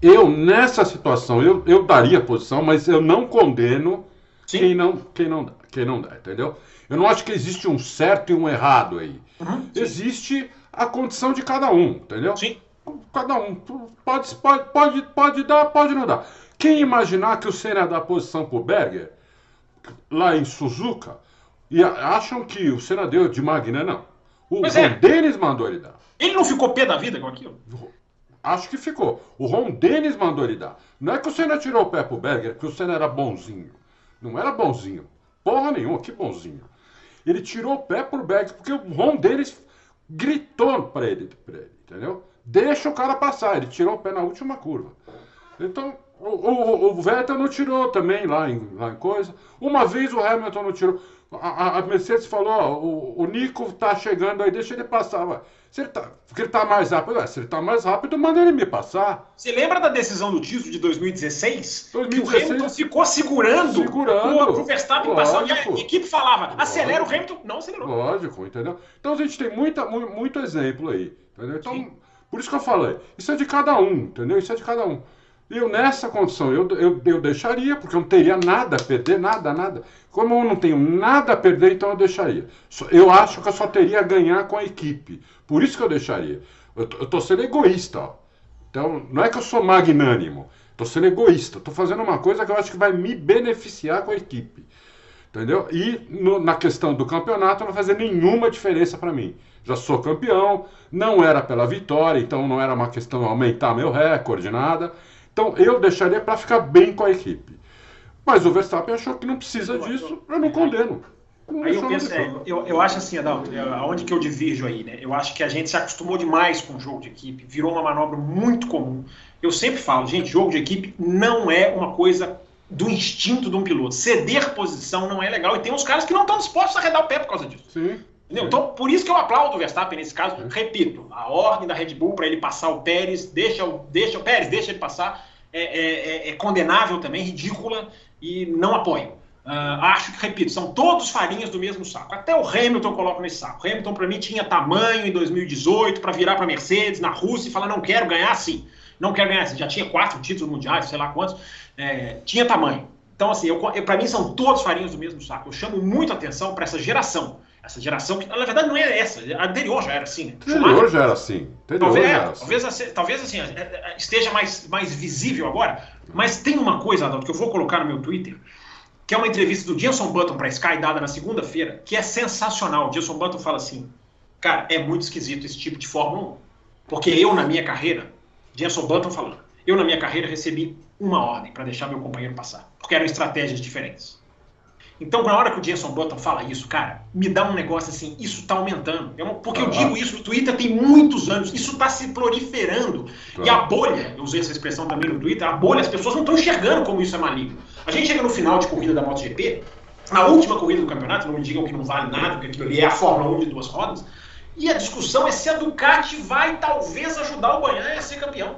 Eu, nessa situação, eu, eu daria posição, mas eu não condeno Sim. quem não, quem, não dá, quem não dá, entendeu? Eu não acho que existe um certo e um errado aí. Uhum. Existe a condição de cada um, entendeu? Sim. Cada um. Pode, pode, pode, pode dar, pode não dar. Quem imaginar que o Senna dá posição pro Berger, lá em Suzuka, e acham que o Senna deu de Magna, não. O Pois Ron é. Dennis mandou ele dar. Ele não ficou pé da vida com aquilo? Acho que ficou. O Ron Dennis mandou ele dar. Não é que o Senna tirou o pé pro Berger, porque o Senna era bonzinho. Não era bonzinho. Porra nenhuma, que bonzinho. Ele tirou o pé pro Berger, porque o Ron Dennis gritou pra ele, pra ele, entendeu? Deixa o cara passar. Ele tirou o pé na última curva. Então, o, o, o Vettel não tirou também lá em, lá em coisa. Uma vez o Hamilton não tirou. A, a- Mercedes falou, ó, o, o Nico tá chegando aí, deixa ele passar. Ué. Se ele tá, porque ele tá mais rápido, ué, se ele tá mais rápido, manda ele me passar. Você lembra da decisão do título de 2016? 2016? Que o Hamilton ficou segurando, Segurando. o Verstappen passar. E a Lógico. equipe falava, acelera o Lógico. Hamilton. Não acelerou. Lógico, entendeu? Então a gente tem muita, mu- muito exemplo aí, entendeu? Então, Sim. por isso que eu falei, isso é de cada um, entendeu? Isso é de cada um. Eu, nessa condição, eu, eu, eu deixaria, porque eu não teria nada a perder, nada, nada. Como eu não tenho nada a perder, então eu deixaria. Eu acho que eu só teria a ganhar com a equipe. Por isso que eu deixaria. Eu, tô sendo egoísta, ó. Então, não é que eu sou magnânimo. Tô sendo egoísta. Tô fazendo uma coisa que eu acho que vai me beneficiar com a equipe. Entendeu? E no- na questão do campeonato não vai fazer nenhuma diferença para mim. Já sou campeão, não era pela vitória, então não era uma questão de aumentar meu recorde, nada. Então eu deixaria para ficar bem com a equipe. Mas o Verstappen achou que não precisa disso, eu não condeno. Não Aí eu penso, é, eu, eu acho assim, Adalto, é, aonde que eu divirjo aí, né? Eu acho que a gente se acostumou demais com o jogo de equipe, virou uma manobra muito comum. Eu sempre falo, gente, jogo de equipe não é uma coisa do instinto de um piloto. Ceder posição não é legal. E tem uns caras que não estão dispostos a arredar o pé por causa disso. Sim. Entendeu? Então, por isso que eu aplaudo o Verstappen nesse caso. Repito, a ordem da Red Bull para ele passar o Pérez, deixa o, deixa o Pérez, deixa ele passar, é, é- é- é condenável também, ridícula e não apoio. Ah, acho que, repito, são todos farinhas do mesmo saco. Até o Hamilton eu coloco nesse saco. O Hamilton, para mim, tinha tamanho em 2018 para virar para Mercedes na Rússia e falar: não quero ganhar assim. Não quero ganhar assim. Já tinha quatro títulos mundiais, sei lá quantos. É, tinha tamanho. Então, assim, para mim são todos farinhas do mesmo saco. Eu chamo muito atenção para essa geração. Essa geração que, na verdade, não é essa. A anterior já era assim. Né? Anterior já era assim. Anterior Talvez, já é, era assim. talvez, assim- talvez assim, é, é, esteja mais, mais visível agora, mas tem uma coisa, Adalto, que eu vou colocar no meu Twitter, que é uma entrevista do Jenson Button para Sky, dada na segunda-feira, que é sensacional. O Jenson Button fala assim, cara, é muito esquisito esse tipo de Fórmula 1, porque eu, na minha carreira, Jenson Button falando, eu, na minha carreira, recebi uma ordem para deixar meu companheiro passar, porque eram estratégias diferentes. Então, na hora que o Jenson Button fala isso, cara, me dá um negócio assim, isso tá aumentando. Eu não- porque eu digo isso no Twitter tem muitos anos, isso tá se proliferando. E a bolha, eu usei essa expressão também no Twitter, a bolha, as pessoas não estão enxergando como isso é maligno. A gente chega no final de corrida da MotoGP, na última corrida do campeonato, não me digam que não vale nada, porque aquilo ali é a Fórmula 1 de duas rodas, e a discussão é se a Ducati vai talvez ajudar o Banhaia a ser campeão.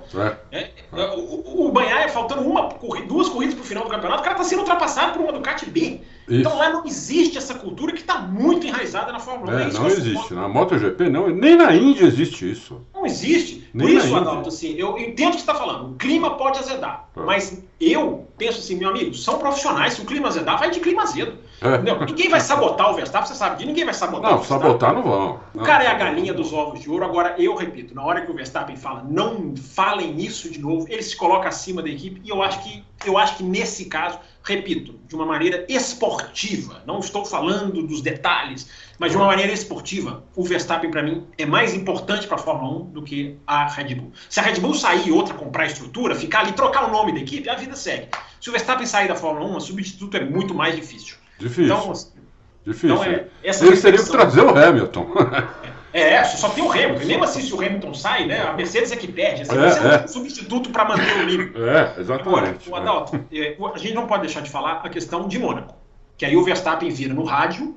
É. É, é, o, o, o Banhaia, faltando uma, duas corridas para o final do campeonato, o cara está sendo ultrapassado por uma Ducati B. Então lá não existe essa cultura que está muito enraizada na Fórmula 1. É, é não existe. Na MotoGP, não, nem na Índia existe isso. Não existe. Nem Por isso, Adalto, assim, eu entendo o que você está falando. O clima pode azedar. É. Mas eu penso assim, meu amigo, são profissionais. Se o clima azedar, vai de clima azedo. É. Ninguém vai sabotar o Verstappen, você sabe que ninguém vai sabotar não, o Verstappen. sabotar não vão. O cara é a galinha dos ovos de ouro. Agora, eu repito, na hora que o Verstappen fala, não falem isso de novo, ele se coloca acima da equipe. E eu acho que, eu acho que nesse caso, repito, de uma maneira esportiva, não estou falando dos detalhes, mas de uma maneira esportiva, o Verstappen, para mim, é mais importante para a Fórmula 1 do que a Red Bull. Se a Red Bull sair e outra comprar estrutura, ficar ali, trocar o nome da equipe, a vida segue. Se o Verstappen sair da Fórmula 1, o substituto é muito mais difícil. Difícil. Então, Difícil. Então, é, essa Eles teriam que trazer o Hamilton. É, só tem o Hamilton. E mesmo assim, se o Hamilton sai, né, a Mercedes é que perde. Assim, é, é. um substituto para manter o nível. É, exatamente. Agora, o Adalto, é. a gente não pode deixar de falar a questão de Mônaco. Que aí o Verstappen vira no rádio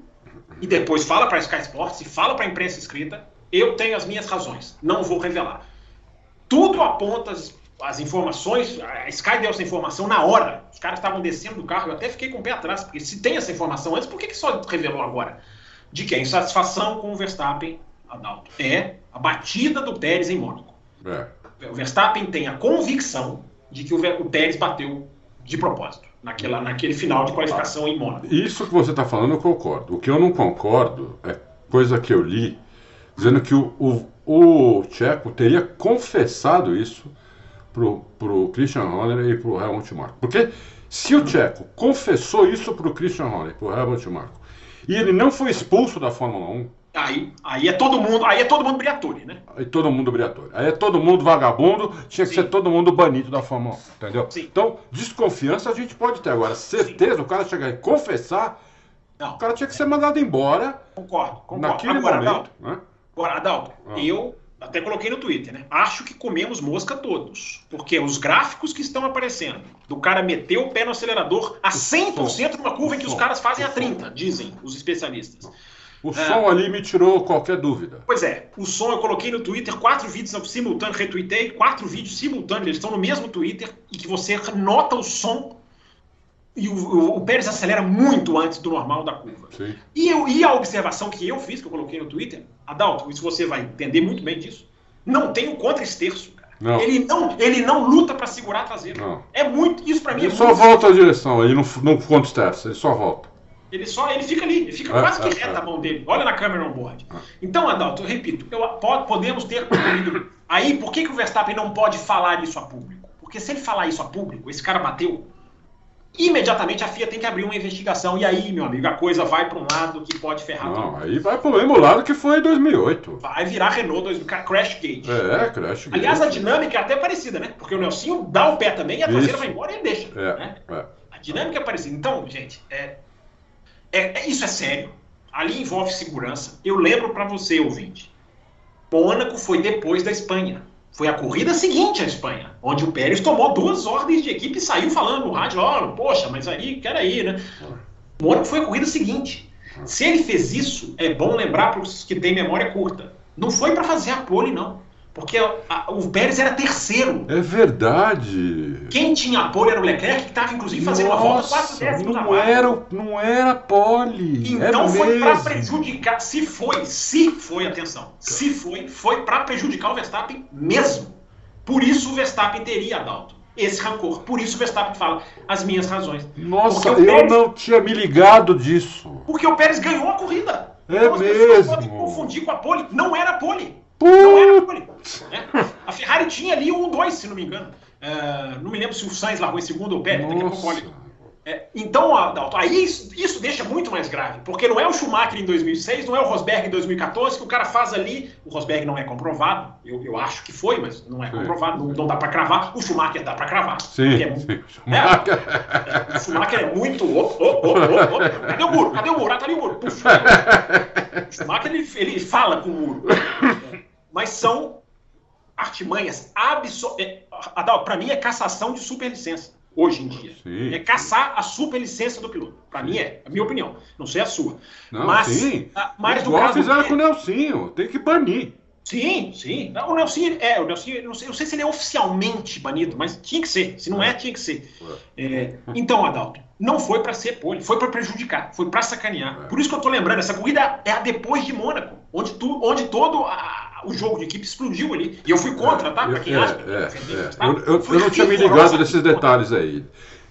e depois fala para a Sky Sports e fala para a imprensa escrita: eu tenho as minhas razões, não vou revelar. Tudo aponta as informações, a Sky deu essa informação na hora. Os caras estavam descendo do carro, eu até fiquei com o pé atrás, porque se tem essa informação antes, por que, que só revelou agora? De que a insatisfação com o Verstappen, Adalto, é a batida do Pérez em Mônaco. É. O Verstappen tem a convicção de que o, Pérez bateu de propósito, naquela, naquele final de qualificação em Mônaco. Isso que você está falando, eu concordo. O que eu não concordo é coisa que eu li, dizendo que o, o, o Tcheco teria confessado isso pro, pro Christian Horner e pro Helmut Marko. Porque se o Tcheco confessou isso pro Christian Horner e pro Helmut Marko, e ele não foi expulso da Fórmula 1, Aí, aí é todo mundo, aí é todo mundo Briatore, né? Aí todo mundo Briatore. Aí é todo mundo vagabundo, tinha que Sim. ser todo mundo banido da Fórmula 1, entendeu? Sim. Então, desconfiança a gente pode ter agora. Certeza, Sim. o cara chegar e confessar, não. o cara tinha que ser mandado embora. Concordo, concordo. Naquele agora, momento, Adalto, né? Agora, Adalto, ah. eu até coloquei no Twitter, né? Acho que comemos mosca todos. Porque os gráficos que estão aparecendo do cara meter o pé no acelerador a 100% numa curva em que os caras fazem a 30, dizem os especialistas. O é, som ali me tirou qualquer dúvida. Pois é, o som eu coloquei no Twitter, quatro vídeos simultâneos, retuitei, quatro vídeos simultâneos, eles estão no mesmo Twitter, e que você nota o som e o, o, o, Pérez acelera muito antes do normal da curva. Sim. E, eu, e a observação que eu fiz, que eu coloquei no Twitter, Adalto, isso você vai entender muito bem disso, não tem o contra-esterço, Não. Ele, não, ele não luta para segurar a traseira. Não. É muito. Isso para mim ele é só muito volta a direção, ele não, não contra-esterço, ele só volta. Ele só ele fica ali, ele fica é, quase que é, reta é. a mão dele. Olha na câmera on board. Então, Adalto, eu repito, eu, podemos ter. Aí, por que, que o Verstappen não pode falar isso a público? Porque se ele falar isso a público, esse cara bateu, imediatamente a FIA tem que abrir uma investigação. E aí, meu amigo, a coisa vai para um lado que pode ferrar Não, tudo. aí vai para o mesmo lado que foi em 2008. Vai virar Renault 2000, Crash Gate. É, Crash Gate. Aliás, a dinâmica é até parecida, né? Porque o Nelsinho dá o pé também e a traseira vai embora e ele deixa. É, né? é. A dinâmica é parecida. Então, gente, é, é, é, isso é sério. Ali envolve segurança. Eu lembro para você, ouvinte. Mônaco foi depois da Espanha. Foi a corrida seguinte à Espanha, onde o Pérez tomou duas ordens de equipe e saiu falando no rádio, oh, poxa, mas aí, quero aí, né? Mônaco foi a corrida seguinte. Se ele fez isso, é bom lembrar para os que têm memória curta. Não foi para fazer a pole, não. Porque a, o Pérez era terceiro. É verdade. Quem tinha a pole era o Leclerc, que estava inclusive fazendo Nossa, uma volta quatro décimos não era, não era pole. Então foi para prejudicar. Se foi, se foi, atenção, se foi, foi para prejudicar o Verstappen mesmo. Por isso o Verstappen teria, Adalto, esse rancor. Por isso o Verstappen fala as minhas razões. Nossa, eu Pérez, não tinha me ligado disso. Porque o Pérez ganhou a corrida. É então, mesmo. As podem confundir com a pole. Não era pole. Não era pole. Né? A Ferrari tinha ali um 2, se não me engano. Uh, não me lembro se o Sainz largou em segundo ou Pérez, daqui a pouco olha. É, então, Adalto, aí isso, isso, deixa muito mais grave, porque não é o Schumacher em 2006, não é o Rosberg em 2014, que o cara faz ali. O Rosberg não é comprovado, eu, eu acho que foi, mas não é sim, comprovado, não, não, dá para cravar. O Schumacher dá para cravar. Sim, é, sim. Schumacher. É, o Schumacher é muito. Oh, oh, oh, cadê o muro? Cadê o muro? Ah, tá ali o muro. Puxa, o Schumacher ele, ele fala com o muro. Mas são artimanhas absolutas. É, para mim é cassação de superlicença hoje em dia. Sim, é caçar a superlicença do piloto. Para mim é, a minha opinião. Não sei a sua. Não, mas, sim. A, mas Igual caso fizeram com o Nelsinho. Tem que banir. Sim, sim. O Nelson, é, o Nelson, não sei, eu sei se ele é oficialmente banido, mas tinha que ser. Se não é, tinha que ser. É, então, Adalto, não foi para ser pole, foi para prejudicar, foi para sacanear. É. Por isso que eu tô lembrando, essa corrida é a depois de Mônaco, onde, tu, onde todo a, o jogo de equipe explodiu ali. E eu fui contra, tá? Pra quem é, acha que é, é. Tá? Eu, eu, eu não tinha me ligado nesses detalhes aí.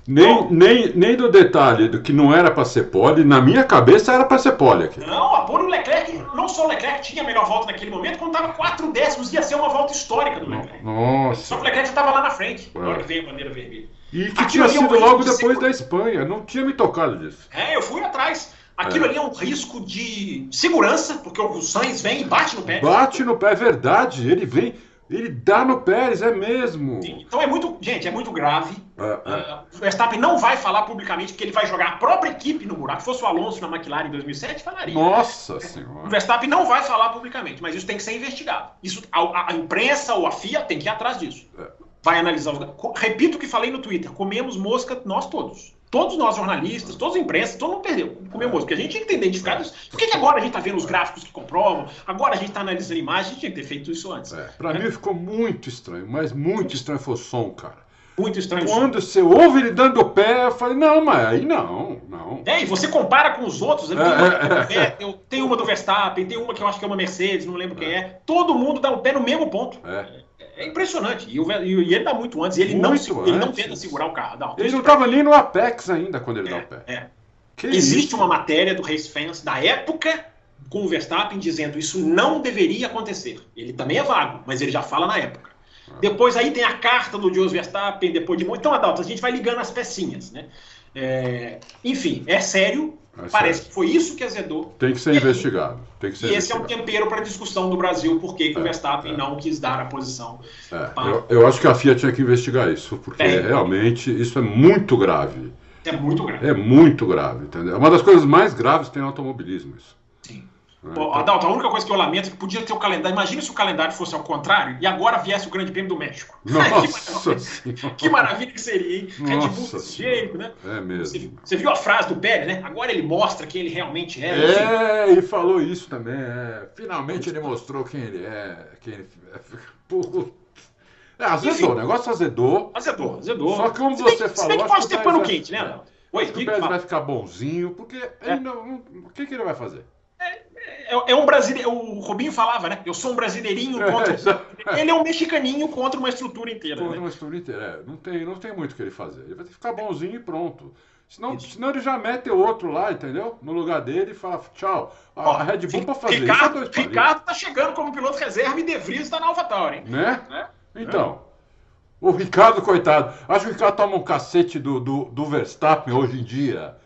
Nem, nem, nem do detalhe do que não era para ser pole, na minha cabeça era para ser pole aqui. Não, a pole o Leclerc, não só o Leclerc tinha a melhor volta naquele momento, quando estava quatro décimos, ia ser uma volta histórica do Leclerc. Nossa. Só que o Leclerc já estava lá na frente, é. na hora que veio a bandeira vermelha. E que Aquilo tinha sido logo depois da Espanha, não tinha me tocado disso. É, eu fui atrás. Aquilo é. ali é um risco de segurança, porque o Sainz vem e bate no pé. Bate no pé, é verdade. Ele vem. Ele dá no Pérez, é mesmo. Sim, então é muito. Gente, é muito grave. É, é. Uh, o Verstappen não vai falar publicamente que ele vai jogar a própria equipe no buraco. Se fosse o Alonso na McLaren em 2007, falaria. Nossa Senhora. O Verstappen não vai falar publicamente, mas isso tem que ser investigado. Isso, a, a imprensa ou a FIA tem que ir atrás disso. É. Vai analisar os. Repito o que falei no Twitter: comemos mosca nós todos. Todos nós jornalistas, todos a imprensa, todo mundo perdeu, comeu mosca. Porque a gente tinha que ter identificado isso. Por que, que agora a gente está vendo os gráficos que comprovam? Agora a gente está analisando imagens, a gente tinha que ter feito isso antes. É, para né? mim ficou muito estranho, mas muito estranho foi o som, cara. Muito estranho. Quando você ouve ele dando o pé, eu falei, não, mas aí não, não. É, e você compara com os outros, né? tem, uma, é, é, tem uma do Verstappen, tem uma que eu acho que é uma Mercedes, não lembro quem é. Todo mundo dá o pé no mesmo ponto. É. É impressionante. E, o, e ele dá muito antes. Ele, muito não, ele não tenta segurar o carro. Não, ele não estava nem no Apex ainda quando ele é, dá o pé. É. Existe isso? uma matéria do Race Fans da época com o Verstappen dizendo isso não deveria acontecer. Ele também é vago, mas ele já fala na época. Ah. Depois aí tem a carta do Jos Verstappen, depois de muito. Então, Adalto, a gente vai ligando as pecinhas, né? É... Enfim, é sério, é Parece que foi isso que azedou. Tem que ser e investigado. Tem que ser e esse é um tempero para a discussão do Brasil, por que, é, o Verstappen é. não quis dar a posição. É. Para... Eu, eu, acho que a FIA tinha que investigar isso, porque é. realmente isso é muito grave. É muito grave. É muito grave, entendeu? É uma das coisas mais graves que tem no automobilismo isso. Pô, Adalto, a única coisa que eu lamento é que podia ter o calendário. Imagina se o calendário fosse ao contrário e agora viesse o Grande Prêmio do México. Nossa que, maravilha, que maravilha que seria, hein? Red Bull desse jeito, né? É mesmo. Você, você, viu a frase do Pérez, né? Agora ele mostra quem ele realmente é. É, e falou isso também. É. Finalmente ele mostrou quem ele é. Quem ele é. Putz. É, azedou, Enfim, o negócio azedou. Azedou, azedou. Só que como você falou. Se bem que pode ter pano quente, né, Adalto? Oi, o Pérez vai ficar bonzinho, porque é. não, o que, que ele vai fazer? É, é, um brasileiro. O Robinho falava, né? Eu sou um brasileirinho é, contra. É, ele é um mexicaninho contra uma estrutura inteira. Contra né? uma estrutura inteira, é. Não tem, não tem muito o que ele fazer. Ele vai ter que ficar bonzinho e pronto. Senão, senão ele já mete o outro lá, entendeu? No lugar dele e fala tchau. A Ó, Red Bull para fazer Ricardo, isso. É Ricardo tá chegando como piloto reserva e De Vries tá na AlphaTauri, hein? Né? né? Então. O Ricardo, coitado. Acho que o Ricardo toma um cacete do, do, do Verstappen hoje em dia.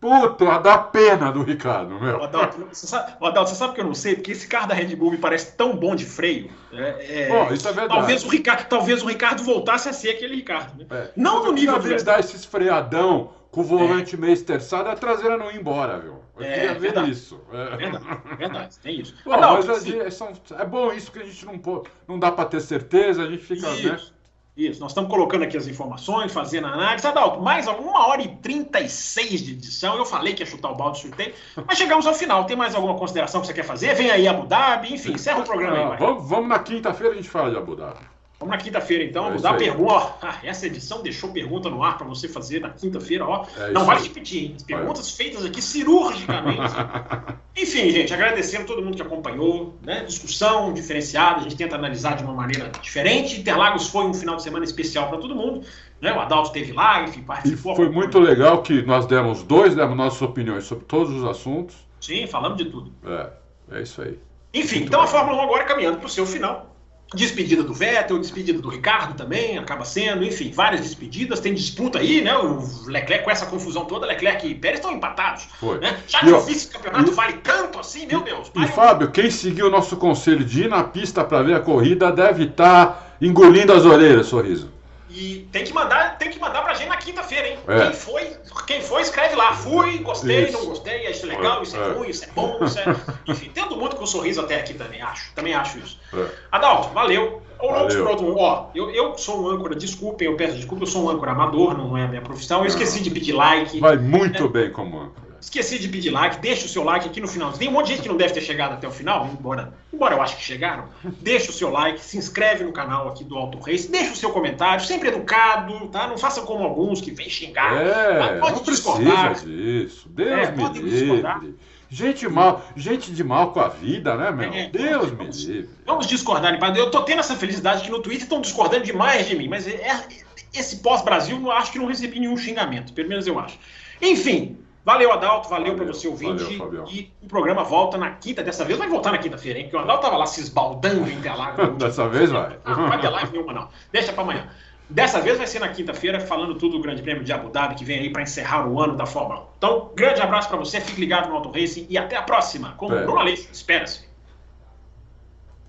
Puta, dá pena do Ricardo, meu. Adalto, você sabe, Adalto, você sabe que eu não sei? Porque esse carro da Red Bull me parece tão bom de freio. É, é, oh, isso é verdade. Talvez o, Ricardo, talvez o Ricardo voltasse a ser aquele Ricardo. Né? É. Não no nível de. Ele dar esse freadão com o volante é. meio esterçado, a traseira não ir embora, viu? Eu é, queria ver verdade. isso. É. Verdade, verdade, tem isso. Bom, Adalto, mas é, é, bom isso que a gente não, não dá para ter certeza, a gente fica. Né? Isso. Né? Isso, nós estamos colocando aqui as informações, fazendo a análise. Adalto, mais uma hora e 36 de edição. Eu falei que ia chutar o balde, chutei. Mas chegamos ao final. Tem mais alguma consideração que você quer fazer? Vem aí Abu Dhabi, enfim, encerra o programa aí. Ah, vamos, vamos na quinta-feira a gente fala de Abu Dhabi. Vamos na quinta-feira, então. É Mudar a pergunta. Ah, essa edição deixou pergunta no ar para você fazer na quinta-feira. ó. É Não vale repetir, hein? As perguntas feitas aqui cirurgicamente. Enfim, gente, agradecendo todo mundo que acompanhou. Né? Discussão diferenciada, a gente tenta analisar de uma maneira diferente. Interlagos foi um final de semana especial para todo mundo. Né? O Adalto esteve lá, enfim, participou. E foi muito legal que nós demos dois, demos nossas opiniões sobre todos os assuntos. Sim, falamos de tudo. É, é isso aí. Enfim, muito então legal. a Fórmula 1 agora caminhando para o seu final. Despedida do Vettel, despedida do Ricardo também, acaba sendo, enfim, várias despedidas, tem disputa aí, né? O Leclerc com essa confusão toda, Leclerc e Pérez estão empatados. Foi. Né? Já que o vice-campeonato vale tanto assim, meu Deus. E, Fábio, quem seguiu o nosso conselho de ir na pista para ver a corrida deve estar tá engolindo as orelhas, sorriso. E tem que mandar, tem que mandar pra gente na quinta-feira, hein? É. Quem foi, quem foi, escreve lá. Fui, gostei, isso. não gostei, isso é legal, isso é, é, ruim, isso é bom, isso é. Enfim, tendo muito com sorriso até aqui também, acho. Também acho isso. É. Adalto, valeu. Ou outro, ó, eu, eu sou um âncora, desculpem, eu peço desculpa, eu sou um âncora amador, não é a minha profissão. Eu esqueci de pedir like. Vai muito né? bem como âncora. Esqueci de pedir like, deixa o seu like aqui no final. Tem um monte de gente que não deve ter chegado até o final, embora, embora eu acho que chegaram. Deixa o seu like, se inscreve no canal aqui do Auto Race, deixa o seu comentário, sempre educado, tá? Não faça como alguns que vêm xingar. É, tá? Pode não discordar. precisa disso. Deus É, me livre. Gente mal, gente de mal com a vida, né, meu? É, Deus me vamos- livre. Vamos discordar, Nipada. Eu tô tendo essa felicidade que no Twitter estão discordando demais de mim, mas é- esse pós-Brasil eu acho que não recebi nenhum xingamento, pelo menos eu acho. Enfim, valeu, Adalto, valeu, Valeu, para você ouvinte. valeu, e o programa volta na quinta, dessa vez vai voltar na quinta-feira, hein? Porque o Adalto tava lá se esbaldando em Interlagos. Dessa vez vai. Ah, não vai ter live nenhuma, não. Deixa para amanhã. Dessa vez vai ser na quinta-feira, falando tudo do Grande Prêmio de Abu Dhabi, que vem aí para encerrar o ano da Fórmula 1. Então, grande abraço para você, fique ligado no Auto Racing e até a próxima com o. Bruno Aleixo. Espera-se.